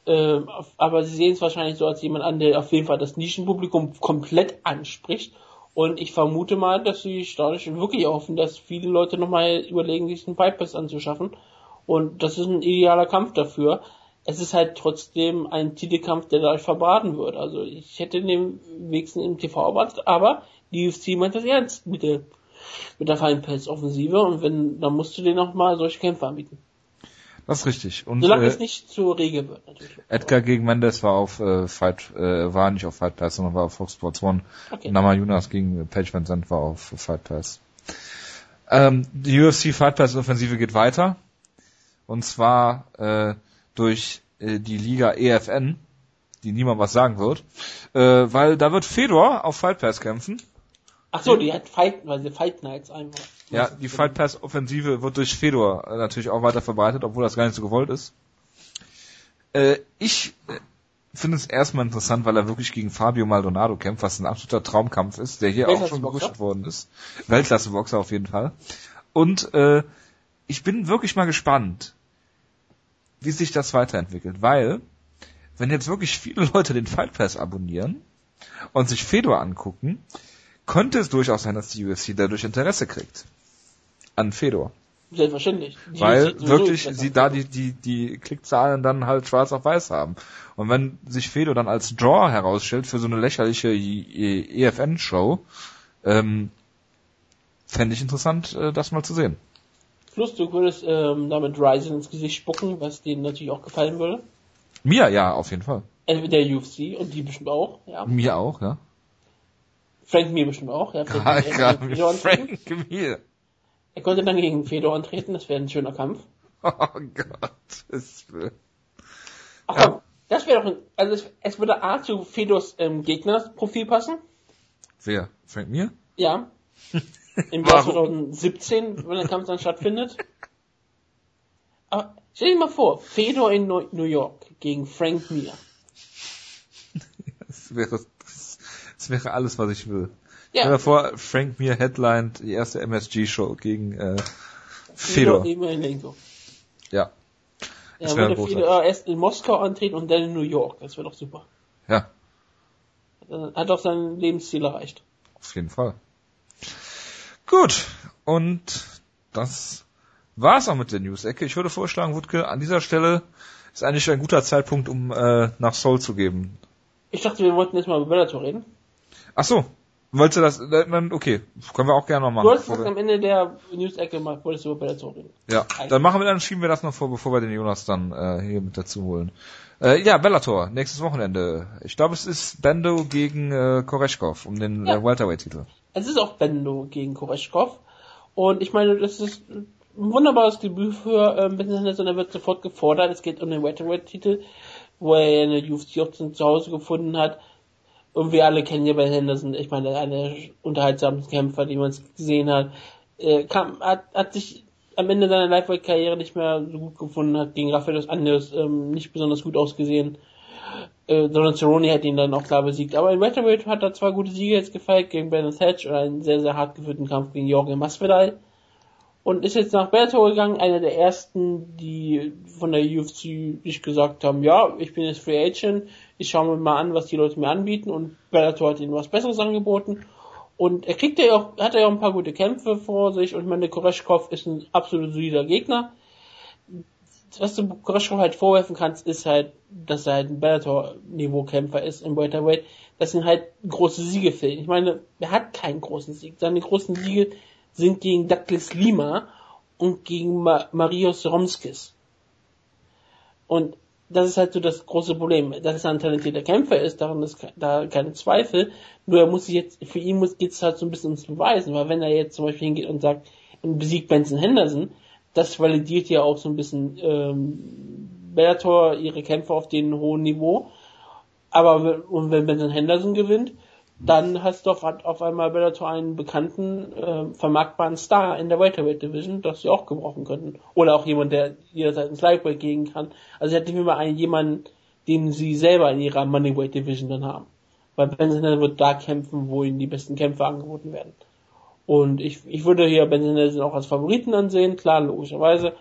Ähm, aber sie sehen es wahrscheinlich so als jemand an, der auf jeden Fall das Nischenpublikum komplett anspricht. Und ich vermute mal, dass sie dadurch wirklich hoffen, dass viele Leute nochmal überlegen, sich einen Fight Pass anzuschaffen. Und das ist ein idealer Kampf dafür. Es ist halt trotzdem ein Titelkampf, der dadurch verbraten wird. Also ich hätte den wenigstens im TV erwartet, aber die UFC meint das ernst mit der, mit der Fight Pass Offensive. Und wenn, dann musst du denen auch mal solche Kämpfe anbieten. Das ist richtig. Und Solange äh, es nicht zur Regel wird, natürlich. Edgar gegen Mendes war auf äh, Fight, äh, war nicht auf Fight Pass, sondern war auf Fox Sports One. Okay. Nama Jonas gegen Page Van Zandt war auf Fight Pass. Ähm, die UFC Fight Pass Offensive geht weiter. Und zwar äh, durch äh, die Liga EFN, die niemand was sagen wird. Äh, weil da wird Fedor auf Fight Pass kämpfen. Ach so, die hat Fight, weil sie Fight Nights einfach. Ja, die Fight Pass Offensive wird durch Fedor äh, natürlich auch weiter verbreitet, obwohl das gar nicht so gewollt ist. Äh, ich äh, finde es erstmal interessant, weil er wirklich gegen Fabio Maldonado kämpft, was ein absoluter Traumkampf ist, der hier auch schon gerüstet worden ist. Weltklasse-Boxer auf jeden Fall. Und äh, ich bin wirklich mal gespannt, wie sich das weiterentwickelt, weil wenn jetzt wirklich viele Leute den Fight Pass abonnieren und sich Fedor angucken, könnte es durchaus sein, dass die UFC dadurch Interesse kriegt an Fedor. Selbstverständlich. Die Weil wirklich sie da die, die, die Klickzahlen dann halt schwarz auf weiß haben. Und wenn sich Fedor dann als Draw herausstellt für so eine lächerliche EFN-Show, ähm, fände ich interessant, äh, das mal zu sehen. Plus, du würdest ähm, damit Ryzen ins Gesicht spucken, was denen natürlich auch gefallen würde. Mir ja, auf jeden Fall. Entweder der UFC und die bestimmt auch, ja. Mir auch, ja. Frank mir bestimmt auch, ja. Frank. Frank Mir. Er konnte dann gegen Fedor antreten, das wäre ein schöner Kampf. Oh Gott. Das, Ach Ja. komm, das wäre doch ein, also es, es würde A zu Fedors ähm, Gegnerprofil passen. wer? Frank Mir? Ja. Im Jahr Warum? 2017, wenn der Kampf dann stattfindet. Aber stell dir mal vor, Fedor in New York gegen Frank Mir. Das wäre, das, das wäre alles, was ich will. Ja, Stell dir vor, Frank Mir headlined die erste MSG-Show gegen äh, Fedor. Fedor Emelianenko. Ja. Ja, Das wäre würde. Fedor erst in Moskau antreten und dann in New York. Das wäre doch super. Ja, hat doch sein Lebensziel erreicht. auf jeden Fall. Gut, und das war's auch mit der News-Ecke. Ich würde vorschlagen, Wutke, an dieser Stelle ist eigentlich ein guter Zeitpunkt, um äh, nach Seoul zu geben. Ich dachte, wir wollten jetzt mal über Bellator reden. Ach so, wolltest du das? äh, Dann, okay, können wir auch gerne noch machen. Du bevor gesagt, am Ende der News-Ecke mal, wolltest du über Bellator reden. ja, dann machen wir, dann schieben wir das noch vor, bevor wir den Jonas dann äh, hier mit dazu holen. Äh, ja, Bellator, nächstes Wochenende. Ich glaube, es ist Bendo gegen äh, Koreshkov um den Ja. äh, Welterweight-Titel. Es ist auch Bendo gegen Koreshkov. Und ich meine, das ist ein wunderbares Debüt für ähm, Ben Henderson. Er wird sofort gefordert. Es geht um den Welterweight-Titel, wo er eine UFC auch zu Hause gefunden hat. Und wir alle kennen ja Ben Henderson. Ich meine, einer der unterhaltsamsten Kämpfer, die man gesehen hat. Äh, kam, hat, hat sich am Ende seiner Lightweight-Karriere nicht mehr so gut gefunden, hat gegen Rafael dos Anjos ähm, nicht besonders gut ausgesehen. Äh, Donald Cerrone hat ihn dann auch klar besiegt. Aber in Welterweight hat er zwei gute Siege jetzt gefeiert gegen Brandon Thatch und einen sehr, sehr hart geführten Kampf gegen Jorge Masvidal. Und ist jetzt nach Bellator gegangen, einer der ersten, die von der UFC sich gesagt haben, ja, ich bin jetzt Free Agent, ich schaue mir mal an, was die Leute mir anbieten und Bellator hat ihnen was Besseres angeboten. Und er kriegt ja auch, hat ja auch ein paar gute Kämpfe vor sich und ich meine, Koreshkov ist ein absolut solider Gegner was du Koreschko halt vorwerfen kannst, ist halt, dass er halt ein Bellator-Niveau-Kämpfer ist im Welterweight, dass ihn halt große Siege fehlen. Ich meine, er hat keinen großen Sieg. Seine großen Siege sind gegen Douglas Lima und gegen Ma Marius Romskis. Und das ist halt so das große Problem. Dass er ein talentierter Kämpfer ist, daran ist da keine Zweifel. Nur er muss sich jetzt, für ihn muss, geht's halt so ein bisschen ums Beweisen, weil wenn er jetzt zum Beispiel hingeht und sagt, besiegt Benson Henderson, das validiert ja auch so ein bisschen ähm, Bellator ihre Kämpfe auf dem hohen Niveau. Aber und wenn Benson Henderson gewinnt, dann hast du auf, auf einmal Bellator einen bekannten, äh, vermarktbaren Star in der Welterweight Division, das sie auch gebrauchen könnten. Oder auch jemand, der jederzeit ins Lightweight gehen kann. Also sie nicht immer einen, jemanden, den sie selber in ihrer Moneyweight Division dann haben. Weil Benson wird da kämpfen, wo ihnen die besten Kämpfe angeboten werden. Und ich, ich würde hier Benson Henderson auch als Favoriten ansehen, klar, logischerweise.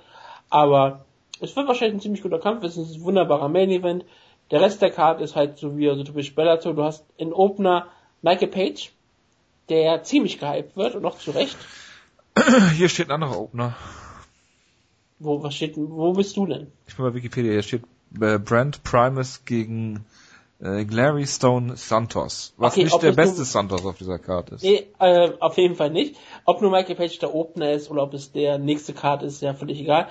Aber es wird wahrscheinlich ein ziemlich guter Kampf, es ist ein wunderbarer Main Event. Der Rest der Card ist halt so wie so typisch Bellator. Du hast in Opener Michael Page, der ziemlich gehypt wird und auch zu Recht. Hier steht ein anderer Opener. Wo, was steht, wo bist du denn? Ich bin bei Wikipedia, hier steht äh, Brand Primus gegen äh, Glary Stone Santos. Was okay, nicht der beste nur, Santos auf dieser Karte ist. Nee, äh, auf jeden Fall nicht. Ob nur Michael Page der Opener ist oder ob es der nächste Karte ist, ist ja völlig egal.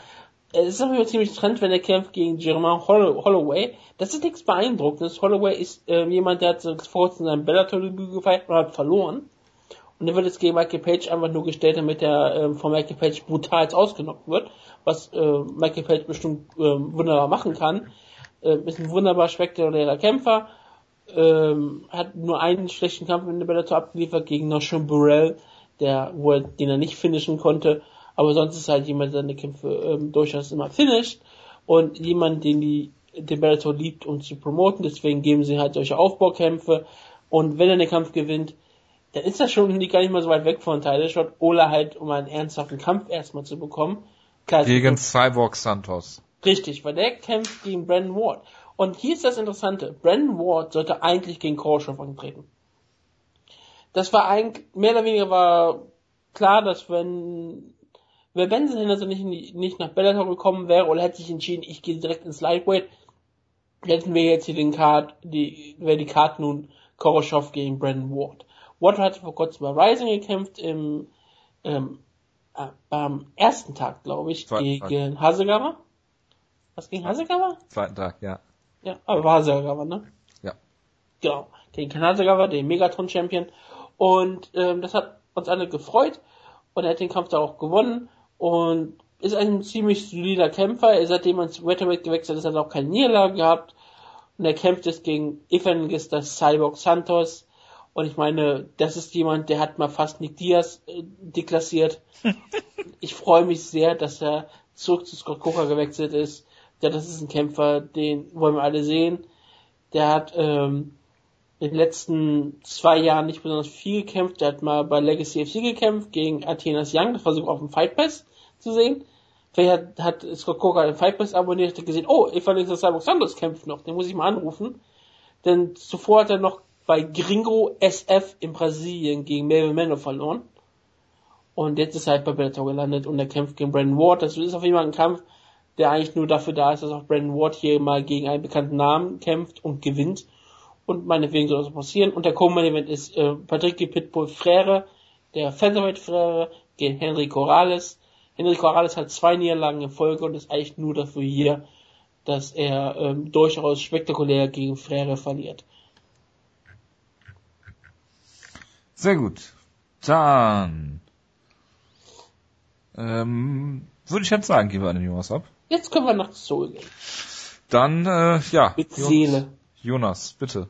Es ist jeden ziemlich trend, wenn er kämpft gegen Jermaine Holloway. Das ist nichts beeindruckendes. Holloway ist äh, jemand, der hat vor kurzem sein Bellator-Debüt gefeiert und hat verloren. Und er wird jetzt gegen Michael Page einfach nur gestellt, damit er äh, von Michael Page brutal ausgenockt wird, was äh, Michael Page bestimmt äh, wunderbar machen kann. Äh, ist ein wunderbar spektakulärer Kämpfer. Ähm, hat nur einen schlechten Kampf in der Bellator abgeliefert gegen Noshon Burrell, der, wo er, den er nicht finishen konnte. Aber sonst ist halt jemand, der seine Kämpfe ähm, durchaus immer finisht und jemand, den die den Bellator liebt, um zu promoten. Deswegen geben sie halt solche Aufbaukämpfe. Und wenn er den Kampf gewinnt, dann ist das schon gar nicht mal so weit weg von Tyler Shot. Oder halt, um einen ernsthaften Kampf erstmal zu bekommen. Klar, gegen Cyborg Santos. Richtig, weil der kämpft gegen Brandon Ward. Und hier ist das Interessante. Brandon Ward sollte eigentlich gegen Korschov antreten. Das war eigentlich, mehr oder weniger war klar, dass wenn wenn Benson Henderson nicht, nicht nach Bellator gekommen wäre oder hätte sich entschieden, ich gehe direkt ins Lightweight, hätten wir jetzt hier den Card, die, wäre die Card nun Koroshov gegen Brandon Ward. Ward hatte vor kurzem bei Rising gekämpft im, ähm, äh, am ersten Tag, glaube ich, Zweiten gegen Tag. Hasegawa. Was gegen Hasegawa? Zweiten Tag, ja. Ja, aber war Hasegawa, ne? Ja. Genau. Gegen Hasegawa, den Megatron-Champion. Und ähm, das hat uns alle gefreut. Und er hat den Kampf da auch gewonnen und ist ein ziemlich solider Kämpfer. Er seitdem er ins Welterweight gewechselt ist, hat er auch keine Niederlage gehabt. Und er kämpft jetzt gegen Evangelista Cyborg Santos. Und ich meine, das ist jemand, der hat mal fast Nick Diaz äh, deklassiert. ich freue mich sehr, dass er zurück zu Scott Coker gewechselt ist. Ja, das ist ein Kämpfer, den wollen wir alle sehen. Der hat ähm, in den letzten zwei Jahren nicht besonders viel gekämpft. Der hat mal bei Legacy FC gekämpft gegen Athenas Young. Das war sogar auf dem Fight Pass zu sehen. Vielleicht hat, hat Scott Coker den Fight Pass abonniert, hat gesehen, oh, Evangelista Cyborg Santos kämpft noch, den muss ich mal anrufen. Denn zuvor hat er noch bei Gringo SF in Brasilien gegen Melvin Mano verloren. Und jetzt ist er halt bei Bellator gelandet und er kämpft gegen Brandon Ward. Das ist auf jeden Fall ein Kampf, der eigentlich nur dafür da ist, dass auch Brandon Ward hier mal gegen einen bekannten Namen kämpft und gewinnt. Und meinetwegen soll das passieren. Und der Co-Main-Event ist äh, Patrick Pitbull Frere, der Featherweight Frere gegen Henry Corrales. Henry Corrales hat zwei Niederlagen in Folge und ist eigentlich nur dafür hier, dass er ähm, durchaus spektakulär gegen Frere verliert. Sehr gut. Dann ähm, würde ich jetzt sagen, gehen wir an den Jonas ab. Jetzt können wir nach Soul gehen. Dann, äh, ja. Mit Seele. Jonas, bitte.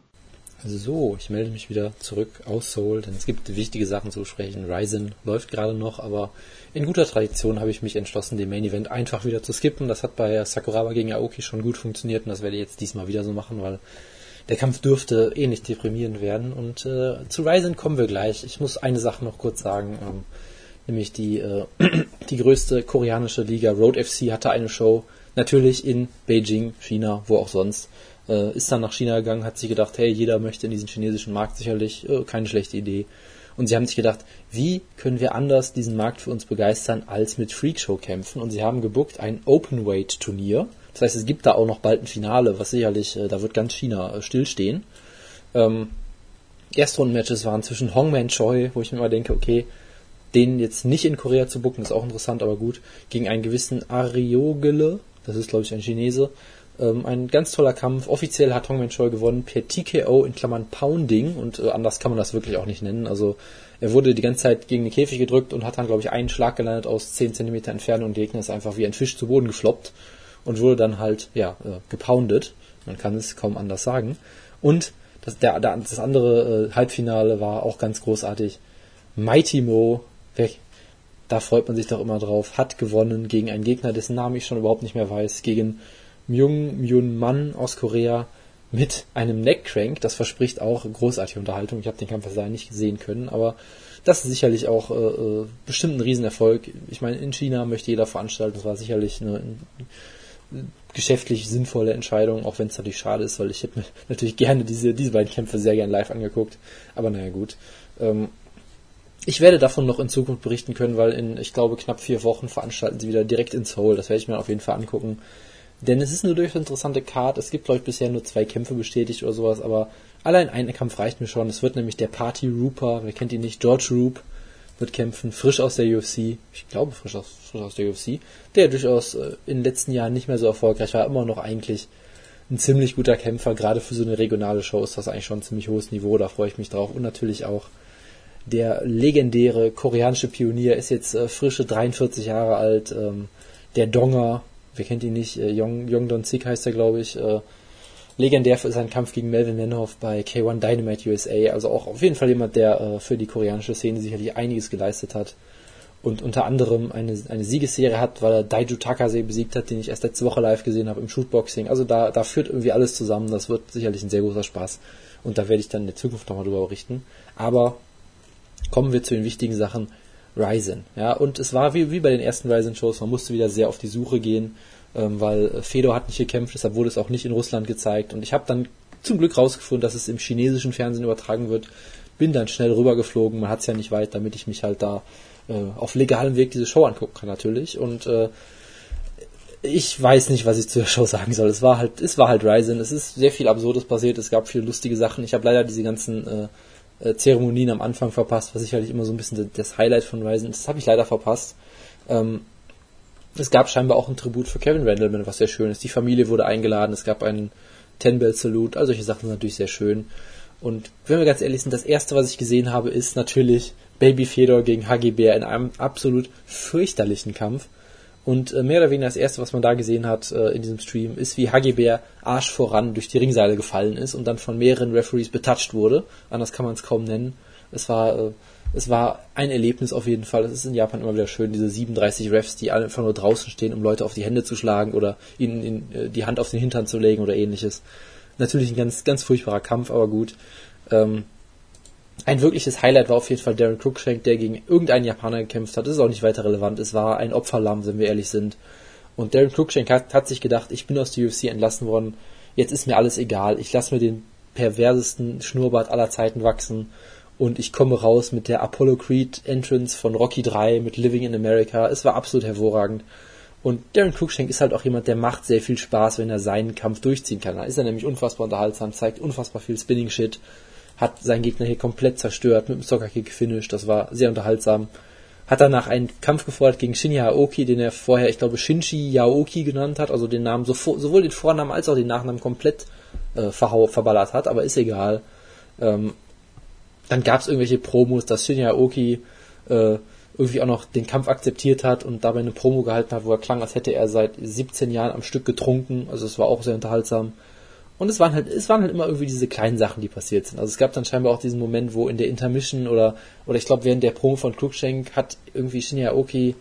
So, ich melde mich wieder zurück aus Seoul, denn es gibt wichtige Sachen zu besprechen. Ryzen läuft gerade noch, aber in guter Tradition habe ich mich entschlossen, den Main Event einfach wieder zu skippen. Das hat bei Sakuraba gegen Aoki schon gut funktioniert und das werde ich jetzt diesmal wieder so machen, weil der Kampf dürfte ähnlich eh deprimierend werden. Und äh, zu Ryzen kommen wir gleich. Ich muss eine Sache noch kurz sagen, ähm, nämlich die, äh, die größte koreanische Liga, Road FC, hatte eine Show, natürlich in Beijing, China, wo auch sonst äh, ist dann nach China gegangen, hat sich gedacht, hey, jeder möchte in diesen chinesischen Markt sicherlich, äh, keine schlechte Idee. Und sie haben sich gedacht, wie können wir anders diesen Markt für uns begeistern als mit Freakshow-Kämpfen? Und sie haben gebuckt ein Openweight-Turnier. Das heißt, es gibt da auch noch bald ein Finale, was sicherlich, äh, da wird ganz China äh, stillstehen. Ähm, Erstrundenmatches waren zwischen Hongman Choi, wo ich mir immer denke, okay, den jetzt nicht in Korea zu bucken, ist auch interessant, aber gut, gegen einen gewissen Ariogele, das ist glaube ich ein Chinese, ähm, ein ganz toller Kampf. Offiziell hat Hongman Choi gewonnen per TKO in Klammern Pounding und äh, anders kann man das wirklich auch nicht nennen. Also er wurde die ganze Zeit gegen den Käfig gedrückt und hat dann glaube ich einen Schlag gelandet aus 10 cm Entfernung und der Gegner ist einfach wie ein Fisch zu Boden gefloppt und wurde dann halt ja äh, gepoundet. Man kann es kaum anders sagen. Und das, der, der, das andere äh, Halbfinale war auch ganz großartig. Mighty Mo, weg. Da freut man sich doch immer drauf. Hat gewonnen gegen einen Gegner, dessen Namen ich schon überhaupt nicht mehr weiß. Gegen Myung Myun Man aus Korea mit einem Neckcrank. Das verspricht auch großartige Unterhaltung. Ich habe den Kampf leider nicht sehen können, aber das ist sicherlich auch äh, äh, bestimmt ein Riesenerfolg. Ich meine, in China möchte jeder veranstalten. Das war sicherlich eine, eine geschäftlich sinnvolle Entscheidung, auch wenn es natürlich schade ist, weil ich hätte mir natürlich gerne diese, diese beiden Kämpfe sehr gern live angeguckt. Aber naja, gut. Ähm, ich werde davon noch in Zukunft berichten können, weil in, ich glaube, knapp vier Wochen veranstalten sie wieder direkt in Seoul. Das werde ich mir auf jeden Fall angucken. Denn es ist eine durchaus interessante Card. Es gibt, glaube ich, bisher nur zwei Kämpfe bestätigt oder sowas, aber allein ein Kampf reicht mir schon. Es wird nämlich der Party Rooper, wer kennt ihn nicht, George Roop wird kämpfen, frisch aus der UFC. Ich glaube, frisch aus, frisch aus der UFC. Der durchaus äh, in den letzten Jahren nicht mehr so erfolgreich war, immer noch eigentlich ein ziemlich guter Kämpfer. Gerade für so eine regionale Show ist das eigentlich schon ein ziemlich hohes Niveau. Da freue ich mich drauf. Und natürlich auch der legendäre koreanische Pionier ist jetzt äh, frische 43 Jahre alt. Ähm, der Donger, wer kennt ihn nicht? Äh, Yong Don Sik heißt er, glaube ich. Äh, legendär für seinen Kampf gegen Melvin Nenhoff bei K1 Dynamite USA. Also auch auf jeden Fall jemand, der äh, für die koreanische Szene sicherlich einiges geleistet hat. Und unter anderem eine, eine Siegesserie hat, weil er Daiju Takase besiegt hat, den ich erst letzte Woche live gesehen habe im Shootboxing. Also da, da führt irgendwie alles zusammen. Das wird sicherlich ein sehr großer Spaß. Und da werde ich dann in der Zukunft nochmal drüber berichten. Aber kommen wir zu den wichtigen Sachen. Ryzen. Ja, und es war wie, wie bei den ersten Ryzen-Shows, man musste wieder sehr auf die Suche gehen, ähm, weil Fedor hat nicht gekämpft, deshalb wurde es auch nicht in Russland gezeigt. Und ich habe dann zum Glück rausgefunden, dass es im chinesischen Fernsehen übertragen wird. Bin dann schnell rübergeflogen, man hat es ja nicht weit, damit ich mich halt da äh, auf legalem Weg diese Show angucken kann natürlich. Und äh, ich weiß nicht, was ich zu der Show sagen soll. Es war halt, es war halt Ryzen. Es ist sehr viel Absurdes passiert. Es gab viele lustige Sachen. Ich habe leider diese ganzen äh, äh, Zeremonien am Anfang verpasst, was sicherlich immer so ein bisschen das Highlight von Ryzen ist. Das habe ich leider verpasst. Ähm, es gab scheinbar auch ein Tribut für Kevin Randleman, was sehr schön ist. Die Familie wurde eingeladen, es gab einen Ten-Bell-Salute, all solche Sachen sind natürlich sehr schön. Und wenn wir ganz ehrlich sind, das erste, was ich gesehen habe, ist natürlich Baby Fedor gegen Hagi Bär in einem absolut fürchterlichen Kampf. Und äh, mehr oder weniger das erste, was man da gesehen hat äh, in diesem Stream, ist, wie Hagi Bär Arsch voran durch die Ringseile gefallen ist und dann von mehreren Referees betatscht wurde. Anders kann man es kaum nennen. Es war, äh, es war ein Erlebnis auf jeden Fall. Es ist in Japan immer wieder schön, diese 37 Refs, die einfach nur draußen stehen, um Leute auf die Hände zu schlagen oder ihnen in, äh, die Hand auf den Hintern zu legen oder ähnliches. Natürlich ein ganz, ganz furchtbarer Kampf, aber gut. Ähm, ein wirkliches Highlight war auf jeden Fall Darren Cruikshank, der gegen irgendeinen Japaner gekämpft hat. Das ist auch nicht weiter relevant. Es war ein Opferlamm, wenn wir ehrlich sind. Und Darren Cruikshank hat, hat sich gedacht, ich bin aus der UFC entlassen worden. Jetzt ist mir alles egal. Ich lasse mir den perversesten Schnurrbart aller Zeiten wachsen. Und ich komme raus mit der Apollo Creed Entrance von Rocky 3 mit Living in America. Es war absolut hervorragend. Und Darren Cruikshank ist halt auch jemand, der macht sehr viel Spaß, wenn er seinen Kampf durchziehen kann. Da ist er nämlich unfassbar unterhaltsam, zeigt unfassbar viel Spinning-Shit hat seinen Gegner hier komplett zerstört, mit dem Soccer-Kick gefinisht, das war sehr unterhaltsam. Hat danach einen Kampf gefordert gegen Shinya Aoki, den er vorher, ich glaube, Shinji Yaoki genannt hat, also den Namen, sowohl den Vornamen als auch den Nachnamen komplett äh, verballert hat, aber ist egal. Ähm, dann gab es irgendwelche Promos, dass Shinya Aoki äh, irgendwie auch noch den Kampf akzeptiert hat und dabei eine Promo gehalten hat, wo er klang, als hätte er seit 17 Jahren am Stück getrunken. Also es war auch sehr unterhaltsam. Und es waren halt, es waren halt immer irgendwie diese kleinen Sachen, die passiert sind. Also es gab dann scheinbar auch diesen Moment, wo in der Intermission oder, oder ich glaube während der Promo von Cruikshank hat irgendwie Shinya Aoki,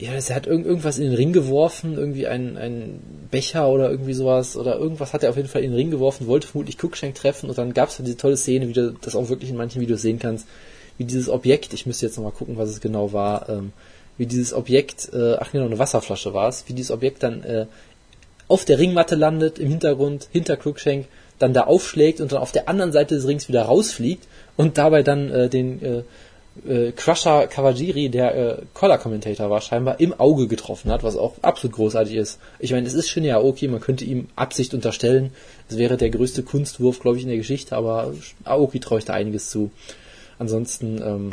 ja, er hat irgend, irgendwas in den Ring geworfen, irgendwie ein, Becher oder irgendwie sowas, oder irgendwas hat er auf jeden Fall in den Ring geworfen, wollte vermutlich Cruikshank treffen und dann gab es halt diese tolle Szene, wie du das auch wirklich in manchen Videos sehen kannst, wie dieses Objekt, ich müsste jetzt nochmal gucken, was es genau war, ähm, wie dieses Objekt, äh, ach genau, eine Wasserflasche war es, wie dieses Objekt dann äh, auf der Ringmatte landet, im Hintergrund, hinter Cruikshank, dann da aufschlägt und dann auf der anderen Seite des Rings wieder rausfliegt und dabei dann äh, den äh, äh, Crusher Kawajiri, der äh, Collar-Commentator war, scheinbar im Auge getroffen hat, was auch absolut großartig ist. Ich meine, es ist Shinya Aoki, man könnte ihm Absicht unterstellen. Es wäre der größte Kunstwurf, glaube ich, in der Geschichte, aber Aoki traue ich da einiges zu. Ansonsten, ähm,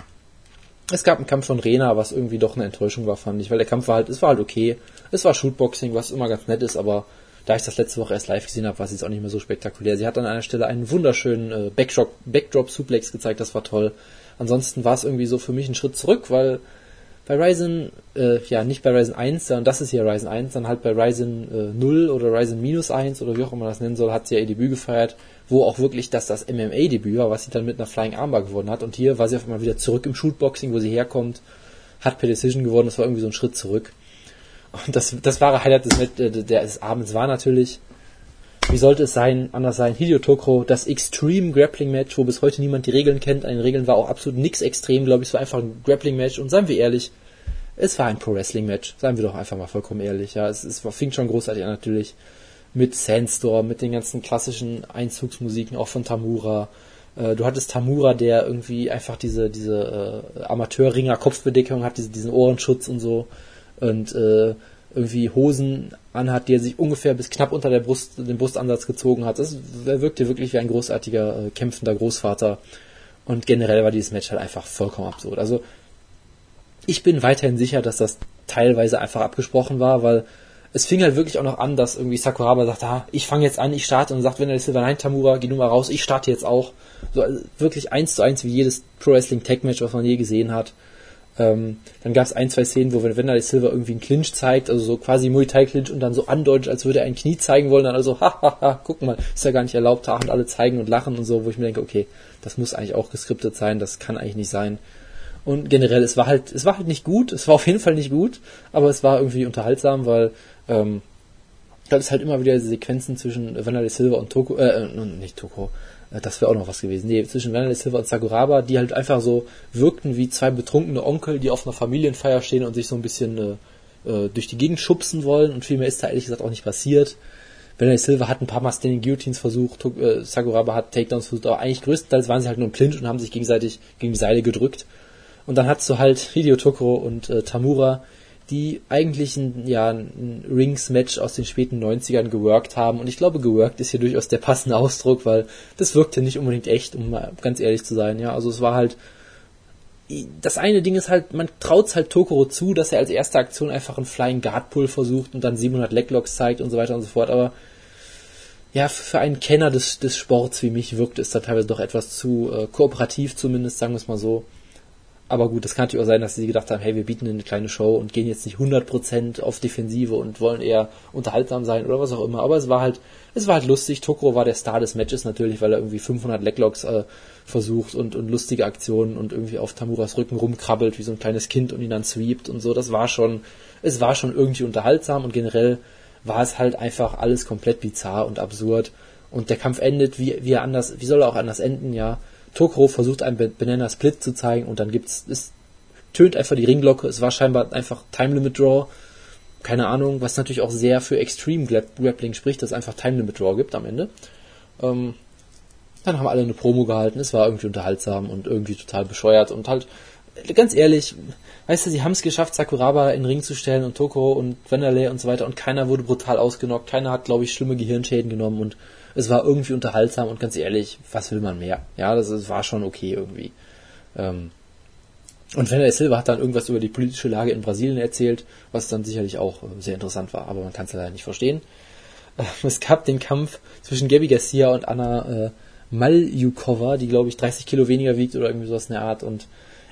es gab einen Kampf von Rena, was irgendwie doch eine Enttäuschung war, fand ich, weil der Kampf war halt, es war halt okay. Es war Shootboxing, was immer ganz nett ist, aber da ich das letzte Woche erst live gesehen habe, war es jetzt auch nicht mehr so spektakulär. Sie hat an einer Stelle einen wunderschönen äh, Backdrop, Backdrop Suplex gezeigt, das war toll. Ansonsten war es irgendwie so für mich ein Schritt zurück, weil bei Ryzen, äh, ja, nicht bei Ryzen 1, sondern das ist hier Ryzen 1, dann halt bei Ryzen äh, 0 oder Ryzen minus 1 oder wie auch immer man das nennen soll, hat sie ja ihr Debüt gefeiert, wo auch wirklich das das MMA-Debüt war, was sie dann mit einer Flying Armbar gewonnen hat. Und hier war sie auf einmal wieder zurück im Shootboxing, wo sie herkommt, hat per Decision gewonnen, das war irgendwie so ein Schritt zurück. Und das, das wahre Highlight des, äh, des Abends war natürlich wie sollte es sein, anders sein, Hideo Tokro, das Extreme Grappling Match, wo bis heute niemand die Regeln kennt. An den Regeln war auch absolut nichts extrem, glaube ich, es war einfach ein Grappling Match. Und seien wir ehrlich, es war ein Pro Wrestling Match. Seien wir doch einfach mal vollkommen ehrlich. Ja, es, es fing schon großartig an natürlich mit Sandstorm, mit den ganzen klassischen Einzugsmusiken, auch von Tamura. Äh, du hattest Tamura, der irgendwie einfach diese, diese äh, Amateurringer-Kopfbedeckung hat, diese, diesen Ohrenschutz und so. Und äh, irgendwie Hosen anhat, die er sich ungefähr bis knapp unter der Brust, den Brustansatz gezogen hat. Das wirkte wirklich wie ein großartiger, äh, kämpfender Großvater. Und generell war dieses Match halt einfach vollkommen absurd. Also, ich bin weiterhin sicher, dass das teilweise einfach abgesprochen war, weil es fing halt wirklich auch noch an, dass irgendwie Sakuraba sagt, ah, ich fange jetzt an, ich starte und sagt, wenn er Silver nein, Tamura, geh du mal raus, ich starte jetzt auch. So also wirklich eins zu eins wie jedes Pro Wrestling Tag Match, was man je gesehen hat. Ähm, dann gab es ein, zwei Szenen, wo Wanderlei Silver irgendwie einen Clinch zeigt, also so quasi Muay Thai Clinch und dann so andeutet, als würde er ein Knie zeigen wollen, dann also, hahaha, guck mal, ist ja gar nicht erlaubt, und alle zeigen und lachen und so, wo ich mir denke, okay, das muss eigentlich auch geskriptet sein, das kann eigentlich nicht sein. Und generell, es war halt, es war halt nicht gut, es war auf jeden Fall nicht gut, aber es war irgendwie unterhaltsam, weil, ähm, da ist halt immer wieder diese Sequenzen zwischen Wanderlei Silver und Toko, äh, nicht Toko, äh, das wäre auch noch was gewesen. Nee, zwischen Vanilla Silver und Sakuraba, die halt einfach so wirkten wie zwei betrunkene Onkel, die auf einer Familienfeier stehen und sich so ein bisschen äh, äh durch die Gegend schubsen wollen. Und viel mehr ist da ehrlich gesagt auch nicht passiert. Vanilla Silver hat ein paar Mal Standing Guillotines versucht, äh, Sakuraba hat Takedowns versucht, aber eigentlich größtenteils waren sie halt nur im Clinch und haben sich gegenseitig gegen die Seile gedrückt. Und dann hast du halt Hideo Tokoro und äh, Tamura, die eigentlich ein, ja, ein Rings-Match aus den späten 90ern geworkt haben. Und ich glaube, geworkt ist hier durchaus der passende Ausdruck, weil das wirkte nicht unbedingt echt, um mal ganz ehrlich zu sein. Ja, also es war halt, das eine Ding ist halt, man traut halt Tokoro zu, dass er als erste Aktion einfach einen Flying Guard Pull versucht und dann 700 Leglocks zeigt und so weiter und so fort. Aber ja, für einen Kenner des, des Sports wie mich wirkt es da teilweise doch etwas zu äh, kooperativ zumindest, sagen wir es mal so. Aber gut, das kann natürlich auch sein, dass sie gedacht haben, hey, wir bieten eine kleine Show und gehen jetzt nicht 100% auf Defensive und wollen eher unterhaltsam sein oder was auch immer. Aber es war halt, es war halt lustig. Tokro war der Star des Matches natürlich, weil er irgendwie 500 Leglocks äh, versucht und, und lustige Aktionen und irgendwie auf Tamuras Rücken rumkrabbelt wie so ein kleines Kind und ihn dann sweept und so. Das war schon, es war schon irgendwie unterhaltsam und generell war es halt einfach alles komplett bizarr und absurd. Und der Kampf endet, wie, wie er anders, wie soll er auch anders enden, ja Tokoro versucht einen Banana Split zu zeigen und dann gibt's, es tönt einfach die Ringglocke. Es war scheinbar einfach Time Limit Draw. Keine Ahnung, was natürlich auch sehr für Extreme Grappling spricht, dass es einfach Time Limit Draw gibt am Ende. Ähm, dann haben alle eine Promo gehalten. Es war irgendwie unterhaltsam und irgendwie total bescheuert und halt, ganz ehrlich, weißt du, sie haben es geschafft, Sakuraba in den Ring zu stellen und Tokoro und Wanderlei und so weiter und keiner wurde brutal ausgenockt. Keiner hat, glaube ich, schlimme Gehirnschäden genommen und es war irgendwie unterhaltsam und ganz ehrlich, was will man mehr? Ja, das, das war schon okay irgendwie. Ähm, und Vanderlei Silva hat dann irgendwas über die politische Lage in Brasilien erzählt, was dann sicherlich auch äh, sehr interessant war, aber man kann es leider nicht verstehen. Äh, es gab den Kampf zwischen Gabby Garcia und Anna äh, Maljukova, die glaube ich 30 Kilo weniger wiegt oder irgendwie sowas in der Art. Und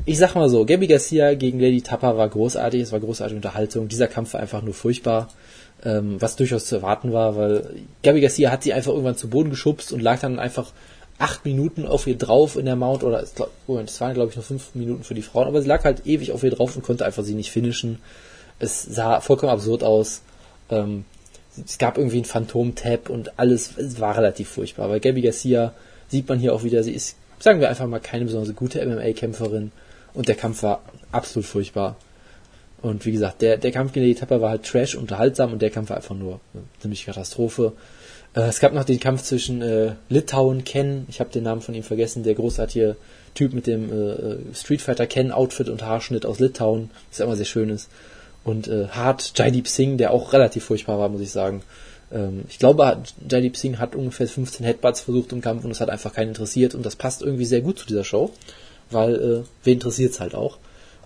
ich sag mal so, Gabby Garcia gegen Lady Tapper war großartig, es war großartige Unterhaltung. Dieser Kampf war einfach nur furchtbar ähm, was durchaus zu erwarten war, weil Gabi Garcia hat sie einfach irgendwann zu Boden geschubst und lag dann einfach acht Minuten auf ihr drauf in der Mount oder es, es waren glaube ich nur fünf Minuten für die Frauen, aber sie lag halt ewig auf ihr drauf und konnte einfach sie nicht finishen. Es sah vollkommen absurd aus. Ähm, es gab irgendwie einen Phantom-Tab und alles, es war relativ furchtbar. Weil Gabby Garcia sieht man hier auch wieder, sie ist, sagen wir einfach mal, keine besonders gute MMA-Kämpferin und der Kampf war absolut furchtbar. Und wie gesagt, der, der Kampf gegen Eddie Tapper war halt trash, unterhaltsam und der Kampf war einfach nur eine ziemliche Katastrophe. Äh, es gab noch den Kampf zwischen äh, Litauen Ken, ich habe den Namen von ihm vergessen, der großartige Typ mit dem äh, äh Street Fighter Ken Outfit und Haarschnitt aus Litauen, das immer sehr schön ist. Und äh, Hart Jaideep Singh, der auch relativ furchtbar war, muss ich sagen. Ähm, ich glaube, Jaideep Singh hat ungefähr 15 Headbutts versucht im Kampf und es hat einfach keinen interessiert und das passt irgendwie sehr gut zu dieser Show, weil äh, wen interessiert's halt auch.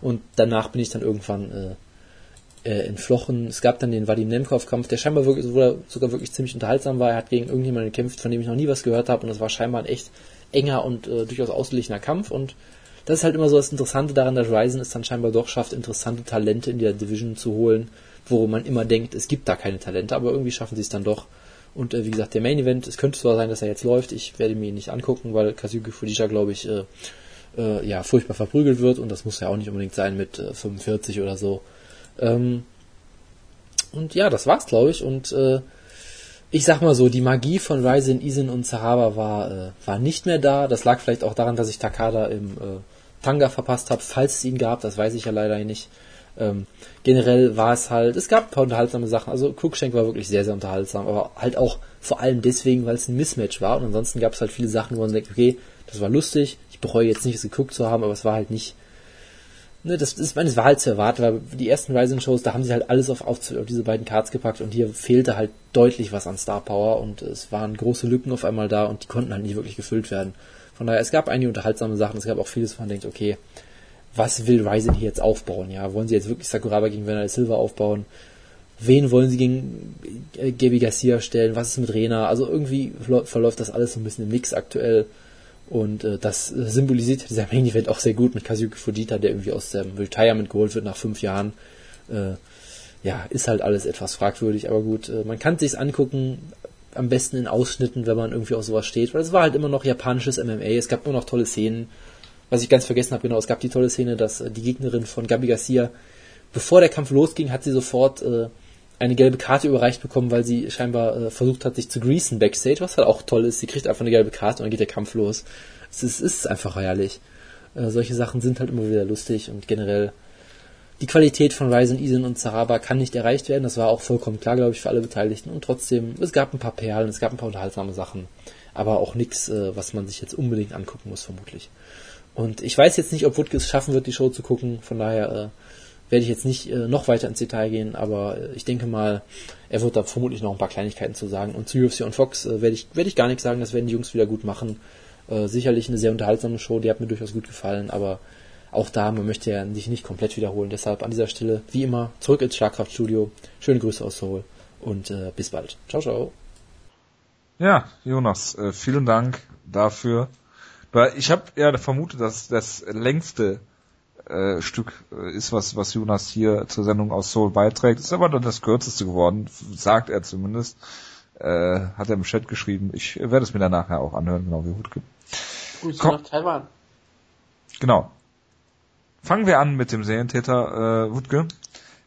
Und danach bin ich dann irgendwann äh, äh, entflochen. Es gab dann den Vadim Nemkov-Kampf, der scheinbar wirklich, sogar wirklich ziemlich unterhaltsam war. Er hat gegen irgendjemanden gekämpft, von dem ich noch nie was gehört habe. Und das war scheinbar ein echt enger und äh, durchaus ausgeglichener Kampf. Und das ist halt immer so das Interessante daran, dass Ryzen es dann scheinbar doch schafft, interessante Talente in der Division zu holen, wo man immer denkt, es gibt da keine Talente, aber irgendwie schaffen sie es dann doch. Und äh, wie gesagt, der Main Event, es könnte zwar sein, dass er jetzt läuft, ich werde mir ihn nicht angucken, weil Kazuki Fujita, glaube ich, äh, äh, ja, furchtbar verprügelt wird und das muss ja auch nicht unbedingt sein mit äh, 45 oder so. Ähm, und ja, das war's, glaube ich. Und äh, ich sag mal so, die Magie von Ryzen, Isin und Sahaba war, äh, war nicht mehr da. Das lag vielleicht auch daran, dass ich Takada im äh, Tanga verpasst habe, falls es ihn gab, das weiß ich ja leider nicht. Ähm, generell war es halt, es gab ein paar unterhaltsame Sachen. Also Cruikshank war wirklich sehr, sehr unterhaltsam, aber halt auch vor allem deswegen, weil es ein Mismatch war. Und ansonsten gab es halt viele Sachen, wo man denkt, okay, das war lustig, ich bereue jetzt nicht, es geguckt zu haben, aber es war halt nicht. Ne, das ist, meine, es war halt zu erwarten, weil die ersten Ryzen-Shows, da haben sie halt alles auf, auf, auf, diese beiden Cards gepackt und hier fehlte halt deutlich was an Star Power und es waren große Lücken auf einmal da und die konnten halt nicht wirklich gefüllt werden. Von daher, es gab einige unterhaltsame Sachen, es gab auch vieles, wo man denkt, okay, was will Ryzen hier jetzt aufbauen? Ja, wollen sie jetzt wirklich Sakuraba gegen Werner Silva aufbauen? Wen wollen sie gegen äh, Gabi Garcia stellen? Was ist mit Rena? Also irgendwie verläuft das alles so ein bisschen im Mix aktuell. Und äh, das symbolisiert dieser Main Event auch sehr gut mit Kazuki Fujita, der irgendwie aus dem Retirement geholt wird nach fünf Jahren. Äh, ja, ist halt alles etwas fragwürdig, aber gut, äh, man kann sich's angucken, am besten in Ausschnitten, wenn man irgendwie auf sowas steht, weil es war halt immer noch japanisches MMA, es gab immer noch tolle Szenen. Was ich ganz vergessen habe, genau, es gab die tolle Szene, dass äh, die Gegnerin von Gabi Garcia, bevor der Kampf losging, hat sie sofort äh, eine gelbe Karte überreicht bekommen, weil sie scheinbar äh, versucht hat, sich zu greasen backstage, was halt auch toll ist. Sie kriegt einfach eine gelbe Karte und dann geht der Kampf los. Es ist, ist einfach herrlich. Äh, solche Sachen sind halt immer wieder lustig und generell die Qualität von Ryzen, Isen und Zaraba kann nicht erreicht werden. Das war auch vollkommen klar, glaube ich, für alle Beteiligten. Und trotzdem, es gab ein paar Perlen, es gab ein paar unterhaltsame Sachen. Aber auch nichts, äh, was man sich jetzt unbedingt angucken muss, vermutlich. Und ich weiß jetzt nicht, ob Woodke es schaffen wird, die Show zu gucken. Von daher äh, werde ich jetzt nicht äh, noch weiter ins Detail gehen, aber äh, ich denke mal, er wird da vermutlich noch ein paar Kleinigkeiten zu sagen. Und zu UFC und Fox äh, werde ich, werde ich gar nichts sagen, das werden die Jungs wieder gut machen. Äh, sicherlich eine sehr unterhaltsame Show, die hat mir durchaus gut gefallen, aber auch da, man möchte ja sich nicht komplett wiederholen. Deshalb an dieser Stelle, wie immer, zurück ins Schlagkraftstudio. Schöne Grüße aus Seoul und äh, bis bald. Ciao, ciao. Ja, Jonas, äh, vielen Dank dafür. Ich habe ja vermutet, dass das längste äh, Stück äh, ist, was, was Jonas hier zur Sendung aus Seoul beiträgt. Ist aber dann das kürzeste geworden, sagt er zumindest. Äh, hat er im Chat geschrieben. Ich werde es mir dann nachher auch anhören, genau wie Hutke. Grüße Komm. nach Taiwan. Genau. Fangen wir an mit dem Serientäter äh, Wutke.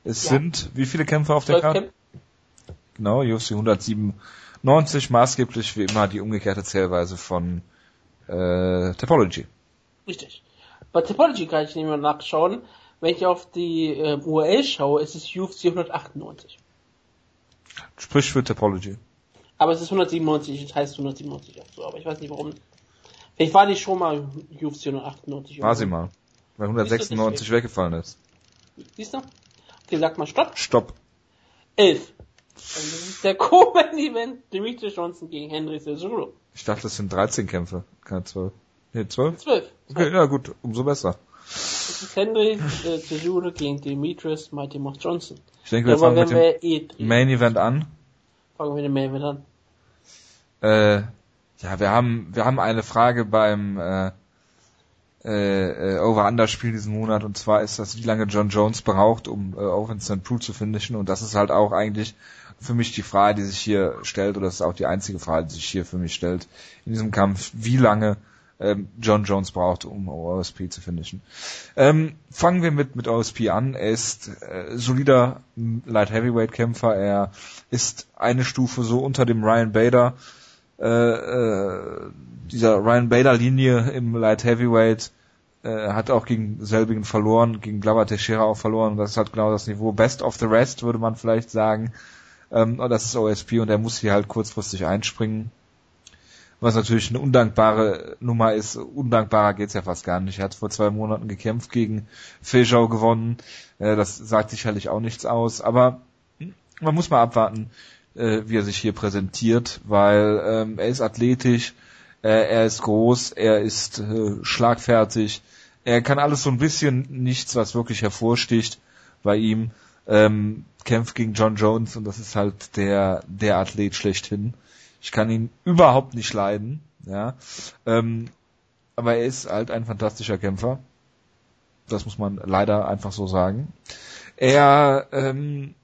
Es ja. sind wie viele Kämpfe auf der Karte? Genau, UFC 197, maßgeblich wie immer die umgekehrte Zählweise von äh, Topology. Richtig. Bei Topology kann ich nicht mehr nachschauen. Wenn ich auf die äh, URL schaue, ist es UFC 198. Sprich für Topology. Aber es ist 197, das heißt 197 auch so, aber ich weiß nicht warum. Vielleicht war die schon mal UFC 198. War sie mal. Weil 196 weggefallen ist. Siehst du? Okay, sag mal Stopp. Stopp. 11. das ist der Co-Main-Event Dimitri Johnson gegen Henry Cejudo. Ich dachte, das sind 13 Kämpfe, keine 12. Nee, 12? 12. Okay, ja gut, umso besser. Das ist Henry äh, Cejudo gegen Demetrius Mighty Mouse Johnson. Ich denke, wir fangen mit dem eh Main Event an. Fangen wir mit dem Main Event an. Äh, ja, wir haben, wir haben eine Frage beim äh, äh, Over-Under-Spiel diesen Monat und zwar ist das, wie lange John Jones braucht, um äh, Owen St. Prue zu finishen und das ist halt auch eigentlich für mich die Frage, die sich hier stellt oder das ist auch die einzige Frage, die sich hier für mich stellt in diesem Kampf, wie lange ähm, John Jones braucht, um OSP zu finishen. Ähm, fangen wir mit, mit OSP an. Er ist äh, solider Light Heavyweight Kämpfer. Er ist eine Stufe so unter dem Ryan Bader, äh, äh, dieser Ryan Bader Linie im Light Heavyweight äh, hat auch gegen selbigen verloren, gegen Glover Teixeira auch verloren. Das halt genau das Niveau. Best of the rest, würde man vielleicht sagen. Ähm, das ist OSP und er muss hier halt kurzfristig einspringen. Was natürlich eine undankbare Nummer ist. Undankbarer geht's ja fast gar nicht. Er hat vor zwei Monaten gekämpft gegen Feijau gewonnen. Äh, das sagt sicherlich auch nichts aus. Aber man muss mal abwarten, äh, wie er sich hier präsentiert, weil ähm, er ist athletisch, äh, er ist groß, er ist äh, schlagfertig, er kann alles so ein bisschen, nichts, was wirklich hervorsticht bei ihm. Ähm, kämpft gegen John Jones und das ist halt der der Athlet schlechthin. Ich kann ihn überhaupt nicht leiden, ja. Ähm, aber er ist halt ein fantastischer Kämpfer. Das muss man leider einfach so sagen. Er ähm,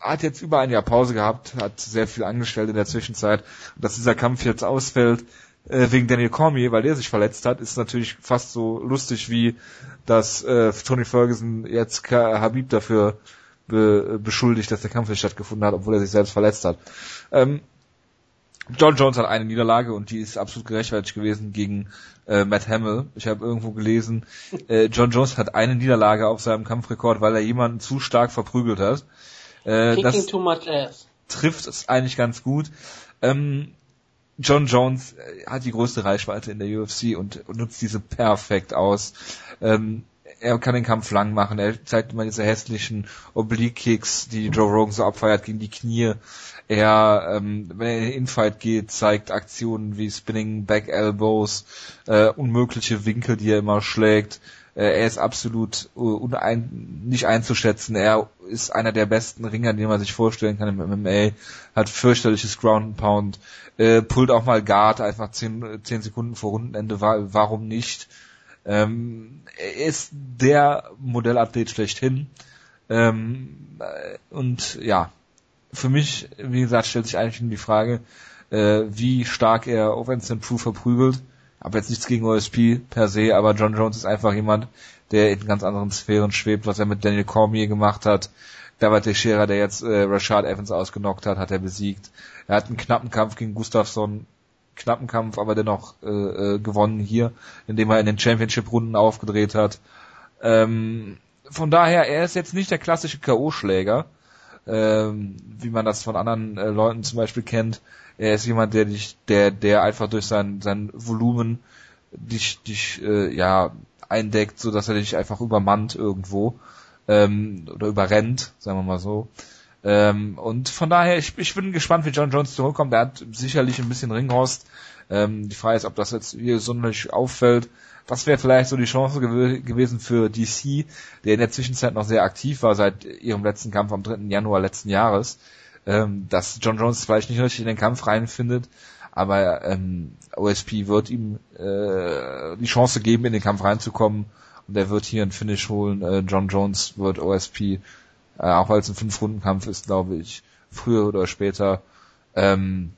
hat jetzt über ein Jahr Pause gehabt, hat sehr viel angestellt in der Zwischenzeit. dass dieser Kampf jetzt ausfällt äh, wegen Daniel Cormier, weil der sich verletzt hat, ist natürlich fast so lustig wie, dass äh, Tony Ferguson jetzt Habib dafür be beschuldigt, dass der Kampf nicht stattgefunden hat, obwohl er sich selbst verletzt hat. Ähm, John Jones hat eine Niederlage und die ist absolut gerechtfertigt gewesen gegen äh, Matt Hamill. Ich habe irgendwo gelesen, äh, John Jones hat eine Niederlage auf seinem Kampfrekord, weil er jemanden zu stark verprügelt hat. Äh, das too much ass. trifft es eigentlich ganz gut. Ähm, John Jones äh, hat die größte Reichweite in der UFC und, und nutzt diese perfekt aus. Ähm, er kann den Kampf lang machen. Er zeigt immer diese hässlichen Oblique-Kicks, die Joe Rogan so abfeiert gegen die Knie. Er, ähm, wenn er in den Infight geht, zeigt Aktionen wie Spinning Back Elbows, äh, unmögliche Winkel, die er immer schlägt. Äh, er ist absolut uh, unein, nicht einzuschätzen. Er ist einer der besten Ringer, den man sich vorstellen kann im MMA. Hat fürchterliches Ground and Pound. Äh, pullt auch mal Guard einfach zehn, zehn Sekunden vor Rundenende. Warum nicht? Ähm, er ist der Modellathlet schlechthin. Ähm, und ja, für mich, wie gesagt, stellt sich eigentlich nur die Frage, äh, wie stark er Instant Proof verprügelt. Aber jetzt nichts gegen OSP per se, aber John Jones ist einfach jemand, der in ganz anderen Sphären schwebt, was er mit Daniel Cormier gemacht hat. David Teixeira, der jetzt äh, Rashad Evans ausgenockt hat, hat er besiegt. Er hat einen knappen Kampf gegen Gustafsson knappen Kampf, aber dennoch äh, äh, gewonnen hier, indem er in den Championship-Runden aufgedreht hat. Ähm, von daher, er ist jetzt nicht der klassische K.O.-Schläger, ähm, wie man das von anderen äh, Leuten zum Beispiel kennt. Er ist jemand, der dich, der, der einfach durch sein, sein Volumen dich, dich äh, ja eindeckt, so dass er dich einfach übermannt irgendwo ähm, oder überrennt, sagen wir mal so. Ähm, und von daher, ich, ich bin gespannt, wie John Jones zurückkommt. Er hat sicherlich ein bisschen Ringhorst. Ähm, die Frage ist, ob das jetzt hier sonderlich auffällt. Das wäre vielleicht so die Chance gew gewesen für DC, der in der Zwischenzeit noch sehr aktiv war seit ihrem letzten Kampf am 3. Januar letzten Jahres, ähm, dass John Jones vielleicht nicht richtig in den Kampf reinfindet, aber ähm, OSP wird ihm äh, die Chance geben, in den Kampf reinzukommen und er wird hier ein Finish holen. Äh, John Jones wird OSP äh, auch weil es ein Fünf-Runden-Kampf ist, glaube ich, früher oder später. Ähm,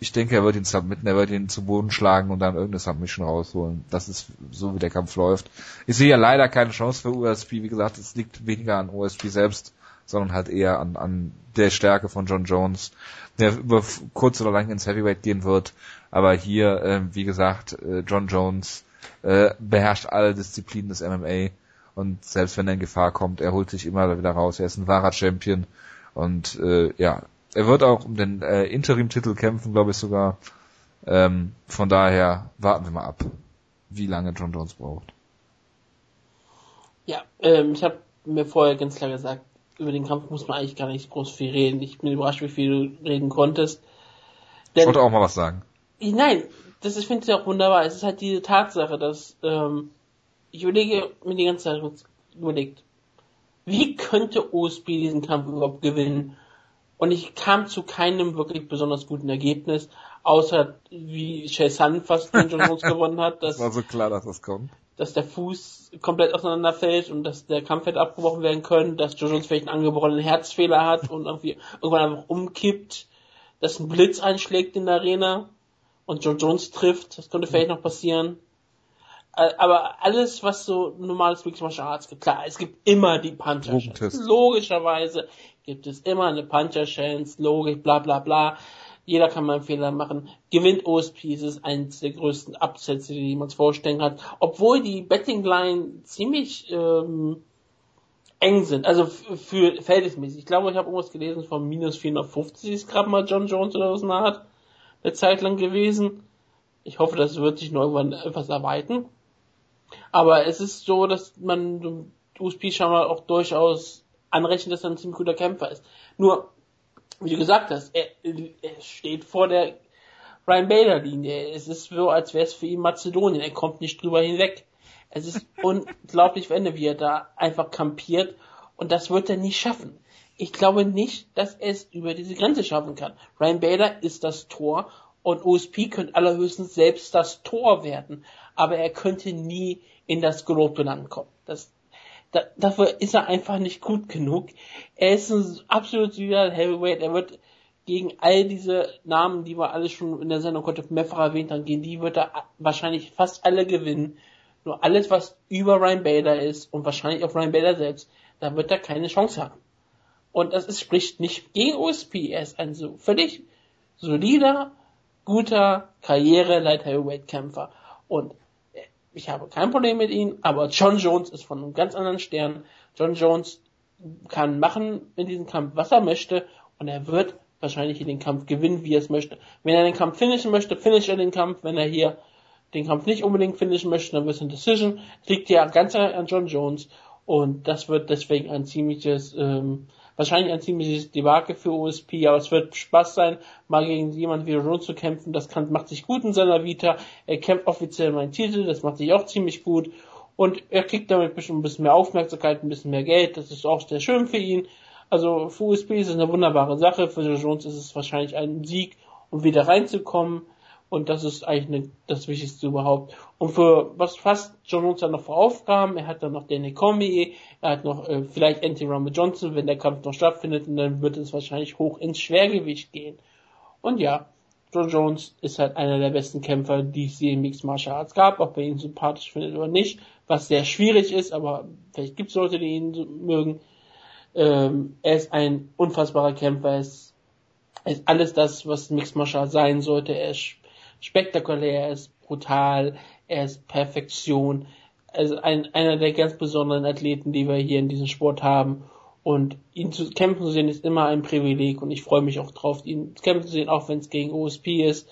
ich denke, er wird ihn submitten, er wird ihn zu Boden schlagen und dann irgendeine Submission rausholen. Das ist so, wie der Kampf läuft. Ich sehe ja leider keine Chance für USP. Wie gesagt, es liegt weniger an USP selbst, sondern halt eher an, an der Stärke von John Jones, der über kurz oder lang ins Heavyweight gehen wird. Aber hier, äh, wie gesagt, äh, John Jones äh, beherrscht alle Disziplinen des MMA und selbst wenn er in Gefahr kommt, er holt sich immer wieder raus. Er ist ein wahrer Champion und äh, ja, er wird auch um den äh, Interim-Titel kämpfen, glaube ich sogar. Ähm, von daher warten wir mal ab, wie lange John Jones braucht. Ja, ähm, ich habe mir vorher ganz klar gesagt, über den Kampf muss man eigentlich gar nicht groß viel reden. Ich bin überrascht, wie viel du reden konntest. Denn, ich wollte auch mal was sagen. Nein, das ist, finde ich auch wunderbar. Es ist halt diese Tatsache, dass ähm, ich überlege mir die ganze Zeit überlegt, wie könnte OSP diesen Kampf überhaupt gewinnen? Und ich kam zu keinem wirklich besonders guten Ergebnis, außer wie Chase fast den John Jones gewonnen hat. Dass, das war so klar, dass das kommt. Dass der Fuß komplett auseinanderfällt und dass der Kampf hätte abgebrochen werden können, dass John Jones vielleicht einen angebrochenen Herzfehler hat und irgendwie irgendwann einfach umkippt, dass ein Blitz einschlägt in der Arena und John Jones trifft. Das könnte vielleicht noch passieren. Äh, aber alles, was so normales Mixed Martial Arts gibt, klar, es gibt immer die Puncher Chance. Logischerweise gibt es immer eine Puncher Chance, logisch, bla bla bla. Jeder kann mal einen Fehler machen. Gewinnt OSP, ist es eines der größten Absätze, die man vorstellen hat. Obwohl die Betting Line ziemlich ähm, eng sind. Also für verhältnismäßig. Ich glaube, ich habe irgendwas gelesen von minus 450 ist gerade mal John Jones oder was eine Art eine Zeit lang gewesen. Ich hoffe, das wird sich noch irgendwann etwas erweitern. Aber es ist so, dass man USP scheinbar auch durchaus anrechnet, dass er ein ziemlich guter Kämpfer ist. Nur, wie du gesagt hast, er, er steht vor der Ryan Bader Linie. Es ist so, als wäre es für ihn Mazedonien. Er kommt nicht drüber hinweg. Es ist unglaublich, wenn wie er da einfach kampiert. Und das wird er nie schaffen. Ich glaube nicht, dass er es über diese Grenze schaffen kann. Ryan Bader ist das Tor und OSP könnte allerhöchstens selbst das Tor werden. Aber er könnte nie in das gelobte Land kommen. Das, da, dafür ist er einfach nicht gut genug. Er ist ein absolut solider Heavyweight. Er wird gegen all diese Namen, die wir alle schon in der Sendung heute mehrfach erwähnt haben, gehen die wird er wahrscheinlich fast alle gewinnen. Nur alles, was über Ryan Bader ist und wahrscheinlich auch Ryan Bader selbst, da wird er keine Chance haben. Und das ist, spricht nicht gegen OSP. Er ist ein so völlig solider, guter Karriere-Light Heavyweight-Kämpfer. Und ich habe kein Problem mit ihm, aber John Jones ist von einem ganz anderen Stern. John Jones kann machen in diesem Kampf, was er möchte, und er wird wahrscheinlich den Kampf gewinnen, wie er es möchte. Wenn er den Kampf finishen möchte, finisht er den Kampf. Wenn er hier den Kampf nicht unbedingt finishen möchte, dann wird es ein Decision. Liegt ja ganz an John Jones. Und das wird deswegen ein ziemliches, ähm, wahrscheinlich ein ziemliches Debakel für OSP, aber es wird Spaß sein, mal gegen jemanden wie Jones zu kämpfen. Das kann, macht sich gut in seiner Vita. Er kämpft offiziell meinen Titel, das macht sich auch ziemlich gut. Und er kriegt damit bestimmt ein bisschen mehr Aufmerksamkeit, ein bisschen mehr Geld. Das ist auch sehr schön für ihn. Also für USP ist es eine wunderbare Sache. Für Jones ist es wahrscheinlich ein Sieg, um wieder reinzukommen. Und das ist eigentlich eine, das Wichtigste überhaupt. Und für was fast John Jones dann noch für Aufgaben, er hat dann noch Danny Cormier, er hat noch äh, vielleicht Anthony Rumble Johnson, wenn der Kampf noch stattfindet, und dann wird es wahrscheinlich hoch ins Schwergewicht gehen. Und ja, John Jones ist halt einer der besten Kämpfer, die es je in Mixed Martial Arts gab, ob er ihn sympathisch findet oder nicht, was sehr schwierig ist, aber vielleicht gibt es Leute, die ihn mögen. Ähm, er ist ein unfassbarer Kämpfer, er ist, er ist alles das, was Mixed Martial Arts sein sollte, er ist spektakulär, er ist brutal, er ist Perfektion. Also ein, einer der ganz besonderen Athleten, die wir hier in diesem Sport haben. Und ihn zu kämpfen zu sehen, ist immer ein Privileg und ich freue mich auch drauf, ihn kämpfen zu sehen, auch wenn es gegen OSP ist.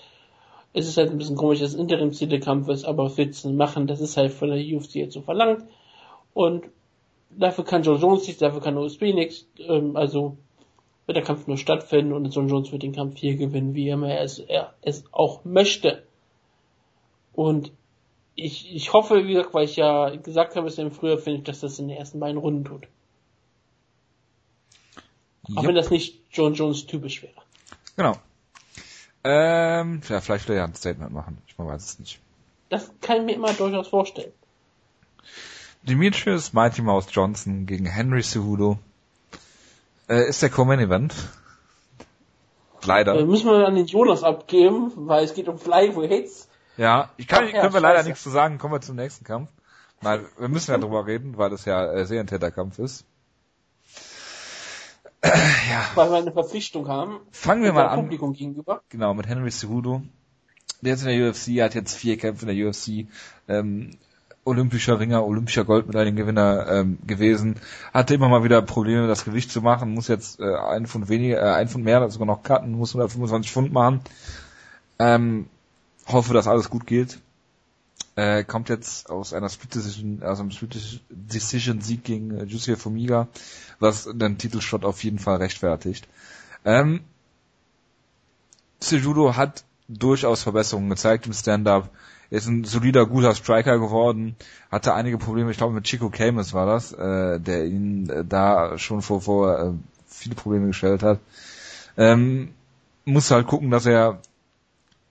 Es ist halt ein bisschen komisch, dass es Interimstitelkampf ist, aber Witzen machen, das ist halt von der UFC jetzt so verlangt. Und dafür kann John Jones nichts, dafür kann OSP nichts. Ähm, also wird der Kampf nur stattfinden und John Jones wird den Kampf hier gewinnen, wie immer er es, er es auch möchte. Und ich, ich hoffe, wie gesagt, weil ich ja gesagt habe, es im früher finde ich, dass das in den ersten beiden Runden tut. Auch wenn das nicht John Jones typisch wäre. Genau. Ähm, ja, vielleicht will er ja ein Statement machen. Ich weiß es nicht. Das kann ich mir immer durchaus vorstellen. Demetrius Mighty Mouse Johnson gegen Henry Cejudo äh, ist der Common Event. Leider. Äh, müssen wir an den Jonas abgeben, weil es geht um Flyweights. Ja, ich kann, Ach, ja, können wir leider nichts zu sagen. Kommen wir zum nächsten Kampf. Weil wir müssen ja drüber reden, weil das ja äh, sehr ein Täterkampf ist. Äh, ja. Weil wir eine Verpflichtung haben. Fangen wir mal an. Publikum gegenüber. Genau, mit Henry Cejudo. Der ist in der UFC, hat jetzt vier Kämpfe in der UFC. Ähm, olympischer Ringer, olympischer Goldmedaillengewinner ähm, gewesen, hatte immer mal wieder Probleme, das Gewicht zu machen, muss jetzt äh, ein Pfund weniger, äh, ein Pfund mehr, sogar noch cutten, muss 125 Pfund machen. Ähm, hoffe, dass alles gut geht. Äh, kommt jetzt aus einer Split Decision, aus einem Split Decision Sieg gegen äh, Jussier Formiga, was den Titelshot auf jeden Fall rechtfertigt. Ähm, Sejudo hat durchaus Verbesserungen gezeigt im Stand-up er ist ein solider, guter Striker geworden, hatte einige Probleme, ich glaube mit Chico Camus war das, äh, der ihn äh, da schon vor, vor äh, viele Probleme gestellt hat. Ähm, muss halt gucken, dass er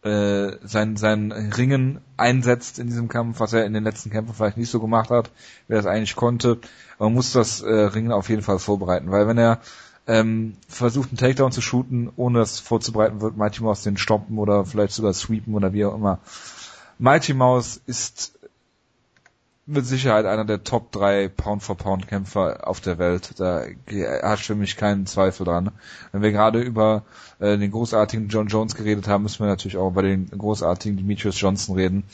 äh, sein, sein Ringen einsetzt in diesem Kampf, was er in den letzten Kämpfen vielleicht nicht so gemacht hat, wie er es eigentlich konnte. Aber man muss das äh, Ringen auf jeden Fall vorbereiten, weil wenn er ähm, versucht einen Takedown zu shooten, ohne das vorzubereiten, wird Mighty Mouse den stoppen oder vielleicht sogar sweepen oder wie auch immer. Mighty Mouse ist mit Sicherheit einer der Top 3 Pound-for-Pound-Kämpfer auf der Welt. Da hat für mich keinen Zweifel dran. Wenn wir gerade über äh, den großartigen John Jones geredet haben, müssen wir natürlich auch über den großartigen Demetrius Johnson reden,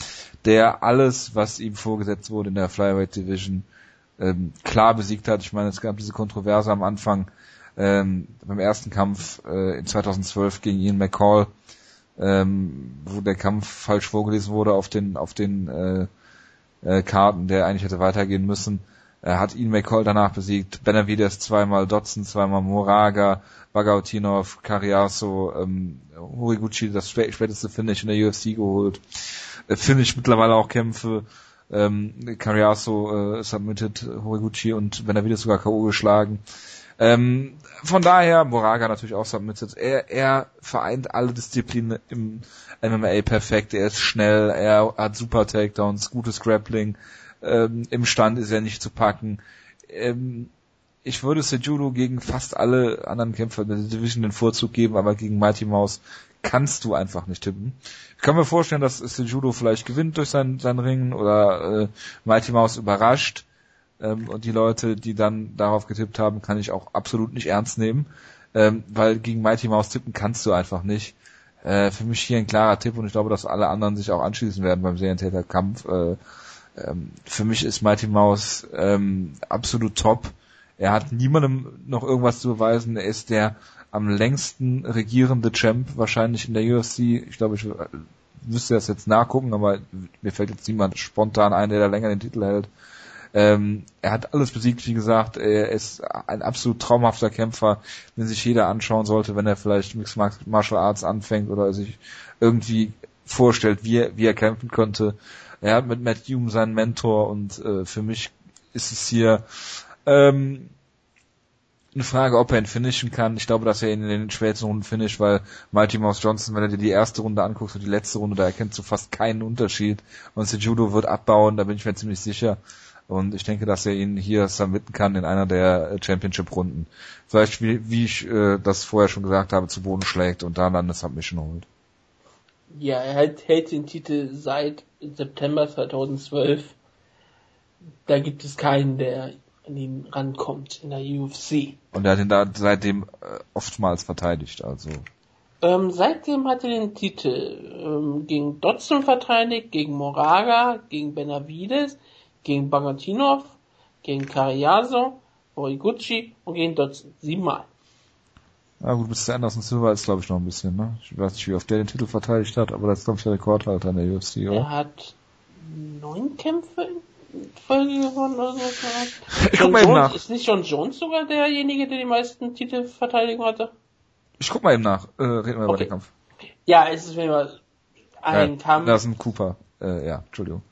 der alles, was ihm vorgesetzt wurde in der Flyweight Division, ähm, klar besiegt hat. Ich meine, es gab diese Kontroverse am Anfang ähm, beim ersten Kampf äh, in 2012 gegen Ian McCall, ähm, wo der Kampf falsch vorgelesen wurde auf den auf den äh, äh, Karten, der eigentlich hätte weitergehen müssen. Er hat ihn McCall danach besiegt, Benavides zweimal, Dotson zweimal, Moraga, Bagautinov, Cariaso, ähm, Horiguchi das späteste Finish in der UFC geholt. Äh, Finish mittlerweile auch Kämpfe. Ähm, Cariaso äh, submitted Horiguchi und Benavides sogar K.O. geschlagen. Ähm, von daher, Moraga natürlich auch submitted. Er, er vereint alle Disziplinen im MMA perfekt. Er ist schnell, er hat super Takedowns, gutes Grappling. Ähm, Im Stand ist er nicht zu packen. Ähm, ich würde Sejudo gegen fast alle anderen Kämpfer der Division den Vorzug geben, aber gegen Mighty Mouse kannst du einfach nicht tippen. Ich kann mir vorstellen, dass Sejudo vielleicht gewinnt durch sein, sein Ringen oder äh, Mighty Mouse überrascht. Ähm, und die Leute, die dann darauf getippt haben, kann ich auch absolut nicht ernst nehmen. Ähm, weil gegen Mighty Mouse tippen kannst du einfach nicht. Äh, für mich hier ein klarer Tipp und ich glaube, dass alle anderen sich auch anschließen werden beim Serientäterkampf. Äh, ähm, für mich ist Mighty Mouse ähm, absolut top. Er hat niemandem noch irgendwas zu beweisen. Er ist der am längsten regierende Champ wahrscheinlich in der UFC. Ich glaube, ich müsste das jetzt nachgucken, aber mir fällt jetzt niemand spontan ein, der da länger den Titel hält. Ähm, er hat alles besiegt, wie gesagt. Er ist ein absolut traumhafter Kämpfer, den sich jeder anschauen sollte, wenn er vielleicht Mixed Martial Arts anfängt oder sich irgendwie vorstellt, wie er, wie er kämpfen könnte. Er hat mit Matt Hume seinen Mentor und äh, für mich ist es hier ähm, eine Frage, ob er ihn finishen kann. Ich glaube, dass er ihn in den späteren Runden finisht, weil Mighty Mouse Johnson, wenn du dir die erste Runde anguckst und die letzte Runde, da erkennst du fast keinen Unterschied. Und Sejudo wird abbauen, da bin ich mir ziemlich sicher. Und ich denke, dass er ihn hier submitten kann in einer der Championship-Runden. Vielleicht, wie, wie ich äh, das vorher schon gesagt habe, zu Boden schlägt und dann eine Submission holt. Ja, er hält, hält den Titel seit September 2012. Da gibt es keinen, der an ihn rankommt in der UFC. Und er hat ihn da seitdem äh, oftmals verteidigt, also. Ähm, seitdem hat er den Titel ähm, gegen Dodson verteidigt, gegen Moraga, gegen Benavides, gegen Bagatinov, gegen Cariaso, Origuchi und gegen Dodson. Siebenmal. Na gut, bis zu Anderson Silva ist glaube ich noch ein bisschen, ne? Ich weiß nicht, wie oft der den Titel verteidigt hat, aber das ist glaube ich der Rekordhalter in der UFC, oder? Er hat neun Kämpfe in Folge gewonnen oder so. Ich John guck mal eben nach. ist nicht John Jones sogar derjenige, der die meisten Titelverteidigungen hatte? Ich guck mal eben nach. Äh, reden wir über Okay. den Kampf. Ja, es ist mir ein ja, Kampf. Das ist ein Cooper. Äh, ja, Entschuldigung.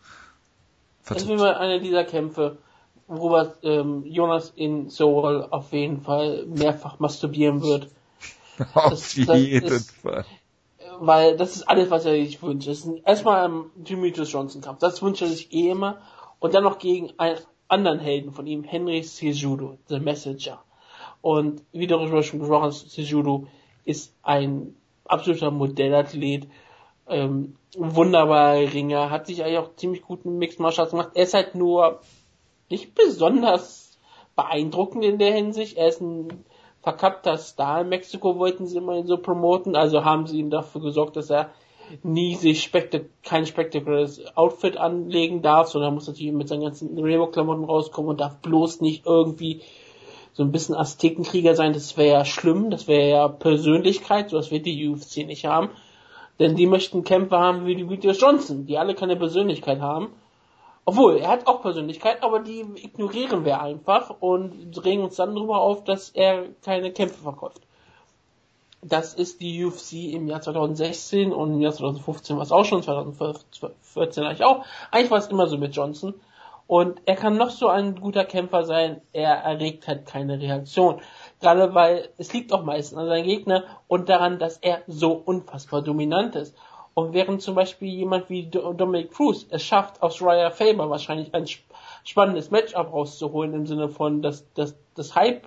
Es ist mir einer dieser Kämpfe, worüber ähm, Jonas in Seoul auf jeden Fall mehrfach masturbieren wird. Auf das jeden ist- Fall. Weil das ist alles, was er sich wünscht. Es ist erstmal ein Demetrius Johnson Kampf. Das wünscht er sich eh immer. Und dann noch gegen einen anderen Helden von ihm, Henry Cejudo, The Messenger. Und wie darüber schon gesprochen hast, Cejudo ist ein absoluter Modellathlet, ähm, wunderbarer Ringer, hat sich eigentlich auch ziemlich gut in Mixed Martial Arts gemacht. Er ist halt nur nicht besonders beeindruckend in der Hinsicht. Er ist ein verkappter Star. In Mexiko wollten sie immer ihn so promoten, also haben sie ihn dafür gesorgt, dass er nie sich spektak kein spektakuläres Outfit anlegen darf, sondern muss natürlich mit seinen ganzen Reebok-Klamotten rauskommen und darf bloß nicht irgendwie so ein bisschen Aztekenkrieger sein. Das wäre ja schlimm, das wäre ja Persönlichkeit, so das wird die UFC nicht haben. Denn die möchten Kämpfer haben wie die Videos Johnson, die alle keine Persönlichkeit haben. Obwohl, er hat auch Persönlichkeit, aber die ignorieren wir einfach und regen uns dann darüber auf, dass er keine Kämpfe verkauft. Das ist die UFC im Jahr 2016 und im Jahr 2015 war es auch schon, 2014 eigentlich auch. Eigentlich war es immer so mit Johnson. Und er kann noch so ein guter Kämpfer sein, er erregt halt keine Reaktion. Gerade weil es liegt auch meistens an seinem Gegner und daran, dass er so unfassbar dominant ist. Und während zum Beispiel jemand wie Do- Dominic Cruz es schafft, aus Raya Faber wahrscheinlich ein sp- spannendes Matchup rauszuholen, im Sinne von, dass das, das Hype,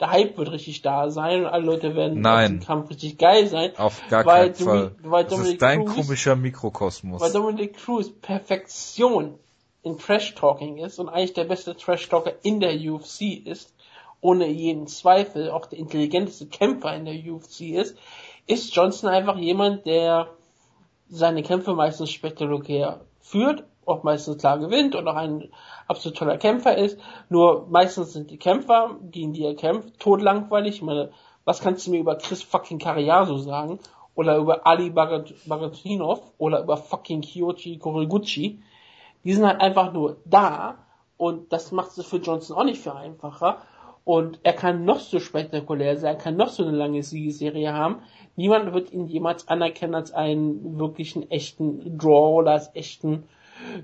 der Hype wird richtig da sein und alle Leute werden den Kampf richtig geil sein. Auf gar weil keinen Fall. Domi- weil Das Dominic ist dein Cruz- komischer Mikrokosmos. Weil Dominic Cruz Perfektion in Trash Talking ist und eigentlich der beste Trash Talker in der UFC ist, ohne jeden Zweifel auch der intelligenteste Kämpfer in der UFC ist, ist Johnson einfach jemand, der seine Kämpfe meistens spektakulär führt, auch meistens klar gewinnt und auch ein absolut toller Kämpfer ist. Nur meistens sind die Kämpfer, gegen die er kämpft, totlangweilig. Ich meine, was kannst du mir über Chris fucking Cariaso sagen? Oder über Ali Bagatinov oder über fucking Kyoji Koriguchi. Die sind halt einfach nur da und das macht es für Johnson auch nicht viel einfacher. Und er kann noch so spektakulär sein, kann noch so eine lange Siegesserie haben. Niemand wird ihn jemals anerkennen als einen wirklichen echten Draw oder als echten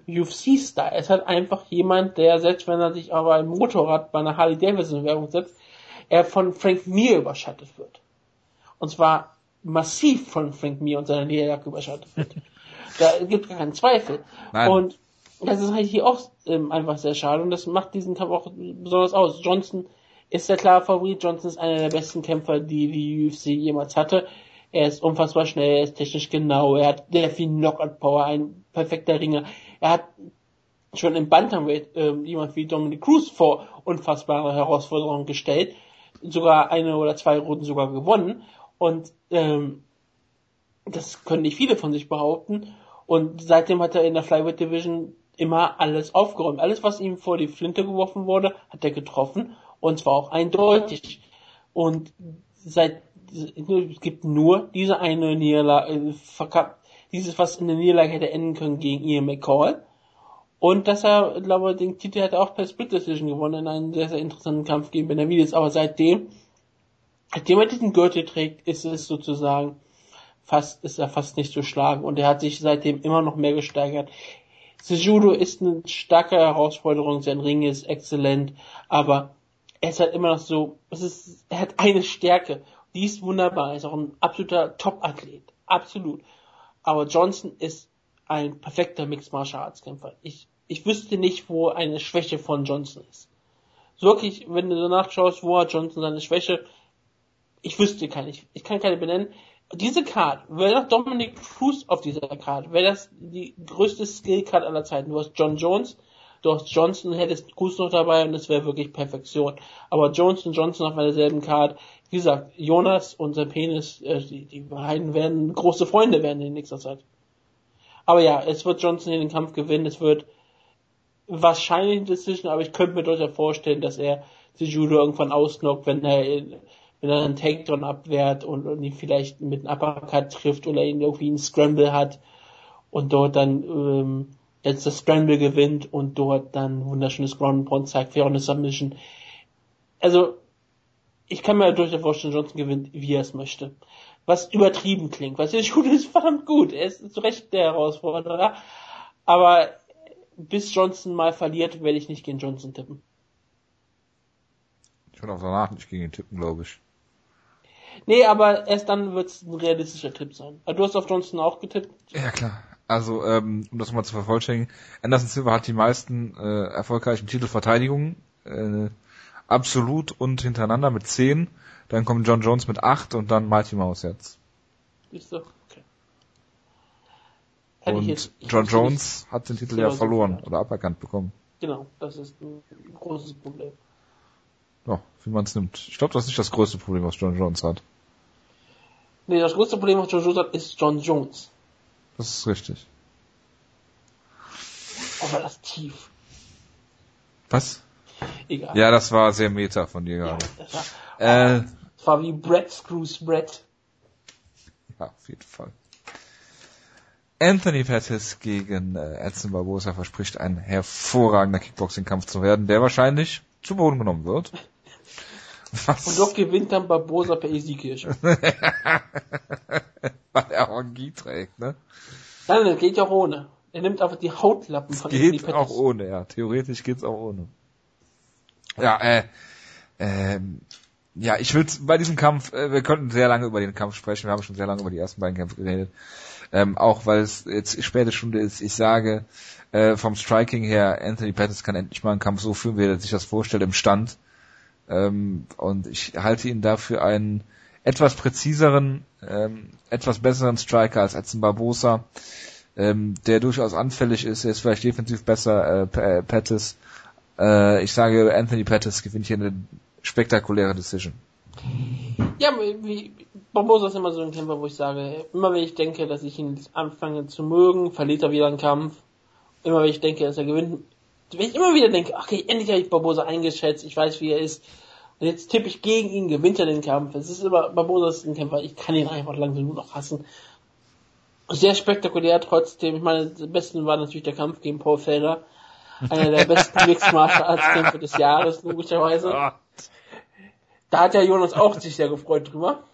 UFC-Star. Ist halt einfach jemand, der, selbst wenn er sich aber ein Motorrad bei einer Harley Davidson Werbung setzt, er von Frank Mir überschattet wird. Und zwar massiv von Frank Mir und seiner Niederlage überschattet wird. da gibt keinen Zweifel. Nein. Und das ist halt hier auch ähm, einfach sehr schade und das macht diesen Kampf auch besonders aus. Johnson ist der klare Favorit. Johnson ist einer der besten Kämpfer, die die UFC jemals hatte. Er ist unfassbar schnell, er ist technisch genau, er hat sehr viel Knockout-Power, ein perfekter Ringer. Er hat schon im Bantamweight äh, jemand wie Dominic Cruz vor unfassbare Herausforderungen gestellt, sogar eine oder zwei Runden sogar gewonnen und ähm, das können nicht viele von sich behaupten und seitdem hat er in der Flyweight Division immer alles aufgeräumt. Alles, was ihm vor die Flinte geworfen wurde, hat er getroffen und zwar auch eindeutig. Und seit es gibt nur diese eine Niederlage, äh, dieses, was in der Niederlage hätte enden können gegen Ian McCall. Und dass er, glaube ich, den Titel hat auch per Split Decision gewonnen in einem sehr, sehr interessanten Kampf gegen Benavides. Aber seitdem, seitdem er diesen Gürtel trägt, ist es sozusagen fast, ist er fast nicht zu schlagen. Und er hat sich seitdem immer noch mehr gesteigert. Sejudo ist eine starke Herausforderung, sein Ring ist exzellent, aber er ist halt immer noch so, es ist, er hat eine Stärke, die ist wunderbar, er ist auch ein absoluter Top-Athlet, absolut. Aber Johnson ist ein perfekter Mixed Martial Arts Kämpfer. Ich, ich wüsste nicht, wo eine Schwäche von Johnson ist. So wirklich, wenn du so nachschaust, wo hat Johnson seine Schwäche, ich wüsste keine, ich, ich kann keine benennen. Diese Card, wäre das Dominic Cruz auf dieser Card, wäre das die größte Skill-Card aller Zeiten. Du hast John Jones, Hast Johnson, hättest Cruz noch dabei und es wäre wirklich Perfektion. Aber Jones und Johnson auf derselben Card, wie gesagt, Jonas und sein Penis, äh, die, die beiden werden große Freunde werden in nächster Zeit. Aber ja, es wird Johnson in den Kampf gewinnen, es wird wahrscheinlich ein Decision, aber ich könnte mir durchaus vorstellen, dass er die Judo irgendwann ausknockt, wenn er wenn er einen Takedown abwehrt und, und ihn vielleicht mit einem Uppercut trifft oder ihn irgendwie einen Scramble hat und dort dann ähm, jetzt das Scramble gewinnt und dort dann wunderschönes Ground Pound zeigt, für eine Submission. Also, ich kann mir durchaus vorstellen, Johnson gewinnt, wie er es möchte. Was übertrieben klingt, was ist gut ist verdammt gut. Er ist zu Recht der Herausforderer. Aber bis Johnson mal verliert, werde ich nicht gegen Johnson tippen. Ich würde auch danach nicht gegen ihn tippen, glaube ich. Nee, aber erst dann wird es ein realistischer Tipp sein. Du hast auf Johnson auch getippt? Ja, klar. Also, ähm, um das mal zu vervollständigen, Anderson Silva hat die meisten äh, erfolgreichen Titelverteidigungen, äh, absolut und hintereinander mit zehn. Dann kommt John Jones mit acht und dann Mighty Mouse jetzt. Ist doch, okay. Hätte und jetzt, John Jones hat den Titel ja verloren oder aberkannt bekommen. Genau, das ist ein großes Problem. Ja, wie man es nimmt. Ich glaube, das ist nicht das größte Problem, was John Jones hat. Nee, das größte Problem, was John Jones hat, ist John Jones. Das ist richtig. Aber das tief. Was? Egal. Ja, das war sehr meta von dir gerade. Ja, das, war, äh, das war wie Brett Screws Brett. Ja, auf jeden Fall. Anthony Pettis gegen äh, Edson Barbosa verspricht ein hervorragender Kickboxing-Kampf zu werden, der wahrscheinlich zu Boden genommen wird. Was? Und doch gewinnt dann Barbosa per Ezekiel. Weil er Orgie trägt, ne? Nein, das geht ja auch ohne. Er nimmt einfach die Hautlappen von Geht Pettis. auch ohne, ja. Theoretisch geht's auch ohne. Ja, äh, ähm, ja, ich will bei diesem Kampf, äh, wir könnten sehr lange über den Kampf sprechen, wir haben schon sehr lange über die ersten beiden Kämpfe geredet. Ähm, auch weil es jetzt späte Stunde ist, ich sage, äh, vom Striking her, Anthony Pettis kann endlich mal einen Kampf so führen, wie er sich das vorstellt, im Stand. Ähm, und ich halte ihn dafür einen etwas präziseren, ähm, etwas besseren Striker als Edson Barbosa. ähm, der durchaus anfällig ist. Er ist vielleicht defensiv besser, äh, Pettis. Äh, ich sage, Anthony Pettis gewinnt hier eine spektakuläre Decision. Ja, wie, Barbosa ist immer so ein Kämpfer, wo ich sage, immer wenn ich denke, dass ich ihn anfange zu mögen, verliert er wieder einen Kampf. Immer wenn ich denke, dass er gewinnt, wenn ich immer wieder denke, okay, endlich habe ich Barbosa eingeschätzt, ich weiß, wie er ist, und jetzt tippe ich gegen ihn, gewinnt er den Kampf. Es ist immer, Barbosa ist ein Kämpfer, ich kann ihn einfach langsam nur noch hassen. Sehr spektakulär trotzdem. Ich meine, das Beste war natürlich der Kampf gegen Paul Felder. Einer der besten Mixed Martial Arts Kämpfe des Jahres, logischerweise. Da hat der Jonas auch sich sehr gefreut drüber.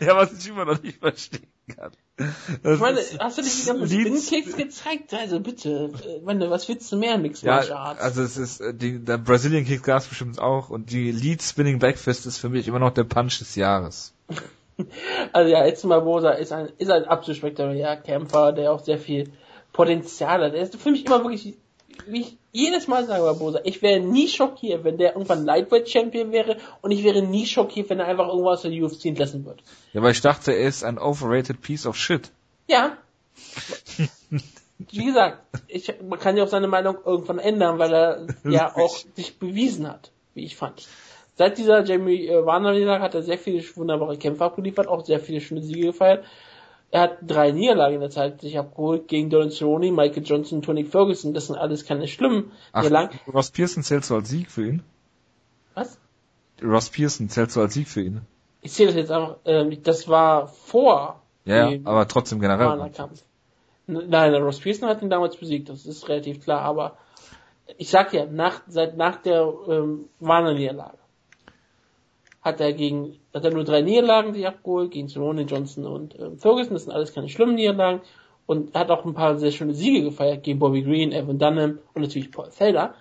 Ja, was ich immer noch nicht verstehen kann. Ich meine, hast du nicht die ganzen Spin-Kicks gezeigt? Also bitte, ich meine, was willst du mehr Mixed ja, Martial Arts? Also es ist, äh, die, der Brazilian Kick gab es bestimmt auch und die Lead Spinning Backfist ist für mich immer noch der Punch des Jahres. also ja, Edson Barbosa ist ein, ist ein absolut spektakulärer Kämpfer, der auch sehr viel Potenzial hat. Er ist für mich immer wirklich wie ich jedes Mal sage, Barbosa, ich wäre nie schockiert, wenn der irgendwann Lightweight Champion wäre und ich wäre nie schockiert, wenn er einfach irgendwas aus der UFC entlassen wird. Ja, weil ich dachte, er ist ein overrated piece of shit. Ja. Wie gesagt, ich, man kann ja auch seine Meinung irgendwann ändern, weil er ja auch sich bewiesen hat, wie ich fand. Seit dieser Jamie äh, Warner hat er sehr viele wunderbare Kämpfe abgeliefert, auch sehr viele schöne Siege gefeiert. Er hat drei Niederlagen in der Zeit sich abgeholt gegen Donald Cerrone, Michael Johnson, Tony Ferguson. Das sind alles keine schlimmen Ach. Ross Pearson zählst du als Sieg für ihn? Was? Ross Pearson zählst du als Sieg für ihn? Ich zähle das jetzt einfach, ähm, das war vor ja, ja aber trotzdem generell. Kampf. Nein, Ross Pearson hat ihn damals besiegt, das ist relativ klar, aber ich sag ja, nach, seit nach der ähm, Warner-Niederlage hat er gegen, hat er nur drei Niederlagen sich abgeholt, gegen Simone Johnson und äh, Ferguson, das sind alles keine schlimmen Niederlagen, und hat auch ein paar sehr schöne Siege gefeiert gegen Bobby Green, Evan Dunham und natürlich Paul Felder,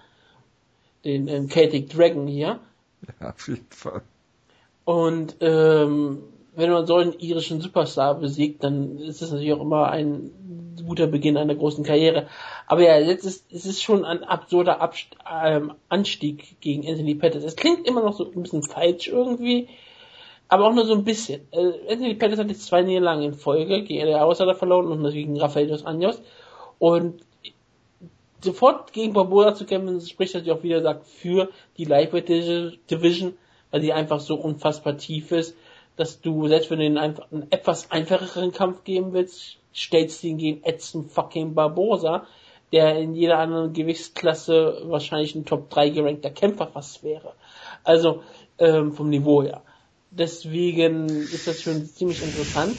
den ähm, Celtic Dragon hier. Ja, auf jeden Fall. Und ähm, wenn man so einen irischen Superstar besiegt, dann ist das natürlich auch immer ein guter Beginn einer großen Karriere. Aber ja, jetzt ist es ist schon ein absurder Abst ähm, Anstieg gegen Anthony Pettis. Es klingt immer noch so ein bisschen falsch irgendwie, aber auch nur so ein bisschen. Äh, Anthony Pettis hat jetzt zwei Niederlagen in Folge gegen der hat er verloren und gegen Rafael dos Anjos. Und sofort gegen Barbosa zu kämpfen, spricht natürlich auch wieder sagt für die Lightweight Division, weil die einfach so unfassbar tief ist, dass du selbst wenn du ihnen einen etwas einfacheren Kampf geben willst, stellst ihn gegen Edson fucking Barbosa, der in jeder anderen Gewichtsklasse wahrscheinlich ein Top 3 gerankter Kämpfer fast wäre. Also ähm, vom Niveau her. Deswegen ist das schon ziemlich interessant.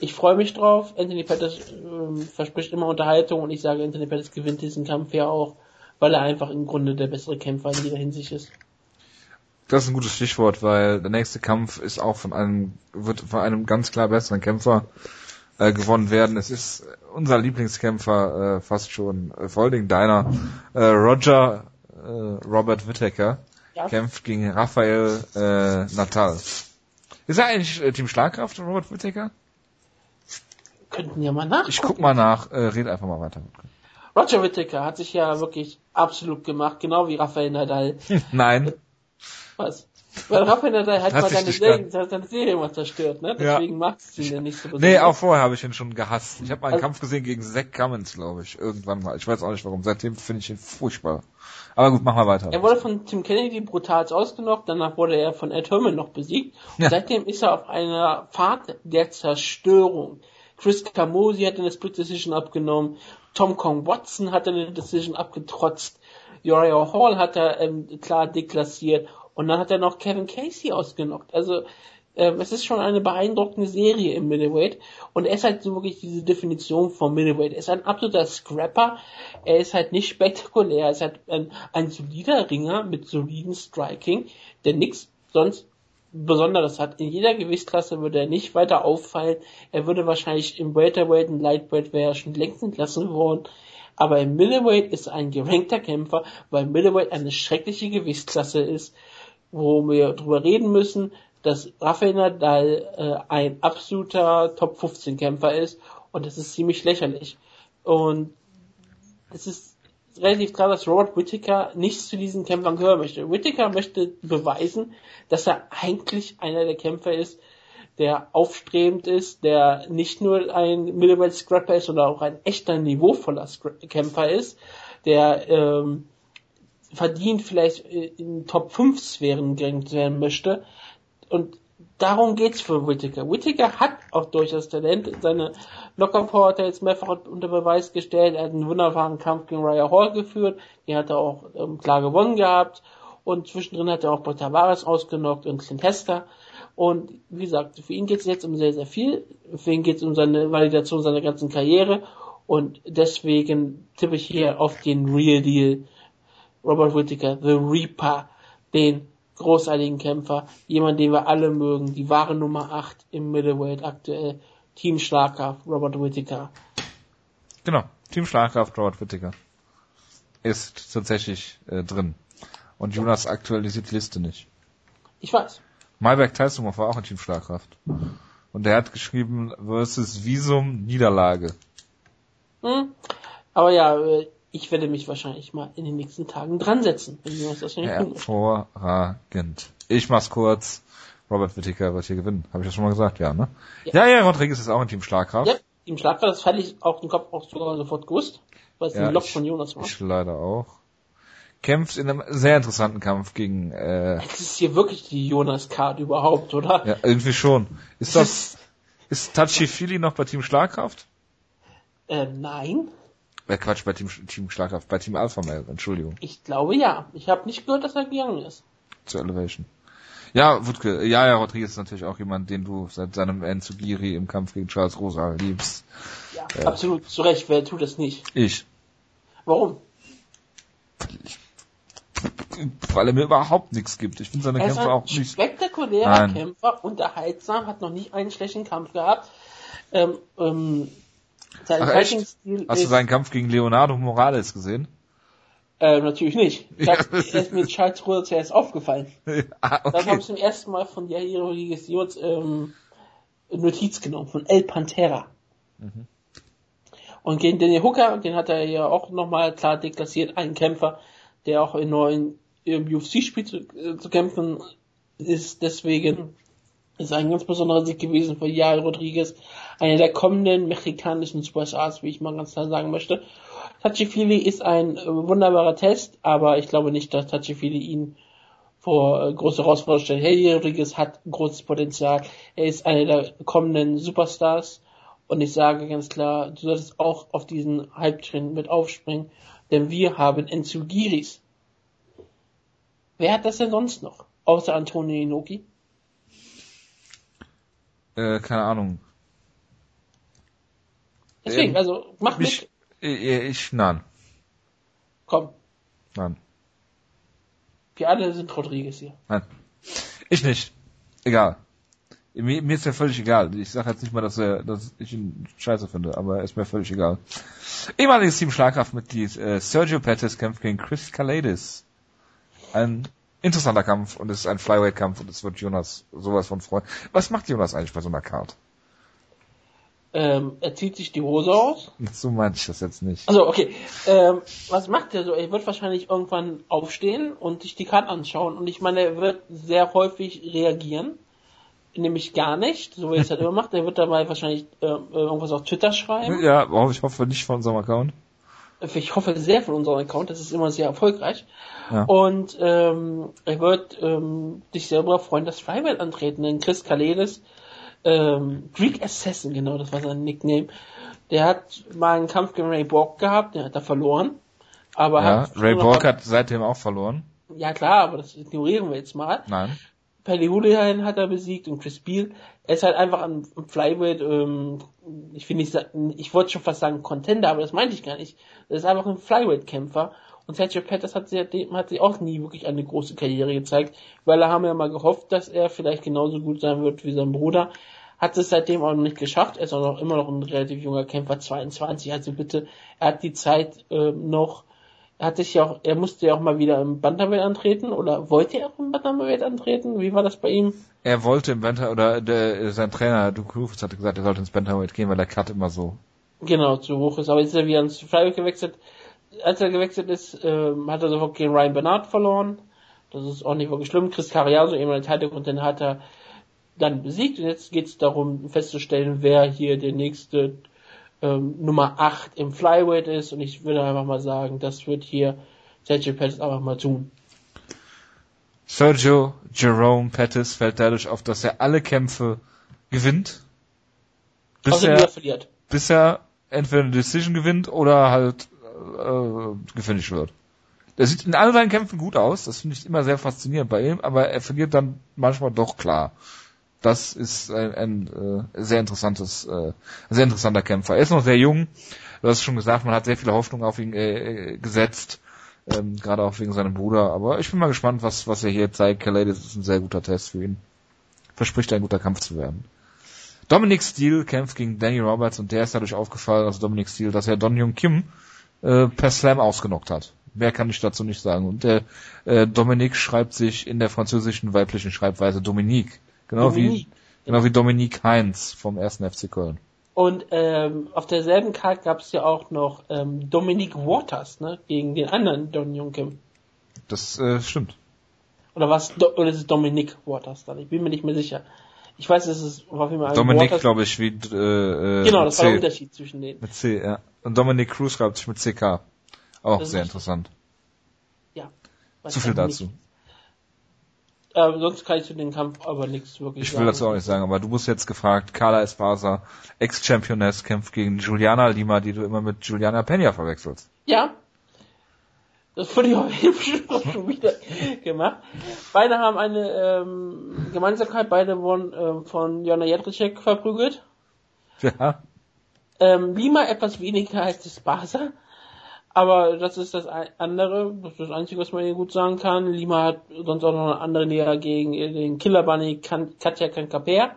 Ich freue mich drauf. Anthony Pettis ähm, verspricht immer Unterhaltung und ich sage, Anthony Pettis gewinnt diesen Kampf ja auch, weil er einfach im Grunde der bessere Kämpfer in jeder Hinsicht ist. Das ist ein gutes Stichwort, weil der nächste Kampf ist auch von einem, wird von einem ganz klar besseren Kämpfer äh, gewonnen werden. Es ist unser Lieblingskämpfer äh, fast schon, äh, vor allen Dingen deiner, äh, Roger äh, Robert Whittaker ja. kämpft gegen Raphael äh, Natal. Ist er eigentlich äh, Team Schlagkraft, Robert Whittaker? Könnten ja mal nach. Ich guck mal nach, äh, red einfach mal weiter. Roger Whittaker hat sich ja wirklich absolut gemacht, genau wie Raphael Nadal. Nein. Was? Weil Rafael Nadal hat, hat mal deine Serie, seine Serie mal zerstört, ne? Deswegen ja. magst du ihn ja nicht so besonders. Nee, auch vorher habe ich ihn schon gehasst. Ich habe mal einen also, Kampf gesehen gegen Zack Cummins, glaube ich, irgendwann mal. Ich weiß auch nicht warum. Seitdem finde ich ihn furchtbar. Aber gut, mach mal weiter. Er wurde von Tim Kennedy brutal ausgenockt, danach wurde er von Ed Herman noch besiegt. Und ja. seitdem ist er auf einer Fahrt der Zerstörung. Chris Camosi hat eine Split Decision abgenommen, Tom Kong Watson hat eine Decision abgetrotzt, Uriah Hall hat er ähm, klar deklassiert und dann hat er noch Kevin Casey ausgenockt. Also ähm, es ist schon eine beeindruckende Serie im Middleweight und er ist halt so wirklich diese Definition vom Middleweight. Er ist ein absoluter Scrapper, er ist halt nicht spektakulär, er ist halt ein, ein solider Ringer mit soliden Striking, der nichts sonst Besonderes hat. In jeder Gewichtsklasse würde er nicht weiter auffallen. Er würde wahrscheinlich im Welterweight und Lightweight wäre er schon längst entlassen worden. Aber im Middleweight ist er ein gerankter Kämpfer, weil Middleweight eine schreckliche Gewichtsklasse ist wo wir drüber reden müssen, dass Rafael Nadal äh, ein absoluter Top 15 Kämpfer ist und das ist ziemlich lächerlich. Und es ist relativ klar, dass Robert Whittaker nicht zu diesen Kämpfern gehören möchte. Whittaker möchte beweisen, dass er eigentlich einer der Kämpfer ist, der aufstrebend ist, der nicht nur ein Middleweight Scrapper ist, sondern auch ein echter niveauvoller Scra Kämpfer ist, der ähm, verdient vielleicht in Top 5 Sphären gerankt werden möchte. Und darum geht's für Whittaker. Whittaker hat auch durchaus Talent. Seine Lockerpower er mehrfach unter Beweis gestellt. Er hat einen wunderbaren Kampf gegen Raya Hall geführt. Den hat er auch ähm, klar gewonnen gehabt. Und zwischendrin hat er auch Tavares ausgenockt und Clint Hester. Und wie gesagt, für ihn geht's jetzt um sehr, sehr viel. Für ihn geht's um seine Validation seiner ganzen Karriere. Und deswegen tippe ich hier auf den Real Deal. Robert Whittaker, The Reaper, den großartigen Kämpfer, jemand, den wir alle mögen, die wahre Nummer 8 im Middleweight aktuell, Team Schlagkraft, Robert Whittaker. Genau, Team Schlagkraft, Robert Whittaker ist tatsächlich äh, drin. Und Jonas aktualisiert die Liste nicht. Ich weiß. Malberg Tyson war auch in Team Schlagkraft. Und der hat geschrieben versus Visum Niederlage. Hm. Aber ja, äh, ich werde mich wahrscheinlich mal in den nächsten Tagen dran setzen, wenn Jonas das nicht. Hervorragend. Ich mach's kurz. Robert Whittaker wird hier gewinnen. Habe ich das schon mal gesagt? Ja, ne? Ja. Ja, ja, Rodriguez ist auch in Team Schlagkraft. Ja, Team Schlagkraft, das fand ich auf den Kopf auch sogar sofort gewusst, weil es Ja, ein Lock ich- von Jonas war. Ich leider auch. Kämpft in einem sehr interessanten Kampf gegen, äh, Das ist hier wirklich die Jonas-Card überhaupt, oder? ja, irgendwie schon. Ist das, ist Tachi Fili noch bei Team Schlagkraft? Äh, nein, Äh, Quatsch, bei Team, Team Schlagkraft, bei Team Alpha Male, Entschuldigung, ich glaube ja. Ich habe nicht gehört, dass er gegangen ist. zu Elevation. Ja, Wutke, ja, ja, Rodriguez ist natürlich auch jemand, den du seit seinem Enzugiri im Kampf gegen Charles Rosa liebst. Ja, absolut zu Recht. Wer tut das nicht? Ich. Warum? Weil er mir überhaupt nichts gibt. Ich finde seine Kämpfe auch nicht. spektakulärer Nein. Kämpfer, unterhaltsam, hat noch nicht einen schlechten Kampf gehabt. Ähm, ähm, sein Ach? Fighting-Stil Hast du seinen Kampf gegen Leonardo Morales gesehen? äh, natürlich nicht. Ich Ja. er ist mir Charles zuerst aufgefallen. ah, Das habe okay. ich zum ersten Mal von Jair Rodriguez ähm, Notiz genommen, von El Pantera. Mhm. Und gegen Daniel Hooker, den hat er ja auch nochmal klar deklassiert, einen Kämpfer, der auch in neuen im UFC-Spiel zu, äh, zu kämpfen ist. Deswegen ist ein ganz besonderer Sieg gewesen für Jair Rodriguez, einer der kommenden mexikanischen Superstars, wie ich mal ganz klar sagen möchte. Tachifili ist ein äh, wunderbarer Test, aber ich glaube nicht, dass Tachifili ihn vor äh, große Herausforderungen stellt. Hey, Rodriguez hat großes Potenzial. Er ist einer der kommenden Superstars. Und ich sage ganz klar, du solltest auch auf diesen Hype-Trend mit aufspringen, denn wir haben Enzugiris. Wer hat das denn sonst noch? Außer Antonio Inoki? Äh, keine Ahnung. Deswegen, Ähm, also mach Ich, mit. ich, ich, nein, Komm, nein, wir alle sind Rodriguez hier. nein. Ich nicht. Egal. Mir, mir ist ja völlig egal. Ich sage jetzt nicht mal, dass, er, dass ich ihn scheiße finde, aber ist mir völlig egal. Ehemaliges Team Schlagkraftmitglied äh, Sergio Pettis kämpft gegen Chris Kaladis. Ein interessanter Kampf und es ist ein Flyweight-Kampf und es wird Jonas sowas von freuen. Was macht Jonas eigentlich bei so einer Card? Ähm, er zieht sich die Hose aus. So meinte ich das jetzt nicht. Also, okay. Ähm, was macht er so? Er wird wahrscheinlich irgendwann aufstehen und sich die Karte anschauen. Und ich meine, er wird sehr häufig reagieren. Nämlich gar nicht, so wie er es halt immer macht. Er wird dabei wahrscheinlich äh, irgendwas auf Twitter schreiben. Ja, ich hoffe nicht von unserem Account. Ich hoffe sehr von unserem Account, das ist immer sehr erfolgreich. Ja. Und ähm, er wird ähm, sich selber freuen, das Flyweight antreten, denn Chris Kaledes, ähm, Greek Assassin, genau, das war sein Nickname, der hat mal einen Kampf gegen Ray Borg gehabt, den hat er verloren. Aber Ja, hat Ray Borg hat seitdem auch verloren. Ja klar, aber das ignorieren wir jetzt mal. Nein. Paddy Houlihan hat er besiegt und Chris Beal. Er ist halt einfach am Flyweight, ähm, ich will nicht ich wollte schon fast sagen Contender, aber das meinte ich gar nicht. Das ist einfach ein Flyweight-Kämpfer. Und Sergio Pettis hat sich, hat sich auch nie wirklich eine große Karriere gezeigt, weil er haben ja mal gehofft, dass er vielleicht genauso gut sein wird wie sein Bruder. Hat es seitdem auch noch nicht geschafft. Er ist auch noch immer noch ein relativ junger Kämpfer, 22. Also bitte, er hat die Zeit ähm, noch. Er hat sich ja auch, er musste ja auch mal wieder im Bantamweight antreten oder wollte er auch im Bantamweight antreten? Wie war das bei ihm? Er wollte im Bantam, oder der, sein Trainer, Duke Rufus, hatte gesagt, er sollte ins Bantamweight gehen, weil der Cut immer so. Genau, zu hoch ist. Aber jetzt ist er wieder ins Flyweight gewechselt. Als er gewechselt ist, ähm, hat er sofort gegen Ryan Bernard verloren. Das ist auch nicht wirklich schlimm. Chris Carriazo, eben ein Title Contender, hat er dann besiegt. Und jetzt geht es darum festzustellen, wer hier der nächste ähm, Nummer 8 im Flyweight ist. Und ich würde einfach mal sagen, das wird hier Sergio Pettis einfach mal tun. Sergio Jerome Pettis fällt dadurch auf, dass er alle Kämpfe gewinnt. Bis er, verliert. Bis er entweder eine Decision gewinnt oder halt äh, gefinisht wird. Der sieht in all seinen Kämpfen gut aus, das finde ich immer sehr faszinierend bei ihm, aber er verliert dann manchmal doch klar. Das ist ein, ein äh, sehr interessantes, äh, sehr interessanter Kämpfer. Er ist noch sehr jung, du hast schon gesagt, man hat sehr viele Hoffnung auf ihn äh, gesetzt, ähm, gerade auch wegen seinem Bruder, aber ich bin mal gespannt, was, was er hier zeigt. Calais ist ein sehr guter Test für ihn. Verspricht ein guter Kampf zu werden. Dominic Steele kämpft gegen Danny Roberts und der ist dadurch aufgefallen, also Dominic Steele, dass er Don Jung Kim äh, per Slam ausgenockt hat. Mehr kann ich dazu nicht sagen. Und der äh, Dominique schreibt sich in der französischen weiblichen Schreibweise Dominique. Genau Dominique. wie genau wie Dominique Heinz vom ersten FC Köln. Und ähm, auf derselben Karte gab es ja auch noch ähm, Dominique Waters, ne, gegen den anderen Don Jung Kim. Das äh, stimmt. Oder was? Oder ist es Dominique Waters dann? Ich bin mir nicht mehr sicher. Ich weiß, es ist auf jeden Fall Dominique, glaube ich, wie äh, äh, Genau, das C. war der Unterschied zwischen denen. Mit C, ja. Und Dominic Cruz schreibt sich mit CK. Auch das sehr interessant. Ja. Zu viel dazu. Ähm, sonst kann ich zu dem Kampf aber nichts wirklich ich sagen. Ich will dazu auch nicht sagen, aber du musst jetzt gefragt, Carla Espasa, Ex-Championess, kämpft gegen Juliana Lima, die du immer mit Juliana Peña verwechselst. Ja. Das wurde auch schon wieder gemacht. Beide haben eine ähm, Gemeinsamkeit, beide wurden ähm, von Jana Jedrzejczyk verprügelt. Ja. Ähm, Lima etwas weniger als Espasa. Aber das ist das andere, das ist das Einzige, was man hier gut sagen kann. Lima hat sonst auch noch eine andere Nähe gegen den Killer Bunny Katja Kankaper.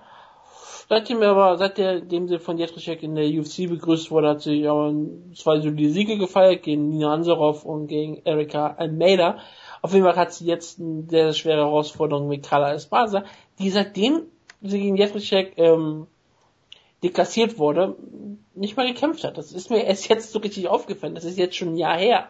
Seitdem aber, seitdem sie von Jetruschek in der UFC begrüßt wurde, hat sie auch zwei solide Siege gefeiert gegen Nina Anserov und gegen Erika Almeida. Auf jeden Fall hat sie jetzt eine sehr schwere Herausforderung mit Carla Espasa, die seitdem sie gegen Jetruschek ähm, deklassiert wurde, nicht mal gekämpft hat. Das ist mir erst jetzt so richtig aufgefallen. Das ist jetzt schon ein Jahr her.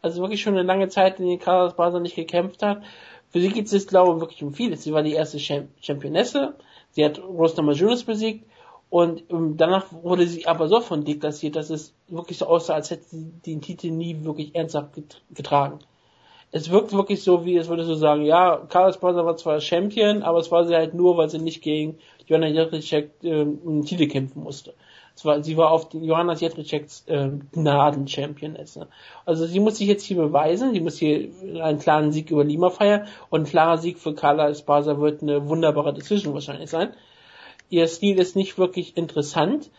Also wirklich schon eine lange Zeit, in der Carlos Barca nicht gekämpft hat. Für sie geht es, glaube ich, wirklich um vieles. Sie war die erste Championesse. Sie hat Rose Namajunas besiegt. Und ähm, danach wurde sie aber so von deklassiert, dass es wirklich so aussah, als hätte sie den Titel nie wirklich ernsthaft getragen. Es wirkt wirklich so, wie es würde so sagen, ja, Carlos Barca war zwar Champion, aber es war sie halt nur, weil sie nicht gegen Joanna Jędrzejczyk äh, um Titel kämpfen musste. War, sie war auf Johanna Jędrzejczyks äh, Gnaden-Championess. Ne? Also sie muss sich jetzt hier beweisen, sie muss hier einen klaren Sieg über Lima feiern und ein klarer Sieg für Carla Esparza wird eine wunderbare Decision wahrscheinlich sein. Ihr Stil ist nicht wirklich interessant,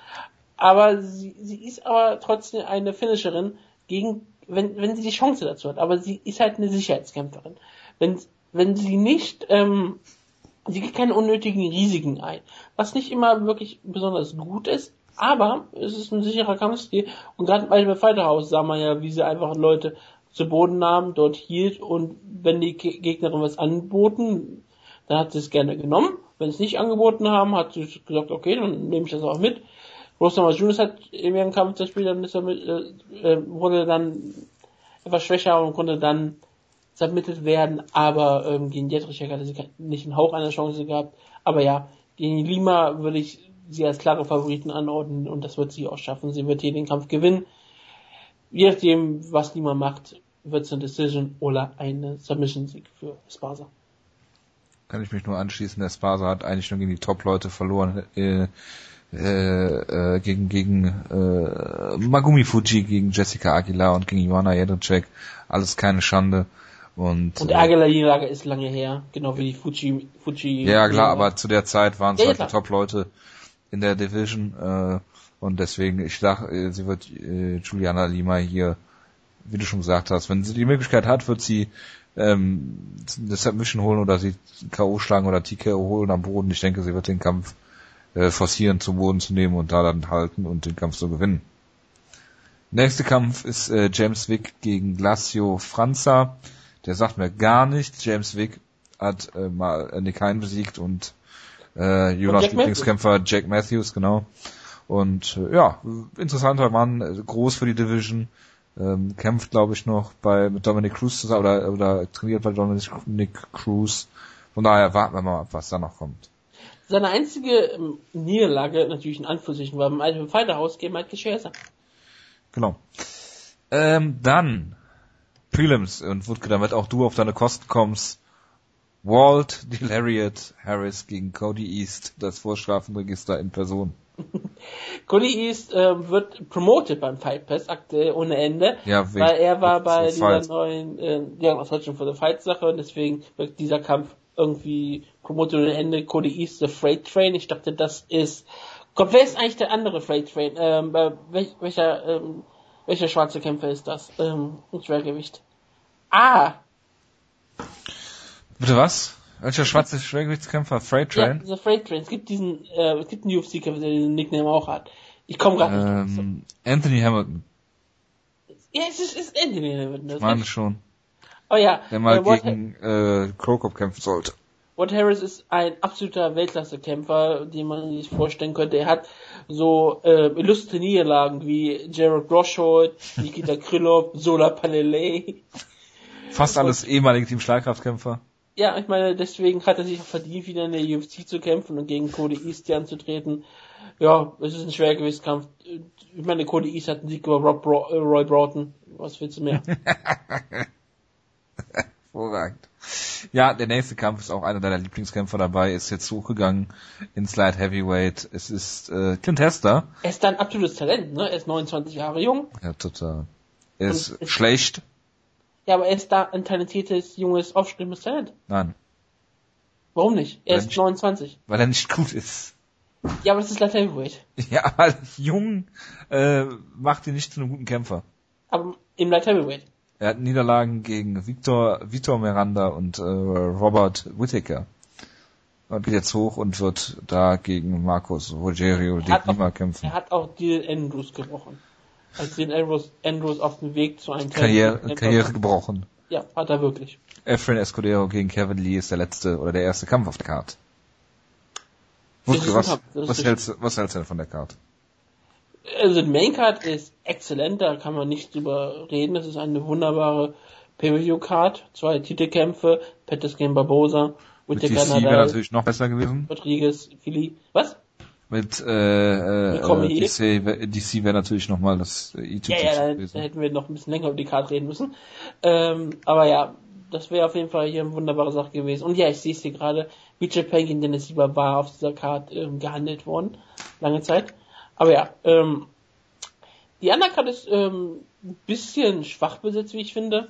aber sie, sie ist aber trotzdem eine Finisherin gegen, wenn, wenn sie die Chance dazu hat. Aber sie ist halt eine Sicherheitskämpferin. Wenn, wenn sie nicht ähm, Sie geht keine unnötigen Risiken ein. Was nicht immer wirklich besonders gut ist, aber es ist ein sicherer Kampfstil. Und gerade bei Fighter House sah man ja, wie sie einfach Leute zu Boden nahmen, dort hielt und wenn die Gegnerin was anboten, dann hat sie es gerne genommen. Wenn sie es nicht angeboten haben, hat sie gesagt, okay, dann nehme ich das auch mit. Rosama Junis hat in ihrem Kampf das Spiel, dann mit, äh, äh, wurde dann etwas schwächer und konnte dann submitted werden, aber ähm, gegen Dietrich hatte sie nicht einen Hauch einer Chance gehabt. Aber ja, gegen Lima würde ich sie als klare Favoriten anordnen und das wird sie auch schaffen. Sie wird hier den Kampf gewinnen. Je nachdem, was Lima macht, wird es eine Decision oder eine Submission-Sieg für Esparza. Kann ich mich nur anschließen. Esparza hat eigentlich nur gegen die Top-Leute verloren. Äh, äh, äh, gegen gegen äh, Magumi Fuji, gegen Jessica Aguilar und gegen Joanna Jedrzejczyk. Alles keine Schande. Und, und Ärgerniederlage ist lange her, genau wie die Fuji. Fuji ja klar, aber zu der Zeit waren es ja, halt die Top-Leute in der Division äh, und deswegen, ich dachte, äh, sie wird äh, Juliana Lima hier, wie du schon gesagt hast, wenn sie die Möglichkeit hat, wird sie ähm, das Submission holen oder sie K.O. schlagen oder TKO holen am Boden. Ich denke, sie wird den Kampf äh, forcieren, zum Boden zu nehmen und da dann halten und den Kampf so gewinnen. Nächster Kampf ist äh, James Wick gegen Glacio Franza der sagt mir gar nichts. James Wick hat äh, mal Nick Hein besiegt und äh, Jonas und Lieblingskämpfer Matthews. Jack Matthews, genau. Und äh, ja, interessanter Mann, äh, groß für die Division, ähm, kämpft glaube ich noch bei mit Dominic Cruz zusammen oder, oder trainiert bei Dominic Cruz. Von daher warten wir mal ab, was da noch kommt. Seine einzige ähm, Niederlage, natürlich in Anführungszeichen, war im alten Fighter House gegen Mike Chiesa. Genau. Ähm, dann Prelims und Wutke, damit auch du auf deine Kosten kommst. Walt, die Lariat, Harris gegen Cody East, das Vorstrafenregister in Person. Cody East äh, wird promoted beim Fight Pass aktuell ohne Ende, Ja, weil er war bei dieser Fight. neuen, äh, ja, was hat schon für die Fight Sache und deswegen wird dieser Kampf irgendwie promoted ohne Ende. Cody East, the Freight Train. Ich dachte, das ist, Gott, wer ist eigentlich der andere Freight Train? Ähm, welcher, ähm, welcher schwarze Kämpfer ist das? Ähm, Schwergewicht. Ah, Bitte was? Welcher schwarze Schwergewichtskämpfer? Freight ja, Train? dieser Freight Train. Es gibt diesen, äh, es gibt einen UFC-Kämpfer, der diesen Nickname auch hat. Ich komme gerade nicht drauf. ähm, Anthony Hamilton. Ja, es ist, es ist Anthony Hamilton. das Mann ist- schon. Oh ja, Der mal äh, gegen äh, Krokop kämpfen sollte. Walt Harris ist ein absoluter Weltklasse-Kämpfer, den man sich vorstellen könnte. Er hat so äh, illustre Niederlagen wie Jared Groshold, Nikita Krylov, Sola Palele. Fast alles ehemalige Team Schlagkraftkämpfer. Ja, ich meine, deswegen hat er sich auch verdient, wieder in der UFC zu kämpfen und gegen Cody East hier anzutreten. Ja, es ist ein Schwergewichtskampf. Ich meine, Cody East hat einen Sieg über Rob Bro äh, Roy Broughton. Was willst du mehr? Hervorragend. Ja, der nächste Kampf ist auch einer deiner Lieblingskämpfer dabei, ist jetzt hochgegangen ins Light Heavyweight. Es ist äh, Clint Hester. er ist ein absolutes Talent, ne? Er ist 29 Jahre jung. Ja, total. Er ist ist- schlecht. Ja, aber er ist da ein talentiertes, junges, aufstrebendes Talent. Nein, Warum nicht? Er Weil ist nicht- 29. weil er nicht gut ist. Ja, aber das ist Light Heavyweight. Ja, aber jung äh, macht ihn nicht zu einem guten Kämpfer. Aber im Light Heavyweight. Er hat Niederlagen gegen Victor, Victor Miranda und äh, Robert Whittaker. Und geht jetzt hoch und wird da gegen Marcos Rogerio de Lima kämpfen. Er hat auch Deal Andrews gebrochen. Als den Andrews, Andrews auf dem Weg zu einem Karriere, Karriere gebrochen. Ja, hat er wirklich. Efren Escudero gegen Kevin Lee ist der letzte oder der erste Kampf auf der Karte. Wutke, was, was, hältst, du- was hältst du denn von der Karte? Also die Maincard ist exzellent, da kann man nicht drüber reden. Das ist eine wunderbare Pay-Per-View-Card. Zwei Titelkämpfe, Pettis gegen Barbosa, Mit Whittaker wäre Nadal, natürlich noch besser gewesen. Rodriguez, Philly. Was? Mit äh, äh. DC, DC wäre natürlich nochmal das äh, E-Titel Ja, ja, da, hätten wir noch ein bisschen länger über die Karte reden müssen. Ähm, aber ja, das wäre auf jeden Fall hier eine wunderbare Sache gewesen. Und ja, ich sehe es hier gerade, Richard Payne gegen Dennis Sieber war auf dieser Karte ähm, gehandelt worden, lange Zeit. Aber ja, ähm, die Undercard ist ähm, ein bisschen schwach besetzt, wie ich finde.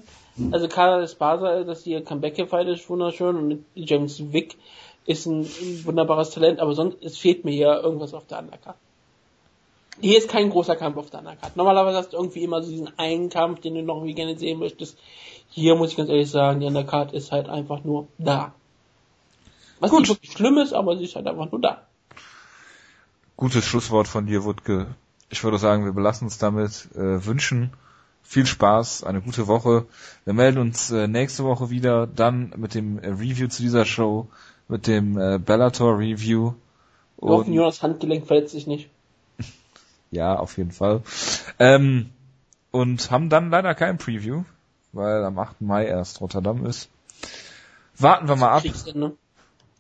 Also Carla Espasa, dass hier Comeback Fight ist wunderschön und James Wick ist ein, ein wunderbares Talent, aber sonst es fehlt mir hier irgendwas auf der Undercard. Hier ist kein großer Kampf auf der Undercard. Normalerweise hast du irgendwie immer so diesen einen Kampf, den du noch irgendwie gerne sehen möchtest. Hier muss ich ganz ehrlich sagen, die Undercard ist halt einfach nur da. Was Gut. nicht wirklich schlimm ist, aber sie ist halt einfach nur da. Gutes Schlusswort von dir, Wutke. Ich würde sagen, wir belassen uns damit, äh, wünschen viel Spaß, eine gute Woche. Wir melden uns äh, nächste Woche wieder, dann mit dem äh, Review zu dieser Show, mit dem äh, Bellator Review. Wir hoffen, Jonas Handgelenk verletzt sich nicht. ja, auf jeden Fall. Ähm, und haben dann leider kein Preview, weil am 8. Mai erst Rotterdam ist. Warten wir mal ab. Kriegsende.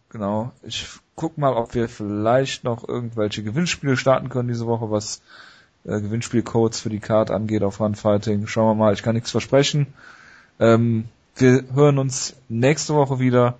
Genau. Ich guck mal, ob wir vielleicht noch irgendwelche Gewinnspiele starten können diese Woche, was äh, Gewinnspielcodes für die Card angeht auf Runfighting. Schauen wir mal, ich kann nichts versprechen. Ähm, wir hören uns nächste Woche wieder.